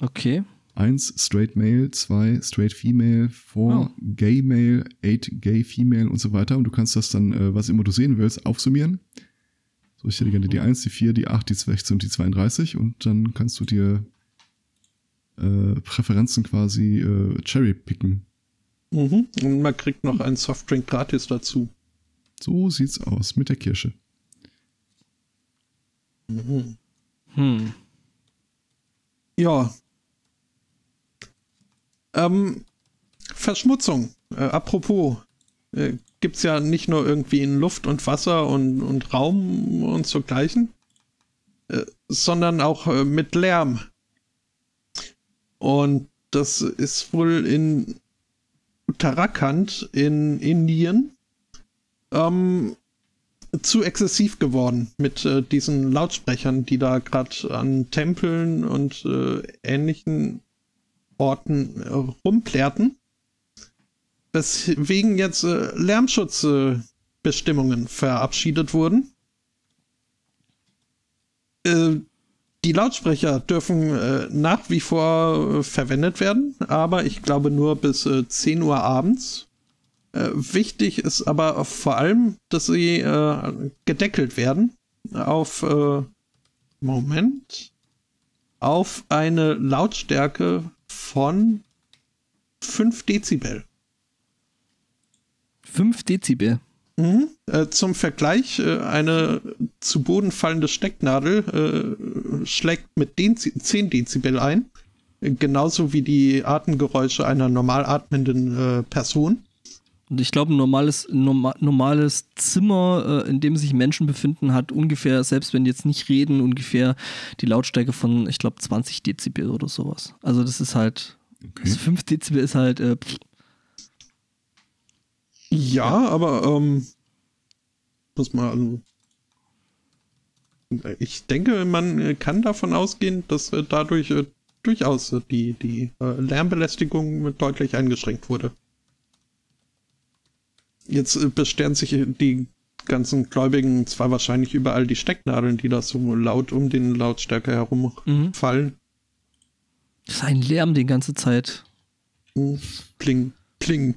Okay. 1 Straight Male, 2 Straight Female, 4 Oh. Gay Male, 8 Gay Female und so weiter. Und du kannst das dann, äh, was immer du sehen willst, aufsummieren. So, ich hätte gerne die 1, die 4, die 8, die 16 und die 32. Und dann kannst du dir äh, Präferenzen quasi äh, cherrypicken. Mhm. Und man kriegt noch einen Softdrink gratis dazu. So sieht's aus mit der Kirsche. Mhm. Hm. Ja. Ähm, Verschmutzung. Äh, apropos, äh, gibt's ja nicht nur irgendwie in Luft und Wasser und, und Raum und so gleichen, äh, sondern auch äh, mit Lärm. Und das ist wohl in Uttarakhand in Indien ähm, zu exzessiv geworden mit äh, diesen Lautsprechern, die da gerade an Tempeln und äh, ähnlichen Orten äh, rumplärten. Weswegen jetzt äh, Lärmschutzbestimmungen äh, verabschiedet wurden. Äh, die Lautsprecher dürfen äh, nach wie vor äh, verwendet werden, aber ich glaube nur bis äh, 10 Uhr abends. Äh, wichtig ist aber vor allem, dass sie gedeckelt werden auf Moment auf eine Lautstärke von 5 Dezibel. 5 Dezibel. Mhm. Äh, zum Vergleich, äh, eine zu Boden fallende Stecknadel äh, schlägt mit den 10 Dezibel ein. Genauso wie die Atemgeräusche einer normal atmenden äh, Person. Und ich glaube, ein normales, norma normales Zimmer, äh, in dem sich Menschen befinden, hat ungefähr, selbst wenn die jetzt nicht reden, ungefähr die Lautstärke von, ich glaube, 20 Dezibel oder sowas. Also das ist halt, Okay. das 5 Dezibel ist halt, äh, pff, Ja, aber ähm, muss man also, ich denke, man kann davon ausgehen, dass äh, dadurch äh, durchaus äh, die, die äh, Lärmbelästigung deutlich eingeschränkt wurde. Jetzt äh, beschweren sich äh, die ganzen Gläubigen zwar wahrscheinlich überall die Stecknadeln, die da so laut um den Lautstärke herum Mhm. fallen. das ist ein Lärm die ganze Zeit. Hm, Pling, pling.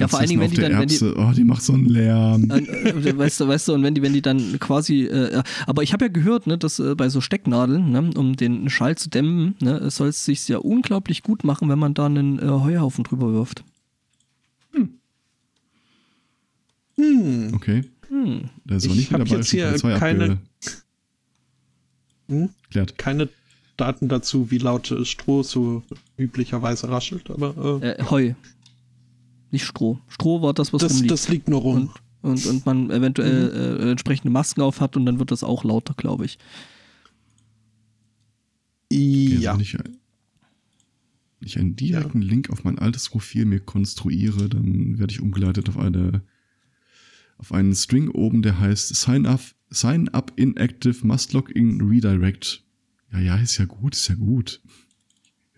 Ja, vor allen Dingen, wenn die dann, wenn die, oh, die macht so einen Lärm. Äh, äh, weißt du, weißt du, und wenn die, wenn die dann quasi, äh, aber ich habe ja gehört, ne, dass äh, bei so Stecknadeln, ne, um den Schall zu dämmen, ne, soll es sich ja unglaublich gut machen, wenn man da einen äh, Heuhaufen drüber wirft. Hm. Okay. Hm. Da ist nicht hab dabei, jetzt hier keine- Hm? Klärt. Keine Daten dazu, wie laut äh, Stroh so üblicherweise raschelt, aber äh, Äh, Heu. Nicht Stroh. Stroh war das, was das, rumliegt. das liegt nur rum. und, und, und man eventuell äh, entsprechende Masken auf hat und dann wird das auch lauter, glaube ich. Ja. Also wenn ich, wenn ich einen direkten Link auf mein altes Profil mir konstruiere, dann werde ich umgeleitet auf eine auf einen String oben, der heißt Sign up, sign up inactive must log in redirect. Ja, ja, ist ja gut, ist ja gut.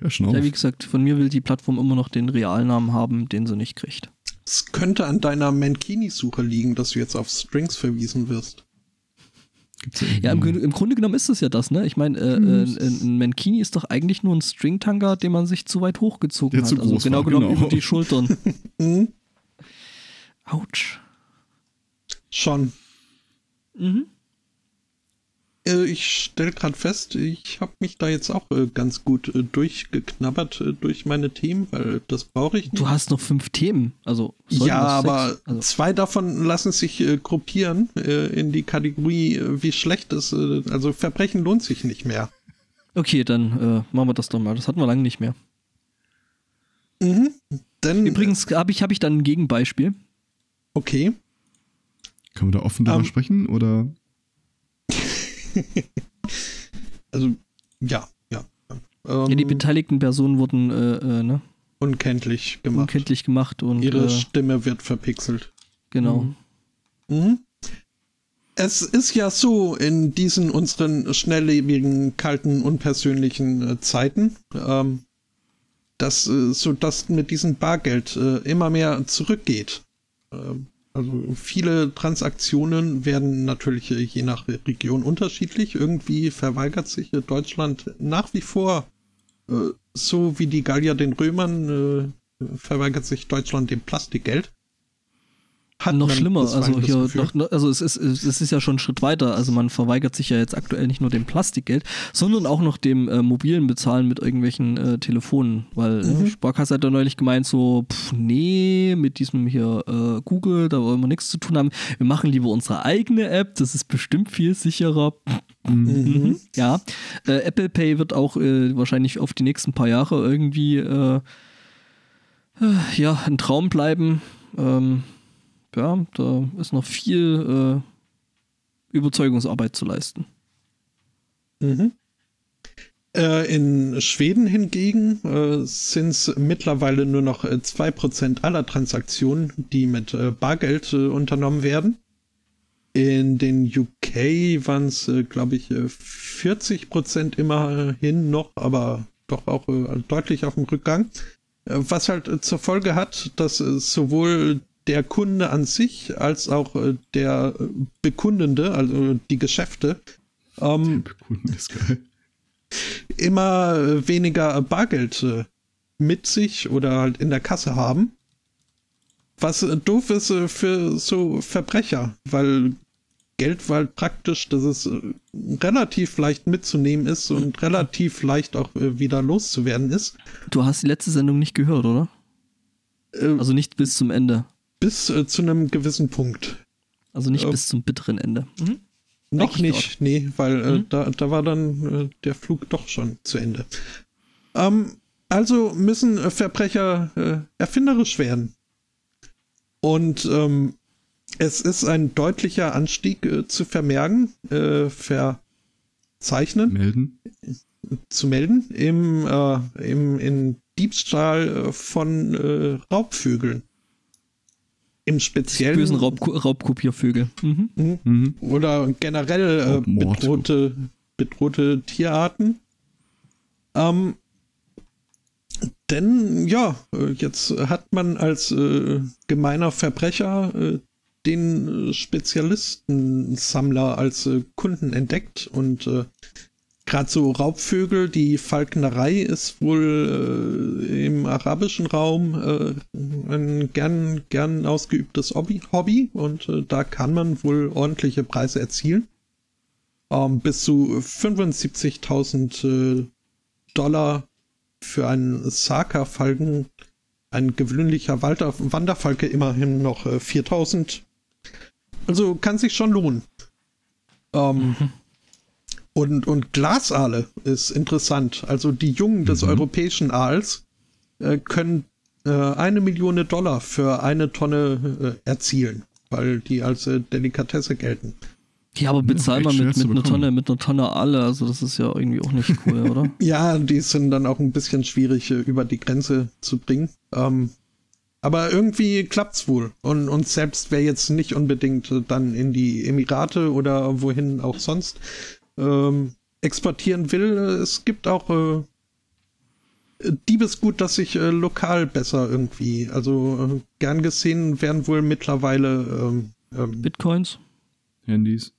Ja, schon. Ja, wie gesagt, von mir will die Plattform immer noch den Realnamen haben, den sie nicht kriegt. Es könnte an deiner Mankini-Suche liegen, dass du jetzt auf Strings verwiesen wirst. Ja, im, im Grunde genommen ist das ja das, ne? Ich meine, äh, Mhm. äh, ein ein Mankini ist doch eigentlich nur ein Stringtanger, den man sich zu weit hochgezogen Der hat. zu also groß genau war, genommen genau. über die Schultern. Mhm. Autsch. Schon. Mhm. Äh, ich stelle gerade fest, ich habe mich da jetzt auch äh, ganz gut äh, durchgeknabbert äh, durch meine Themen, weil das brauche ich nicht. Du hast noch fünf Themen. Also ja, aber also, zwei davon lassen sich äh, gruppieren äh, in die Kategorie, äh, wie schlecht es, äh, also Verbrechen lohnt sich nicht mehr. Okay, dann äh, machen wir das doch mal. Das hatten wir lange nicht mehr. Mhm. Denn, Übrigens habe ich, hab ich dann ein Gegenbeispiel. okay, Können wir da offen drüber Ähm, sprechen oder? also ja, ja. Ja, die Ähm, beteiligten Personen wurden äh, äh, ne, unkenntlich gemacht. unkenntlich gemacht und Ihre äh, Stimme wird verpixelt. genau. Mhm. Es ist ja so in diesen unseren schnelllebigen, kalten, unpersönlichen äh, Zeiten, ähm, dass äh, so dass mit diesem Bargeld äh, immer mehr zurückgeht. Ähm, also viele Transaktionen werden natürlich äh, je nach Region unterschiedlich. Irgendwie verweigert sich äh, Deutschland nach wie vor, äh, so wie die Gallier den Römern, verweigert sich Deutschland dem Plastikgeld. Hat noch schlimmer, also hier noch, noch- also es ist, es ist ja schon ein Schritt weiter. Also man verweigert sich ja jetzt aktuell nicht nur dem Plastikgeld, sondern auch noch dem äh, mobilen Bezahlen mit irgendwelchen äh, Telefonen. Weil Mhm. äh, Sparkasse hat ja neulich gemeint, so, pff, nee, mit diesem hier äh, Google, da wollen wir nichts zu tun haben. Wir machen lieber unsere eigene App, das ist bestimmt viel sicherer. Mhm. Ja, äh, Apple Pay wird auch äh, wahrscheinlich auf die nächsten paar Jahre irgendwie ja, ein Traum bleiben. Ähm, ja, da ist noch viel äh, Überzeugungsarbeit zu leisten. Mhm. Äh, in Schweden hingegen äh, sind es mittlerweile nur noch äh, 2% aller Transaktionen, die mit äh, Bargeld äh, unternommen werden. In den UK waren es, äh, glaube ich, äh, 40% immerhin noch, aber doch auch deutlich auf dem Rückgang. Was halt zur Folge hat, dass sowohl der Kunde an sich als auch äh, der äh, Bekundende, also die Geschäfte, ähm, Kunden ist geil. immer äh, weniger Bargeld äh, mit sich oder halt in der Kasse haben. Was doof ist äh, für so Verbrecher, weil Geld war halt praktisch, dass es äh, relativ leicht mitzunehmen ist und relativ leicht auch äh, wieder loszuwerden ist. Du hast die letzte Sendung nicht gehört, oder? Äh, Also nicht bis zum Ende. Bis äh, zu einem gewissen Punkt. Also nicht Ja. bis zum bitteren Ende. Mhm. Noch nicht, nee, weil äh, Mhm. da, da war dann äh, der Flug doch schon zu Ende. Ähm, also müssen äh, Verbrecher äh, erfinderisch werden. Und ähm, es ist ein deutlicher Anstieg äh, zu vermerken, äh, verzeichnen, Melden. zu melden im, äh, im in Diebstahl äh, von äh, Raubvögeln. Im Speziellen Bösen Raub Raubkopiervögel. Mhm. Mhm. Mhm. oder generell äh, bedrohte, bedrohte Tierarten. Ähm, denn ja, äh, jetzt hat man als äh, gemeiner Verbrecher äh, den äh, Spezialistensammler als äh, Kunden entdeckt und äh, gerade so Raubvögel, die Falknerei ist wohl äh, im arabischen Raum äh, ein gern, gern ausgeübtes Hobby, Hobby und äh, da kann man wohl ordentliche Preise erzielen. Ähm, bis zu 75.000 äh, Dollar für einen Saka-Falken, ein gewöhnlicher Walter Wanderfalke immerhin noch äh, 4.000. Also kann sich schon lohnen. Ähm, mhm. Und, und Glasaale ist interessant. Also die Jungen des mhm. europäischen Aals äh, können äh, eine Million Dollar für eine Tonne äh, erzielen, weil die als äh, Delikatesse gelten. Ja, aber bezahl mal mit, mit einer Tonne, mit einer Tonne Aale, also das ist ja irgendwie auch nicht cool, oder? ja, die sind dann auch ein bisschen schwierig äh, über die Grenze zu bringen. Ähm, aber irgendwie klappt's wohl. Und, und selbst wer jetzt nicht unbedingt dann in die Emirate oder wohin auch sonst ähm, exportieren will, es gibt auch äh, Diebesgut, das sich äh, lokal besser irgendwie, also äh, gern gesehen werden wohl mittlerweile ähm, ähm, Bitcoins, Handys.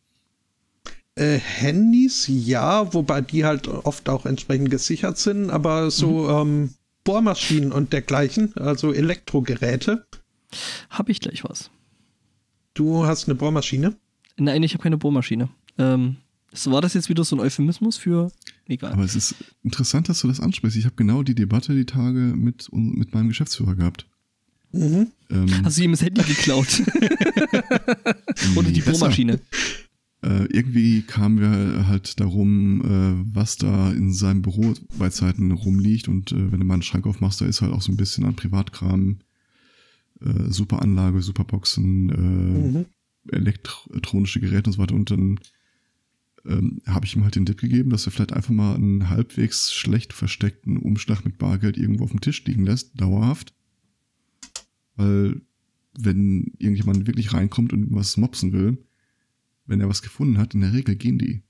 Äh, Handys, ja, wobei die halt oft auch entsprechend gesichert sind, aber so mhm. ähm, Bohrmaschinen und dergleichen, also Elektrogeräte. Habe ich gleich was. Du hast eine Bohrmaschine? Nein, ich habe keine Bohrmaschine. Ähm, so war das jetzt wieder so ein Euphemismus für egal. Aber es ist interessant, dass du das ansprichst. Ich habe genau die Debatte die Tage mit, mit meinem Geschäftsführer gehabt. Mhm. Ähm, Hast du ihm das Handy geklaut? Oder die Bohrmaschine? Äh, irgendwie kamen wir halt darum, äh, was da in seinem Büro bei Zeiten rumliegt. Und äh, wenn du mal einen Schrank aufmachst, da ist halt auch so ein bisschen an Privatkram, äh, super Anlage, super Boxen, äh, mhm. elektronische Geräte und so weiter. Und dann ähm, habe ich ihm halt den Tipp gegeben, dass er vielleicht einfach mal einen halbwegs schlecht versteckten Umschlag mit Bargeld irgendwo auf dem Tisch liegen lässt, dauerhaft. Weil wenn irgendjemand wirklich reinkommt und was mopsen will, wenn er was gefunden hat, in der Regel gehen die.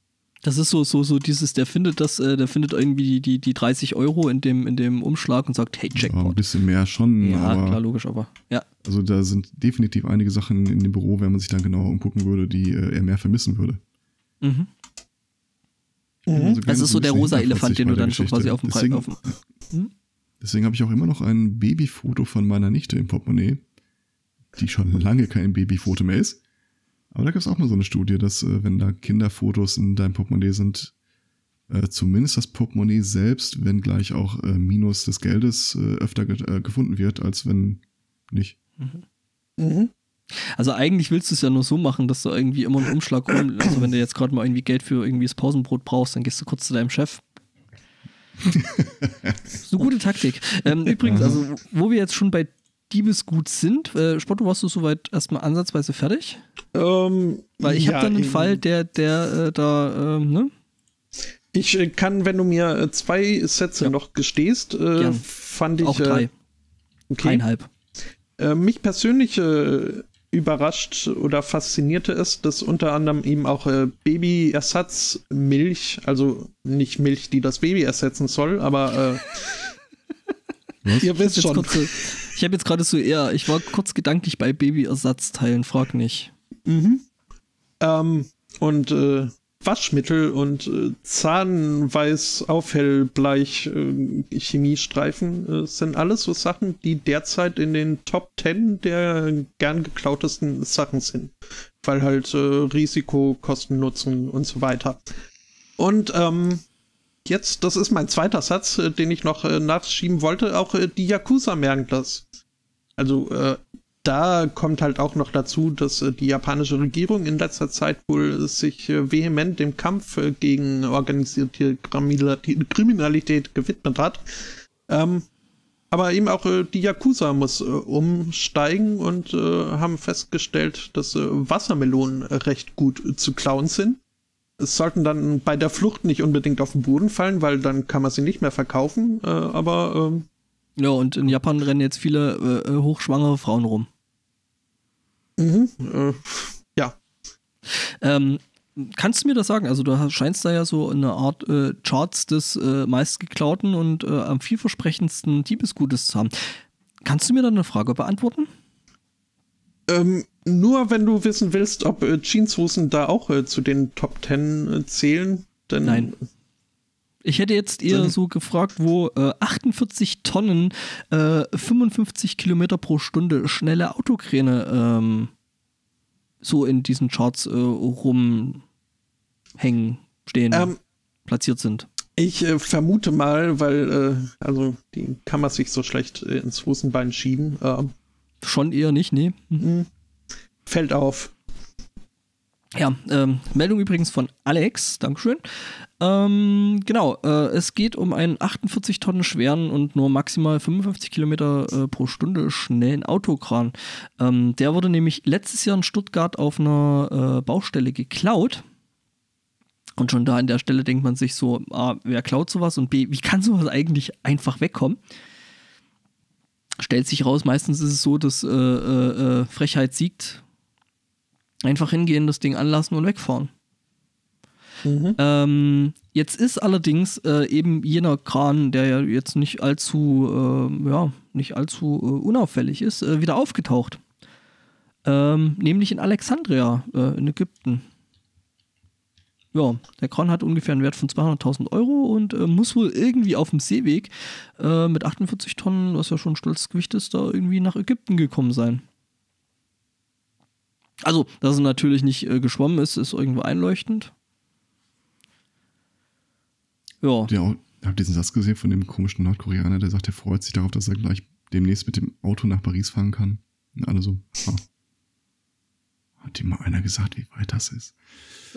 Das ist so, so, so dieses, der findet das, äh, der findet irgendwie die, die 30 Euro in dem, in dem Umschlag und sagt, hey, Jackpot. Ja, ein bisschen mehr schon. Ja, aber, klar, logisch, aber ja. Also da sind definitiv einige Sachen in dem Büro, wenn man sich dann genauer umgucken würde, die äh, er mehr vermissen würde. Mhm. Mhm. Das ist so der rosa Elefant, den du dann schon quasi auf dem Deswegen, auf hm? deswegen habe ich auch immer noch ein Babyfoto von meiner Nichte im Portemonnaie, die schon lange kein Babyfoto mehr ist. Aber da gibt es auch mal so eine Studie, dass äh, wenn da Kinderfotos in deinem Portemonnaie sind, äh, zumindest das Portemonnaie selbst, wenn gleich auch äh, Minus des Geldes äh, öfter ge äh, gefunden wird, als wenn nicht. Mhm. Mhm. Also eigentlich willst du es ja nur so machen, dass du irgendwie immer einen Umschlag rum, also wenn du jetzt gerade mal irgendwie Geld für irgendwie das Pausenbrot brauchst, dann gehst du kurz zu deinem Chef. so gute Taktik. Ähm, übrigens, also wo wir jetzt schon bei Diebesgut sind, äh, Spotto, warst du soweit erstmal ansatzweise fertig? Ähm, Weil ich ja, habe da einen Fall, der, der äh, da, ähm, ne? Ich äh, kann, wenn du mir äh, zwei Sätze ja. noch gestehst, äh, fand ich. Auch drei. Äh, okay. Dreieinhalb. mich persönlich überrascht oder faszinierte es, dass unter anderem ihm auch äh, Babyersatzmilch, also nicht Milch, die das Baby ersetzen soll, aber äh, ihr wisst schon. Kurze, ich habe jetzt gerade so eher, ich war kurz gedanklich bei Babyersatzteilen, frag nicht. Mhm. Ähm, und äh, Waschmittel und äh, Zahnweiß, Aufhellbleich, äh, Chemiestreifen äh, sind alles so Sachen, die derzeit in den Top 10 der gern geklautesten Sachen sind. Weil halt äh, Risiko, Kosten, Nutzen und so weiter. Und ähm, jetzt, das ist mein zweiter Satz, äh, den ich noch äh, nachschieben wollte, auch äh, die Yakuza merken das. Also da kommt halt auch noch dazu, dass äh, die japanische Regierung in letzter Zeit wohl sich äh, vehement dem Kampf äh, gegen organisierte Kriminalität gewidmet hat. Ähm, aber eben auch die Yakuza muss umsteigen und haben festgestellt, dass Wassermelonen recht gut zu klauen sind. Es sollten dann bei der Flucht nicht unbedingt auf den Boden fallen, weil dann kann man sie nicht mehr verkaufen. aber ähm, ja, und in Japan rennen jetzt viele äh, hochschwangere Frauen rum. Mhm, äh, ja. Ähm, kannst du mir das sagen? Also du scheinst da ja so eine Art äh, Charts des äh, meistgeklauten und äh, am vielversprechendsten Diebesgutes zu haben. Kannst du mir da eine Frage beantworten? Ähm, nur wenn du wissen willst, ob äh, Jeanshosen da auch äh, zu den Top Ten äh, zählen. Denn Nein. Ich hätte jetzt eher So. gefragt, wo äh, 48 Tonnen, äh, 55 Kilometer pro Stunde schnelle Autokräne ähm, so in diesen Charts äh, rumhängen, stehen, Ähm, platziert sind. ich äh, vermute mal, weil, äh, also die kann man sich so schlecht äh, ins Hosenbein schieben. ähm, Schon eher nicht, nee. Mhm. mh, fällt auf. Ja, ähm, Meldung übrigens von Alex, Dankeschön. Ähm, genau, äh, es geht um einen 48 Tonnen schweren und nur maximal 55 Kilometer äh, pro Stunde schnellen Autokran. Ähm, der wurde nämlich letztes Jahr in Stuttgart auf einer äh, Baustelle geklaut. Und schon da an der Stelle denkt man sich so, A, wer klaut sowas und B, wie kann sowas eigentlich einfach wegkommen? Stellt sich raus, meistens ist es so, dass äh, äh, äh, Frechheit siegt Einfach hingehen, das Ding anlassen und wegfahren. Mhm. Ähm, jetzt ist allerdings äh, eben jener Kran, der ja jetzt nicht allzu, äh, ja, nicht allzu äh, unauffällig ist, äh, wieder aufgetaucht. Ähm, nämlich in Alexandria äh, in Ägypten. Ja, der Kran hat ungefähr einen Wert von 200.000 Euro und äh, muss wohl irgendwie auf dem Seeweg mit 48 Tonnen, was ja schon ein stolzes Gewicht ist, da irgendwie nach Ägypten gekommen sein. Also, dass er natürlich nicht geschwommen ist, ist irgendwo einleuchtend. Ja, auch, habt ihr diesen Satz gesehen von dem komischen Nordkoreaner, der sagt, er freut sich darauf, dass er gleich demnächst mit dem Auto nach Paris fahren kann? Und alle so, ah. Hat ihm mal einer gesagt, wie weit das ist?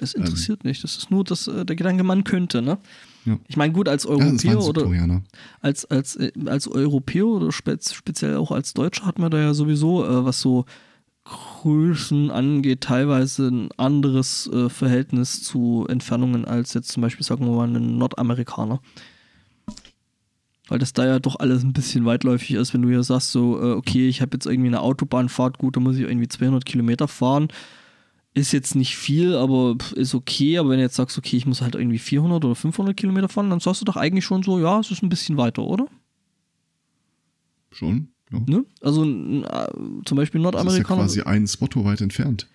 es interessiert nicht. Das ist nur das, äh, der Gedanke, man könnte, ne? Ja. Ich meine, gut, als Ja, Europäer ein oder Südkoreaner. als, als, äh, als Europäer oder spez speziell auch als Deutscher hat man da ja sowieso, äh, was so Größen angeht, teilweise ein anderes äh, Verhältnis zu Entfernungen als jetzt zum Beispiel, sagen wir mal, ein Nordamerikaner. Weil das da ja doch alles ein bisschen weitläufig ist, wenn du ja sagst, so, äh, okay, ich habe jetzt irgendwie eine Autobahnfahrt, gut, da muss ich irgendwie 200 Kilometer fahren. Ist jetzt nicht viel, aber ist okay. Aber wenn du jetzt sagst, okay, ich muss halt irgendwie 400 oder 500 Kilometer fahren, dann sagst du doch eigentlich schon so, ja, es ist ein bisschen weiter, oder? Schon? Ja. Ne? Also äh, zum Beispiel Das ist ja Nordamerikaner. quasi einen Spotto weit entfernt.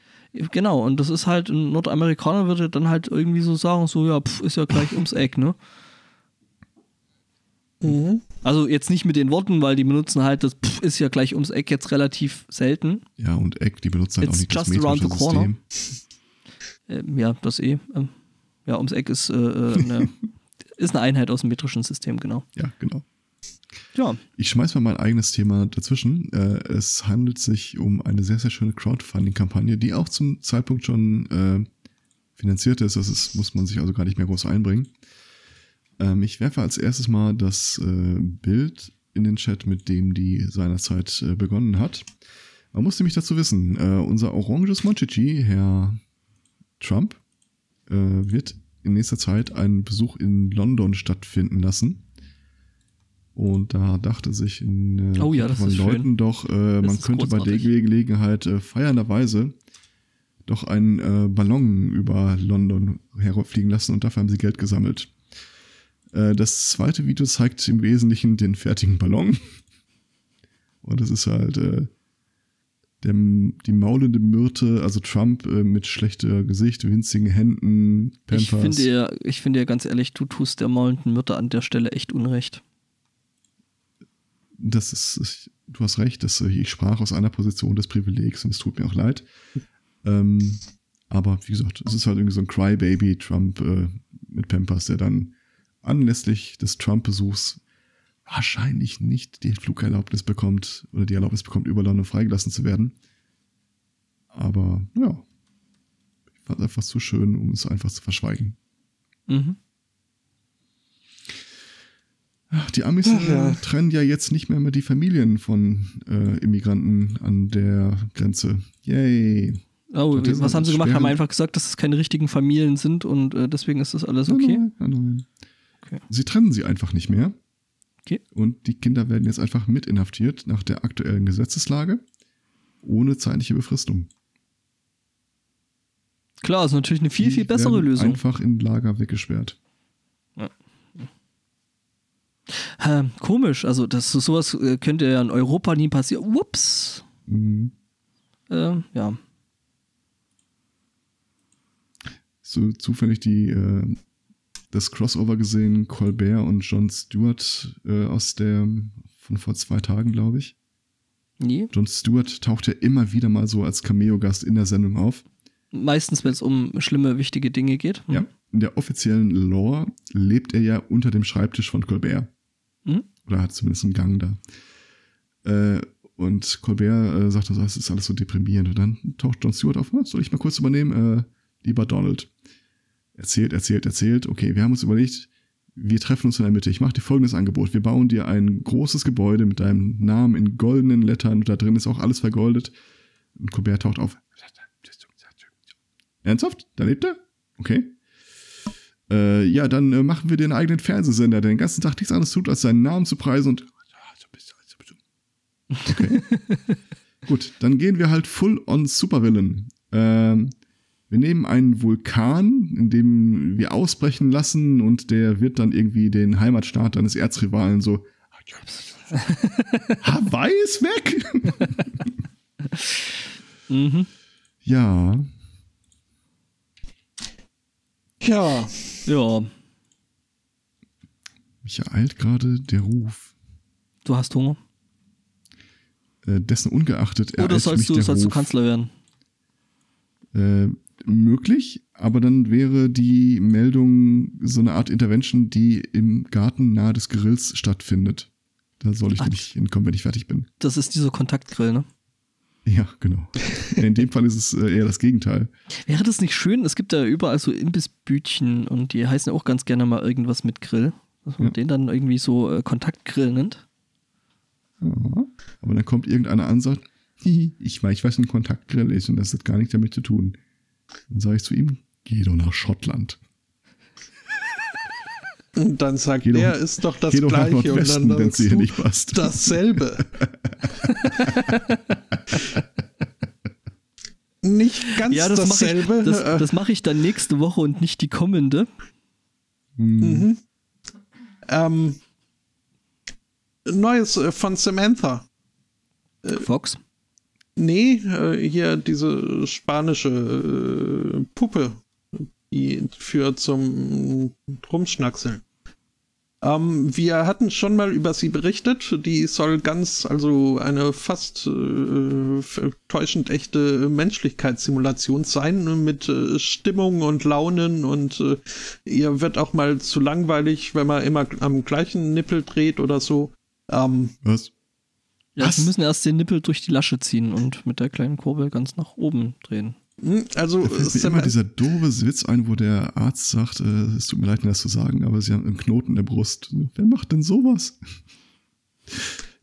genau, und das ist halt, ein Nordamerikaner würde dann halt irgendwie so sagen, so, ja, pf, ist ja gleich ums Eck, ne? Mhm. Also jetzt nicht mit den Worten, weil die benutzen halt das pf, ist ja gleich ums Eck jetzt relativ selten. Ja, und Eck, die benutzen halt It's auch nicht das just around the metrische corner. System. Ähm, ja, das eh. Ähm, ja, ums Eck ist, äh, äh, eine, ist eine Einheit aus dem metrischen System, genau. Ja, genau. Ja, Ich schmeiß mal mein eigenes Thema dazwischen. Äh, es handelt sich um eine sehr, sehr schöne Crowdfunding-Kampagne, die auch zum Zeitpunkt schon äh, finanziert ist. Das ist, muss man sich also gar nicht mehr groß einbringen. Ähm, ich werfe als erstes mal das äh, Bild in den Chat, mit dem die seinerzeit begonnen hat. Man muss nämlich dazu wissen, unser oranges Monchichi, Herr Trump, wird in nächster Zeit einen Besuch in London stattfinden lassen. Und da dachte sich in äh, Oh ja, von ist schön. Leuten doch, äh, man könnte bei der großartig. Gelegenheit äh, feiernderweise doch einen äh, Ballon über London herfliegen lassen und dafür haben sie Geld gesammelt. Äh, das zweite Video zeigt im Wesentlichen den fertigen Ballon. Und es ist halt äh, der, die maulende Myrte, also Trump äh, mit schlechter Gesicht, winzigen Händen, ich Pampers. finde ja, ich finde ja ganz ehrlich, du tust der maulenden Myrte an der Stelle echt Unrecht. Das ist, ich, du hast recht, dass äh, ich sprach aus einer Position des Privilegs und es tut mir auch leid. Ähm, aber wie gesagt, es ist halt irgendwie so ein Crybaby Trump äh, mit Pampers, der dann anlässlich des Trump-Besuchs wahrscheinlich nicht die Flugerlaubnis bekommt oder die Erlaubnis bekommt, über London freigelassen zu werden. Aber ja, ich fand es einfach zu schön, um es einfach zu verschweigen. Mhm. Ach, Die Amis Ach, ja. äh, trennen ja jetzt nicht mehr, mehr die Familien von äh, Immigranten an der Grenze. Yay. Oh, Das was haben sie gemacht? schwere- Haben einfach gesagt, dass es keine richtigen Familien sind und äh, deswegen ist das alles okay. Nein, nein, nein. Okay. Sie trennen sie einfach nicht mehr. Okay. Und die Kinder werden jetzt einfach mit inhaftiert nach der aktuellen Gesetzeslage ohne zeitliche Befristung. Klar, ist natürlich eine viel, Die viel bessere Lösung. Einfach in Lager weggesperrt. Ähm, komisch, also das sowas äh, könnte ja in Europa nie passieren. Ups. Mhm. Ähm, ja. So zufällig die, äh, das Crossover gesehen, Colbert und Jon Stewart äh, aus der von vor zwei Tagen, glaube ich. Nee. Jon Stewart taucht ja immer wieder mal so als Cameo-Gast in der Sendung auf. Meistens, wenn es um schlimme, wichtige Dinge geht. Mhm. Ja, in der offiziellen Lore lebt er ja unter dem Schreibtisch von Colbert. Mhm. Oder hat zumindest einen Gang da. Äh, und Colbert äh, sagt, also, es ist alles so deprimierend. Und dann taucht Jon Stewart auf. "Ah, Soll ich mal kurz übernehmen? Äh, lieber Donald. Erzählt, erzählt, erzählt. Okay, wir haben uns überlegt, wir treffen uns in der Mitte. Ich mache dir folgendes Angebot. Wir bauen dir ein großes Gebäude mit deinem Namen in goldenen Lettern. Und da drin ist auch alles vergoldet. Und Colbert taucht auf. Ernsthaft? Da lebt er? Okay. Äh, ja, dann äh, machen wir einen eigenen Fernsehsender, der den ganzen Tag nichts anderes tut, als seinen Namen zu preisen und. Okay. Gut, dann gehen wir halt full on Supervillain. Ähm, wir nehmen einen Vulkan, in dem wir ausbrechen lassen und der wird dann irgendwie den Heimatstaat deines Erzrivalen so. Hawaii ist weg! Mhm. ja, Ja, Ja, mich ereilt gerade der Ruf. du hast Hunger. Äh, dessen ungeachtet Oder ereilt sollst du, sollst du Ruf. Kanzler werden? Äh, möglich, aber dann wäre die Meldung so eine Art Intervention, die im Garten nahe des Grills stattfindet. Da soll ich Ach. nicht hinkommen, wenn ich fertig bin. Das ist dieser Kontaktgrill, ne? Ja, genau. In dem Fall ist es äh, eher das Gegenteil. Wäre das nicht schön? Es gibt ja überall so Imbissbütchen und die heißen auch ganz gerne mal irgendwas mit Grill. Dass man Ja. den dann irgendwie so äh, Kontaktgrill nennt. Ja. Aber dann kommt irgendeiner an und sagt, "Hihi, ich weiß, weiß, ein Kontaktgrill ist und das hat gar nichts damit zu tun. Dann sage ich zu ihm, geh doch nach Schottland. Und dann sagt Geh doch- er, ist doch das geh doch nach Gleiche. Und dann sagst du, nicht passt. dasselbe. nicht ganz Ja, das mache dasselbe. ich, das, äh, das mach ich dann nächste Woche und nicht die kommende. Hm, Mhm. Ähm, Neues äh, von Samantha. Fox. Nee, äh, hier diese spanische äh, Puppe, die führt zum Rumschnackseln. Ähm, wir hatten schon mal über sie berichtet. Die soll ganz, also eine fast äh, täuschend echte Menschlichkeitssimulation sein mit äh, Stimmung und Launen und äh, ihr wird auch mal zu langweilig, wenn man immer am gleichen Nippel dreht oder so. Ähm, Was? Ja, Was? sie müssen erst den Nippel durch die Lasche ziehen und mit der kleinen Kurbel ganz nach oben drehen. Hm, also Da fällt mir Sam- immer dieser doofe Witz ein, wo der Arzt sagt, äh, es tut mir leid, mir das zu sagen, aber sie haben einen Knoten in der Brust. Wer macht denn sowas?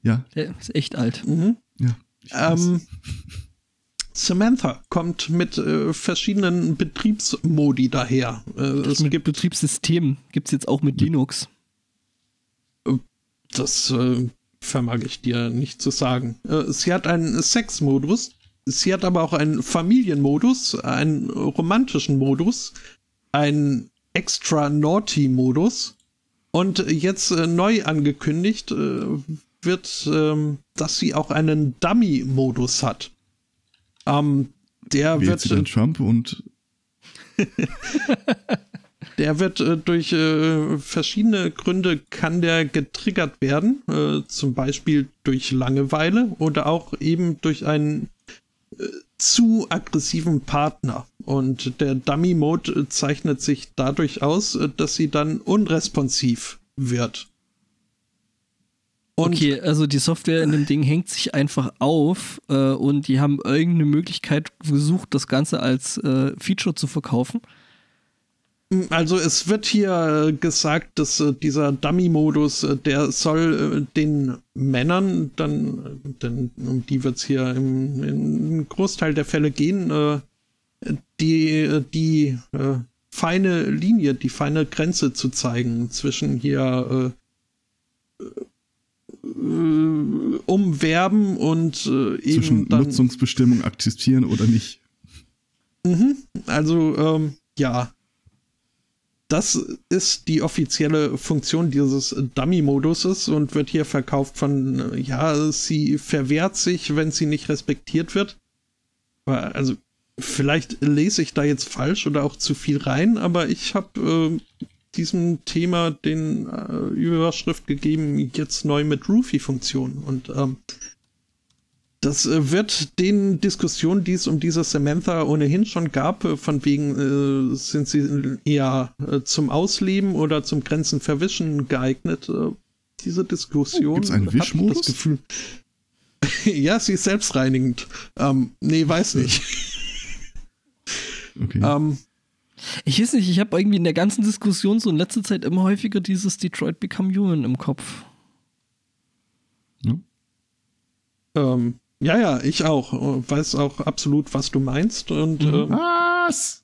ja, Der ist echt alt. Mhm. ja. Ähm, Samantha kommt mit äh, verschiedenen Betriebsmodi daher. Äh, es mit gibt Betriebssystem gibt es jetzt auch mit Linux. das äh, vermag ich dir nicht zu sagen. Äh, sie hat einen Sexmodus, sie hat aber auch einen Familienmodus, einen romantischen Modus, einen extra naughty Modus und jetzt äh, neu angekündigt äh, wird, ähm, dass sie auch einen Dummy Modus hat. Ähm, der Wählt wird dann Trump und Der wird äh, durch äh, verschiedene Gründe kann der getriggert werden, äh, zum Beispiel durch Langeweile oder auch eben durch einen äh, zu aggressiven Partner. Und der Dummy Mode äh, zeichnet sich dadurch aus, dass sie dann unresponsiv wird. Und okay, also die Software in dem Ding hängt sich einfach auf äh, und die haben irgendeine Möglichkeit gesucht, das Ganze als äh, Feature zu verkaufen. Also es wird hier äh, gesagt, dass äh, dieser Dummy-Modus, äh, der soll den Männern dann, denn um die wird es hier im, im Großteil der Fälle gehen, die, die feine Linie, die feine Grenze zu zeigen zwischen hier umwerben und äh, eben zwischen dann Nutzungsbestimmung akzeptieren oder nicht. Mhm. Also, ähm, ja. Das ist die offizielle Funktion dieses Dummy-Moduses und wird hier verkauft von, äh, ja, sie verwehrt sich, wenn sie nicht respektiert wird. Also, vielleicht lese ich da jetzt falsch oder auch zu viel rein, aber ich habe diesem Thema den äh, Überschrift gegeben, jetzt neu mit Roofy-Funktionen. Und ähm, das äh, wird den Diskussionen, die es um diese Samantha ohnehin schon gab, äh, von wegen, äh, sind sie eher äh, zum Ausleben oder zum Grenzen verwischen geeignet, äh, diese Diskussion. Gibt's einen Wischmodus? Das Gefühl, ja, sie ist selbstreinigend. Ähm, nee, weiß nicht. Okay. ähm, Ich weiß nicht, ich habe irgendwie in der ganzen Diskussion so in letzter Zeit immer häufiger dieses Detroit Become Human im Kopf. ja. ähm, ja, ja, ich auch. Weiß auch absolut, was du meinst. Und Mhm. ähm, Was?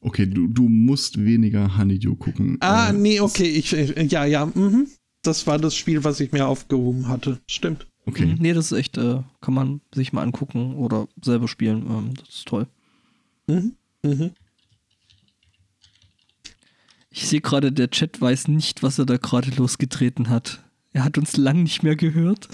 Okay, du, du musst weniger Honeydew gucken. Ah, Äh, nee, okay, ich, äh, ja, ja, mhm. Das war das Spiel, was ich mir aufgehoben hatte. Stimmt. Okay. Mhm. Nee, das ist echt, äh, kann man sich mal angucken oder selber spielen. Ähm, das ist toll. Mhm. Mhm. Ich sehe gerade, der Chat weiß nicht, was er da gerade losgetreten hat. Er hat uns lang nicht mehr gehört.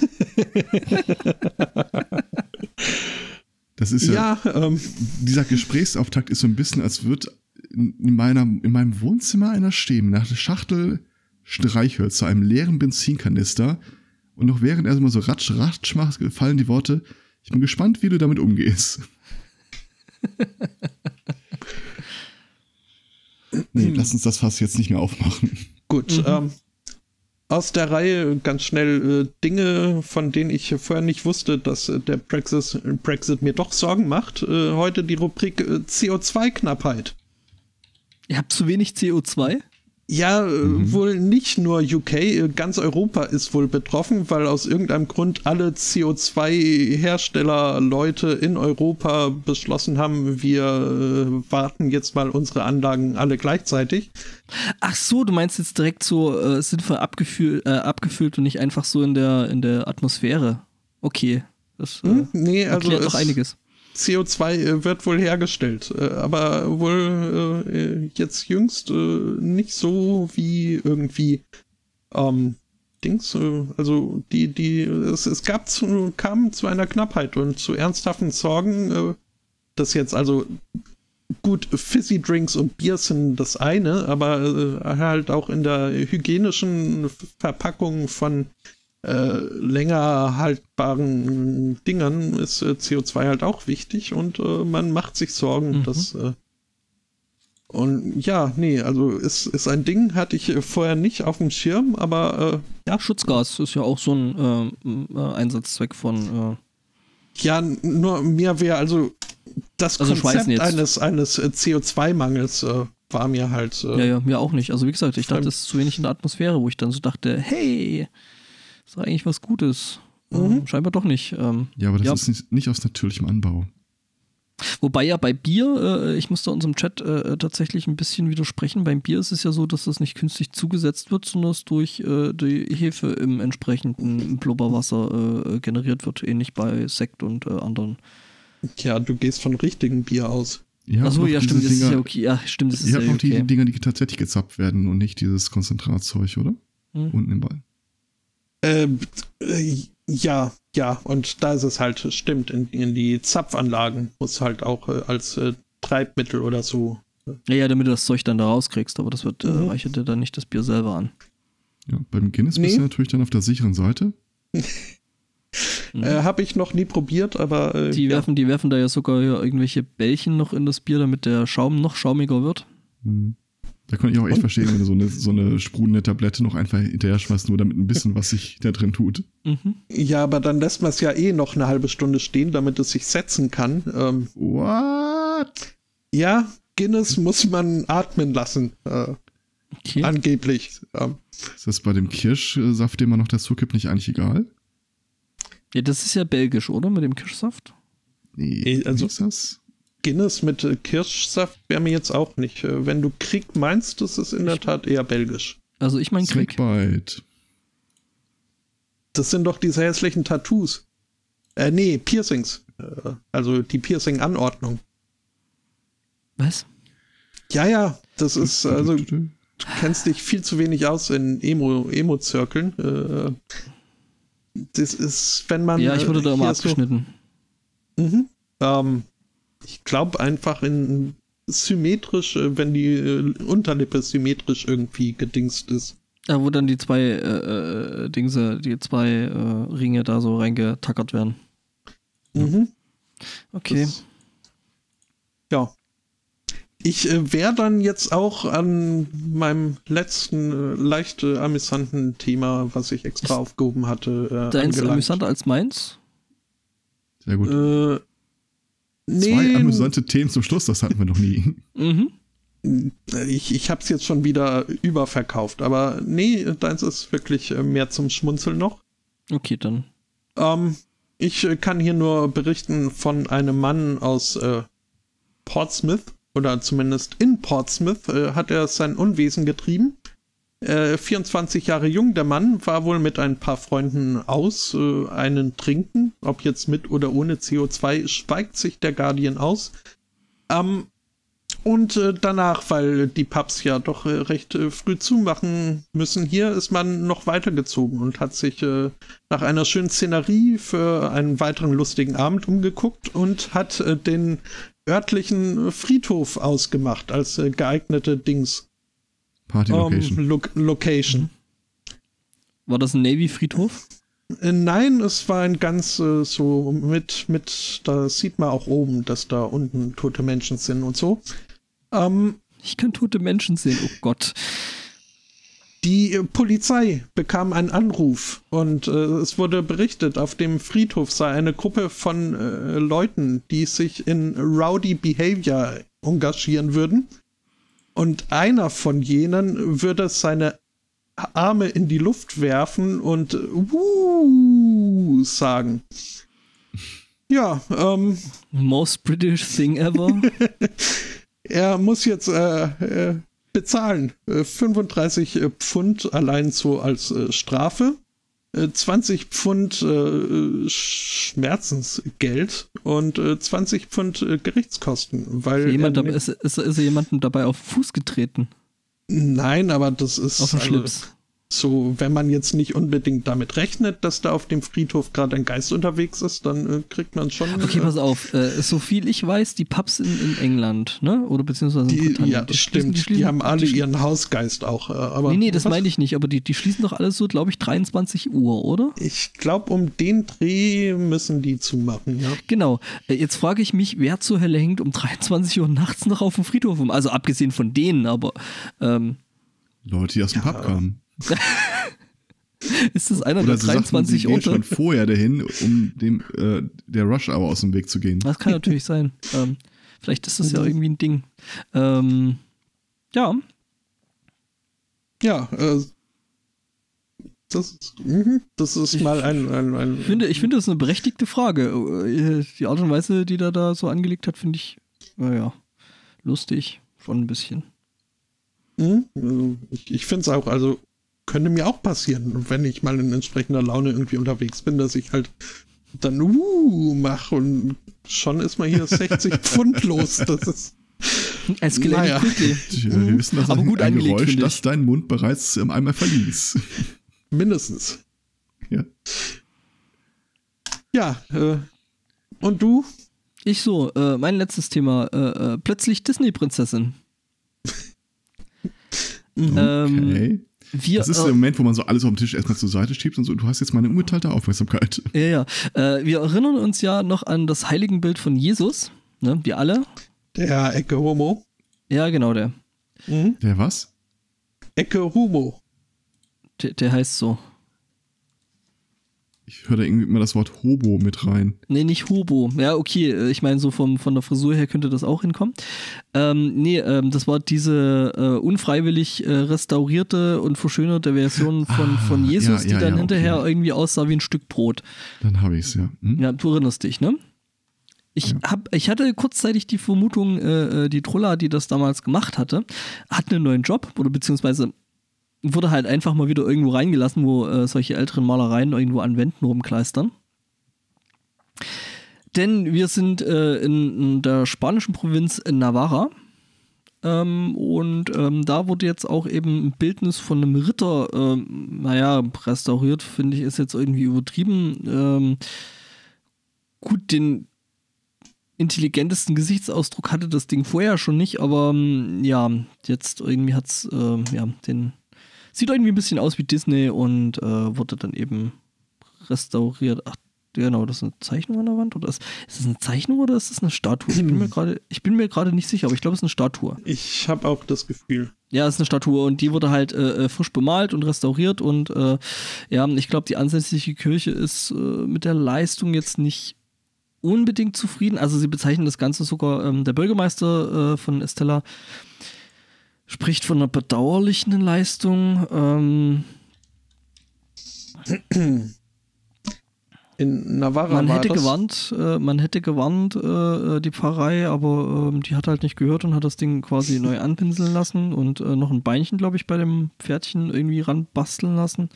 Das ist ja, Ja, ähm, dieser Gesprächsauftakt ist so ein bisschen, als würde in, meiner, in meinem Wohnzimmer einer stehen, nach einer Schachtel Streichhölzer, einem leeren Benzinkanister. Und noch während er so mal so ratsch, ratsch macht, fallen die Worte, ich bin gespannt, wie du damit umgehst. nee, lass uns das Fass jetzt nicht mehr aufmachen. gut. Mhm. Ähm, aus der Reihe ganz schnell äh, Dinge, von denen ich vorher nicht wusste, dass äh, der Brexit, Brexit mir doch Sorgen macht. Äh, heute die Rubrik äh, CO2-Knappheit. Ihr habt zu wenig CO2? Ja, äh, wohl nicht nur UK, äh, ganz Europa ist wohl betroffen, weil aus irgendeinem Grund alle CO2-Hersteller, Leute in Europa beschlossen haben, wir äh, warten jetzt mal unsere Anlagen alle gleichzeitig. Ach so, du meinst jetzt direkt so äh, sinnvoll abgefüllt, äh, abgefüllt und nicht einfach so in der, in der Atmosphäre. Okay. Das äh, Hm? Nee, also erklärt doch es- einiges. CO2 äh, wird wohl hergestellt, äh, aber wohl äh, jetzt jüngst nicht so wie irgendwie ähm, Dings, also die, die, es, es gab zu, kam zu einer Knappheit und zu ernsthaften Sorgen, dass jetzt also gut, Fizzy Drinks und Bier sind das eine, aber halt auch in der hygienischen Verpackung von äh, länger haltbaren Dingern ist äh, CO2 halt auch wichtig und äh, man macht sich Sorgen, Mhm. dass äh, und ja, nee, also ist, ist ein Ding, hatte ich äh, vorher nicht auf dem Schirm, aber Ja, Schutzgas ist ja auch so ein Einsatzzweck von. Ja, nur mir wäre also das Also Konzept eines, eines äh, CO2-Mangels äh, war mir halt ja, ja, mir auch nicht. Also, wie gesagt, ich dachte, das ist zu wenig in der Atmosphäre, wo ich dann so dachte, hey, ist eigentlich was Gutes. Mhm. Ähm, scheinbar doch nicht. Ähm, Ja, aber das Ja. ist nicht, nicht aus natürlichem Anbau. Wobei ja bei Bier, äh, ich muss da unserem Chat äh, tatsächlich ein bisschen widersprechen. Beim Bier ist es ja so, dass das nicht künstlich zugesetzt wird, sondern es durch äh, die Hefe im entsprechenden Blubberwasser äh, generiert wird, ähnlich bei Sekt und äh, anderen. ja, du gehst von richtigem Bier aus. Habt Achso, ja, stimmt, das ist Dinger- ja okay. Ja, stimmt, das ist Ihr ja habt noch die okay. Dinger, die tatsächlich gezapft werden und nicht dieses Konzentratzeug, oder? Hm. Unten im Ball. Äh, äh, ja, ja, und da ist es halt, stimmt, in, in die Zapfanlagen muss halt auch äh, als äh, Treibmittel oder so. Ja, ja, damit du das Zeug dann da rauskriegst, aber das wird, äh, Mhm. reichert dir dann nicht das Bier selber an. Ja, beim Guinness Nee. bist du natürlich dann auf der sicheren Seite. Mhm. Äh, Habe ich noch nie probiert, aber äh, die, ja. werfen, die werfen da ja sogar ja irgendwelche Bällchen noch in das Bier, damit der Schaum noch schaumiger wird. Hm. Da kann ich auch echt Und- verstehen, wenn du so eine, so eine sprudelnde Tablette noch einfach hinterher schmeißt, nur damit ein bisschen was sich da drin tut. Mhm. ja, aber dann lässt man es ja eh noch eine halbe Stunde stehen, damit es sich setzen kann. Ähm, What? ja, Guinness muss man atmen lassen, äh, Okay. angeblich. Ähm, Ist das bei dem Kirschsaft, den man noch dazu kippt, nicht eigentlich egal? Ja, das ist ja belgisch, oder? Mit dem Kirschsaft? Nee, also- wie ist das? Guinness mit äh, Kirschsaft wäre mir jetzt auch nicht. Äh, wenn du Krieg meinst, das ist in der Tat eher belgisch. Also ich mein Krieg. Snakebite. Das sind doch diese hässlichen Tattoos. Äh, nee, Piercings. Äh, also die Piercing-Anordnung. Was? Ja, ja, das ist, also du kennst dich viel zu wenig aus in Emo- Emo-Zirkeln. äh, das ist, wenn man. Ja, ich wurde da immer hier so- abgeschnitten. Mhm. Ähm, ich glaube einfach in symmetrisch, äh, wenn die äh, Unterlippe symmetrisch irgendwie gedingst ist. Ja, wo dann die zwei äh, äh, Dingse, die zwei äh, Ringe da so reingetackert werden. Mhm. Okay. Das, ja. Ich äh, wäre dann jetzt auch an meinem letzten äh, leicht äh, amüsanten Thema, was ich extra Ist aufgehoben hatte. Äh, Deins amüsanter als meins? Sehr gut. Zwei amüsante Themen zum Schluss, das hatten wir noch nie. Mhm. ich, ich habe es jetzt schon wieder überverkauft, aber nee, deins ist wirklich äh, mehr zum Schmunzeln noch. Okay, dann. Ähm, ich äh, kann hier nur berichten von einem Mann aus äh, Portsmouth, oder zumindest in Portsmouth äh, hat er sein Unwesen getrieben. Äh, 24 Jahre jung, der Mann war wohl mit ein paar Freunden aus, äh, einen trinken, ob jetzt mit oder ohne CO2, schweigt sich der Guardian aus. Ähm, und äh, danach, weil die Pubs ja doch äh, recht äh, früh zumachen müssen, hier ist man noch weitergezogen und hat sich äh, nach einer schönen Szenerie für einen weiteren lustigen Abend umgeguckt und hat den örtlichen Friedhof ausgemacht als geeignete Dings. Party ähm, Location. Lo Location. War das ein Navy-Friedhof? Äh, nein, es war ein ganz äh, so mit, mit, da sieht man auch oben, dass da unten tote Menschen sind und so. Ähm, Ich kann tote Menschen sehen, oh Gott. Die äh, Polizei bekam einen Anruf und äh, es wurde berichtet, auf dem Friedhof sei eine Gruppe von äh, Leuten, die sich in Rowdy Behavior engagieren würden. Und einer von jenen würde seine Arme in die Luft werfen und äh, Wuh sagen. Ja, ähm, Most British thing ever. er muss jetzt äh, äh, bezahlen. Äh, 35 äh, Pfund allein so als äh, Strafe. Äh, 20 Pfund äh, Schmerzensgeld und äh, 20 Pfund äh, Gerichtskosten. Weil Jemand er dabei, ist, ist, ist jemandem dabei auf den Fuß getreten? Nein, aber das ist Auf den also Schlips. So, wenn man jetzt nicht unbedingt damit rechnet, dass da auf dem Friedhof gerade ein Geist unterwegs ist, dann äh, kriegt man schon. Okay, äh, pass auf. Äh, so viel ich weiß, die Pubs in, in England, ne? Oder beziehungsweise in die, Britannien, ja, die stimmt. schließen- Die, haben alle die, ihren Hausgeist auch. Äh, aber Nee, nee, das meine ich nicht, aber die, die schließen doch alles so, glaube ich, 23 Uhr, oder? Ich glaube, um den Dreh müssen die zumachen, ja. Genau. Äh, Jetzt frage ich mich, wer zur Hölle hängt um 23 Uhr nachts noch auf dem Friedhof um? Also abgesehen von denen, aber ähm, Leute, die aus dem Pub kamen. ist das einer Oder der sie sagten, 23 sie gehen unter? schon vorher dahin, um dem äh, der Rush Hour aus dem Weg zu gehen. Das kann natürlich sein. Ähm, vielleicht ist das ja irgendwie ein Ding. Ähm, ja, Ja, äh, das, mhm, das ist mal ein, ein, ein ich finde, ich finde das eine berechtigte Frage. Die Art und Weise, die der da so angelegt hat, finde ich, naja, lustig. Schon ein bisschen. Mhm, also ich, ich finde es auch, also könnte mir auch passieren, wenn ich mal in entsprechender Laune irgendwie unterwegs bin, dass ich halt dann uh mache und schon ist man hier 60 Pfund los. Das ist Escalated Naja. Tja, wir wissen, das Aber ist gut ein Geräusch, das deinen Mund bereits ähm, einmal verließ. mindestens. ja. Ja, äh, und du? Ich so, äh, mein letztes Thema. Äh, äh, plötzlich Disney-Prinzessin. Mhm. Ähm, Okay. Wir, Das ist äh, der Moment, wo man so alles auf dem Tisch erstmal zur Seite schiebt und so. Du hast jetzt meine ungeteilte Aufmerksamkeit. Ja, ja. Äh, wir erinnern uns ja noch an das Heiligenbild von Jesus. Ne? Wir alle. Der Ecke Homo. Ja, genau, der. Mhm. Der was? Ecke Homo. Der, der heißt so. Ich höre da irgendwie immer das Wort Hobo mit rein. Nee, nicht Hobo. Ja, okay. äh, Ich meine, so vom, von der Frisur her könnte das auch hinkommen. Ähm, nee, ähm, das war diese äh, unfreiwillig äh, restaurierte und verschönerte Version von, Ah, von Jesus, ja, die ja, dann ja, hinterher okay. irgendwie aussah wie ein Stück Brot. Dann habe ich es, ja. Hm? Ja, du erinnerst dich, ne? Ich, hab, ich hatte kurzzeitig die Vermutung, äh, äh, die Trolla, die das damals gemacht hatte, hat einen neuen Job oder beziehungsweise wurde halt einfach mal wieder irgendwo reingelassen, wo äh, solche älteren Malereien irgendwo an Wänden rumkleistern. Denn wir sind äh, in, in der spanischen Provinz Navarra. Ähm, und ähm, da wurde jetzt auch eben ein Bildnis von einem Ritter, ähm, naja, restauriert, finde ich, ist jetzt irgendwie übertrieben. Ähm, gut, den intelligentesten Gesichtsausdruck hatte das Ding vorher schon nicht, aber ähm, ja, jetzt irgendwie hat's äh, ja den sieht irgendwie ein bisschen aus wie Disney und äh, wurde dann eben restauriert. Ach, genau, das ist eine Zeichnung an der Wand oder ist, ist das eine Zeichnung oder ist das eine Statue? Ich bin mir gerade ich bin mir gerade nicht sicher, aber ich glaube, es ist eine Statue. Ich habe auch das Gefühl. Ja, es ist eine Statue und die wurde halt äh, äh frisch bemalt und restauriert und äh, ja, ich glaube, die ansässige Kirche ist äh, mit der Leistung jetzt nicht unbedingt zufrieden. Also sie bezeichnen das Ganze sogar, ähm, der Bürgermeister äh, von Estella spricht von einer bedauerlichen Leistung. Ähm, in Navarra man hätte das. gewarnt, äh, man hätte gewarnt, äh, die Pfarrei, aber ähm, die hat halt nicht gehört und hat das Ding quasi neu anpinseln lassen und äh, noch ein Beinchen, glaube ich, bei dem Pferdchen irgendwie ranbasteln lassen.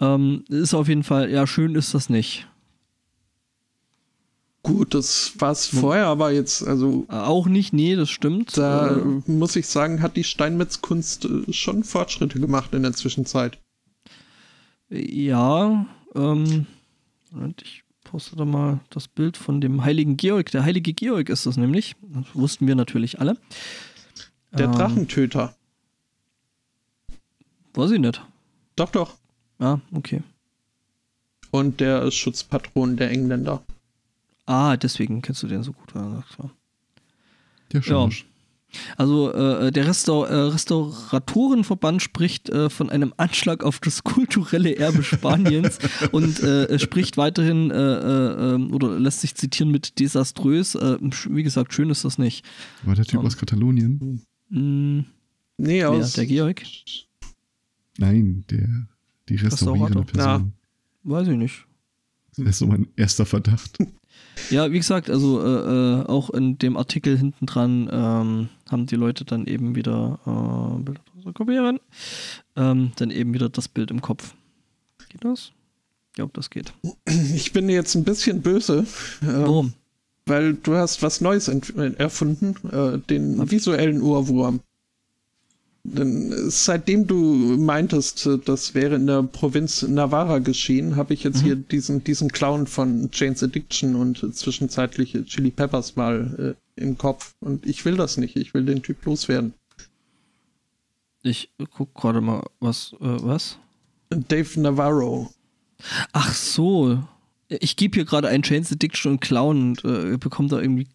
Ähm, ist auf jeden Fall, ja, schön ist das nicht. Gut, das war es vorher, aber jetzt, also Auch nicht, nee, das stimmt. da Äh, muss ich sagen, hat die Steinmetzkunst äh, schon Fortschritte gemacht in der Zwischenzeit. Ja, ähm, Moment, ich poste da mal das Bild von dem heiligen Georg. Der heilige Georg ist das nämlich. Das wussten wir natürlich alle. Der Ähm, Drachentöter. Weiß ich nicht. Doch, doch. Ah, okay. Und der Schutzpatron der Engländer. Ah, deswegen kennst du den so gut. Ja, klar. Der Schorsch. Also äh, der Restaur äh, Restauratorenverband spricht äh, von einem Anschlag auf das kulturelle Erbe Spaniens und äh, spricht weiterhin äh, äh, ähm, oder lässt sich zitieren mit desaströs. Äh, wie gesagt, schön ist das nicht. War der Typ Um. aus Katalonien? Hm, Nee, wer? aus. Der Georg? Nein, der, die restaurierende Restaurator? Person. Weiß ich nicht. Das ist so mein erster Verdacht. Ja, wie gesagt, also äh, äh, auch in dem Artikel hinten dran ähm, haben die Leute dann eben wieder äh, Bilder kopieren, ähm, dann eben wieder das Bild im Kopf. Geht das? Ich glaube, das geht. Ich bin jetzt ein bisschen böse, äh, Warum? weil du hast was Neues äh, erfunden, äh, den Hab visuellen Ohrwurm. Denn seitdem du meintest, äh, das wäre in der Provinz Navarra geschehen, habe ich jetzt Mhm. hier diesen, diesen Clown von Jane's Addiction und zwischenzeitlich Chili Peppers mal äh, im Kopf. Und ich will das nicht. Ich will den Typ loswerden. Ich guck gerade mal, was, äh, was? Dave Navarro. Ach so. Ich gebe hier gerade ein Chains Addiction und Clown und äh, bekomme da irgendwie.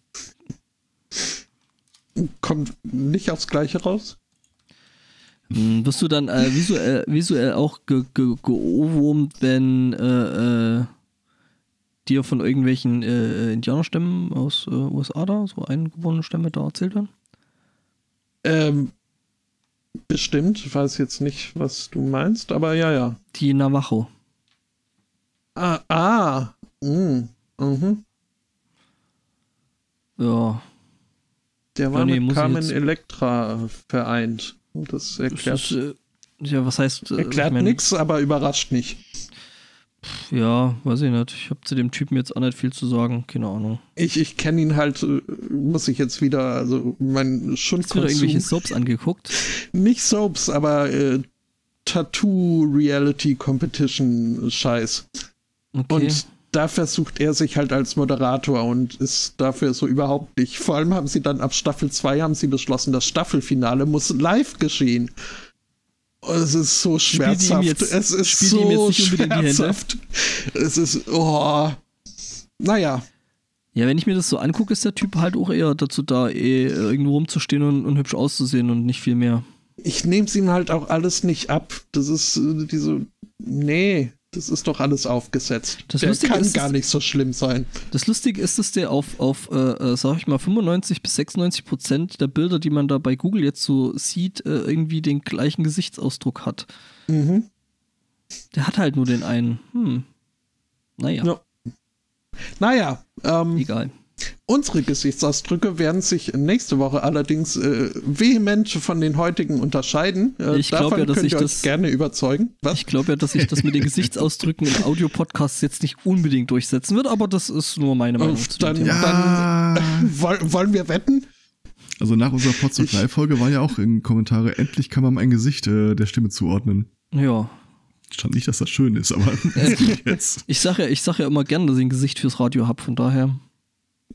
Kommt nicht aufs Gleiche raus? Hm, wirst du dann äh, visuell, visuell auch ge ge geohrwurmt, wenn äh, äh, dir von irgendwelchen äh, Indianerstämmen aus äh, USA da, so eingeborene Stämme da erzählt werden? Ähm, bestimmt. Ich weiß jetzt nicht, was du meinst, aber ja, ja. Die Navajo. Ah, ah. Mm, mhm. Ja. Der war nee, mit Carmen jetzt- Electra vereint. Das Das erklärt, ist, äh, ja, was heißt. Äh, erklärt ich mein, nix, aber überrascht nicht. Ja, weiß ich nicht. Ich habe zu dem Typen jetzt auch nicht viel zu sagen. Keine Ahnung. Ich, ich kenne ihn halt, äh, muss ich jetzt wieder, also mein Hast du wieder irgendwelche. Soaps angeguckt? Nicht Soaps, aber äh, Tattoo-Reality-Competition-Scheiß. Okay. Und da versucht er sich halt als Moderator und ist dafür so überhaupt nicht. Vor allem haben sie dann ab Staffel 2 haben sie beschlossen, das Staffelfinale muss live geschehen. Es ist so schmerzhaft. jetzt- es ist so schmerzhaft. Es ist, oh. Naja, Ja, wenn ich mir das so angucke, ist der Typ halt auch eher dazu da, eh irgendwo rumzustehen und, und hübsch auszusehen und nicht viel mehr. ich nehme es ihm halt auch alles nicht ab. Das ist äh, diese, nee, das ist doch alles aufgesetzt. Das Der Lustige kann ist, gar nicht so schlimm sein. Das Lustige ist, dass der auf, auf äh, äh, sag ich mal, 95 bis 96 Prozent der Bilder, die man da bei Google jetzt so sieht, äh, irgendwie den gleichen Gesichtsausdruck hat. Mhm. Der hat halt nur den einen. Hm. Naja, Ja. Naja, ähm, egal. Unsere Gesichtsausdrücke werden sich nächste Woche allerdings äh, vehement von den heutigen unterscheiden. Äh, Ich glaub davon ja, dass ich das- gerne überzeugen. Was? Ich glaube ja, dass sich das mit den Gesichtsausdrücken im Audiopodcast jetzt nicht unbedingt durchsetzen wird, aber das ist nur meine Meinung Und zu dem dann-. Ja. Woll, wollen wir wetten? Also nach unserer Potsdam 3 Folge war ja auch in Kommentare, endlich kann man mein Gesicht äh, der Stimme zuordnen. Ja. Stand nicht, dass das schön ist, aber jetzt. Ich sage ja, ich sag ja immer gern, dass ich ein Gesicht fürs Radio habe, von daher.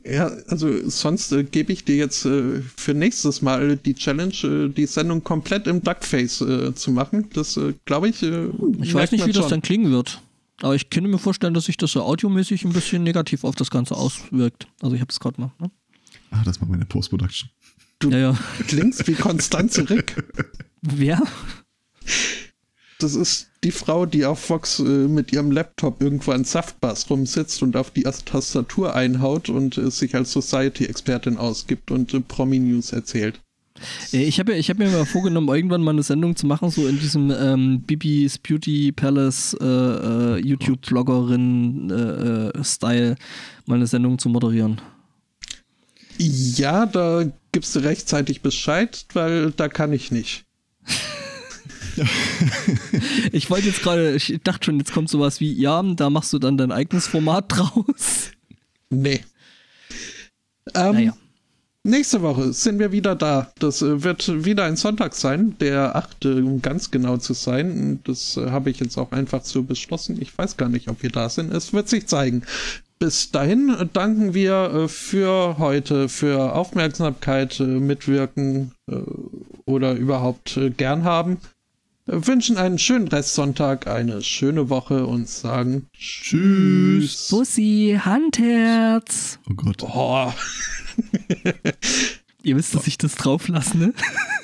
Ja, also sonst äh, gebe ich dir jetzt äh, für nächstes Mal die Challenge, äh, die Sendung komplett im Duckface äh, zu machen. Das äh, glaube ich. Äh, Ich weiß nicht, wie das man dann klingen wird. Aber ich könnte mir vorstellen, dass sich das so audiomäßig ein bisschen negativ auf das Ganze auswirkt. Also ich habe es gerade mal. Ne? Ah, das machen wir in der Post-Production. Ja, ja. schon. Klingst wie Konstanze Rick. Wer? Das ist die Frau, die auf Fox äh, mit ihrem Laptop irgendwo an Saftbass rumsitzt und auf die Tastatur einhaut und äh, sich als Society-Expertin ausgibt und äh, Promi-News erzählt. Äh, Ich habe ich hab mir mal vorgenommen, irgendwann mal eine Sendung zu machen, so in diesem ähm, Bibis Beauty Palace äh, äh, YouTube-Vloggerin-Style, mal eine Sendung zu moderieren. Ja, da gibst du rechtzeitig Bescheid, weil da kann ich nicht. Ich wollte jetzt gerade, ich dachte schon, jetzt kommt sowas wie, ja, da machst du dann dein eigenes Format draus. Nee. Ähm, Naja. Nächste Woche sind wir wieder da. Das äh, wird wieder ein Sonntag sein, der 8. um ganz genau zu sein. Das äh, habe ich jetzt auch einfach so beschlossen. Ich weiß gar nicht, ob wir da sind. Es wird sich zeigen. Bis dahin danken wir äh, für heute, für Aufmerksamkeit, Mitwirken oder überhaupt gern haben. Wünschen einen schönen Restsonntag, eine schöne Woche und sagen Tschüss. Bussi, Handherz. Oh Gott. Oh. Ihr wisst, dass ich das drauf lasse, ne?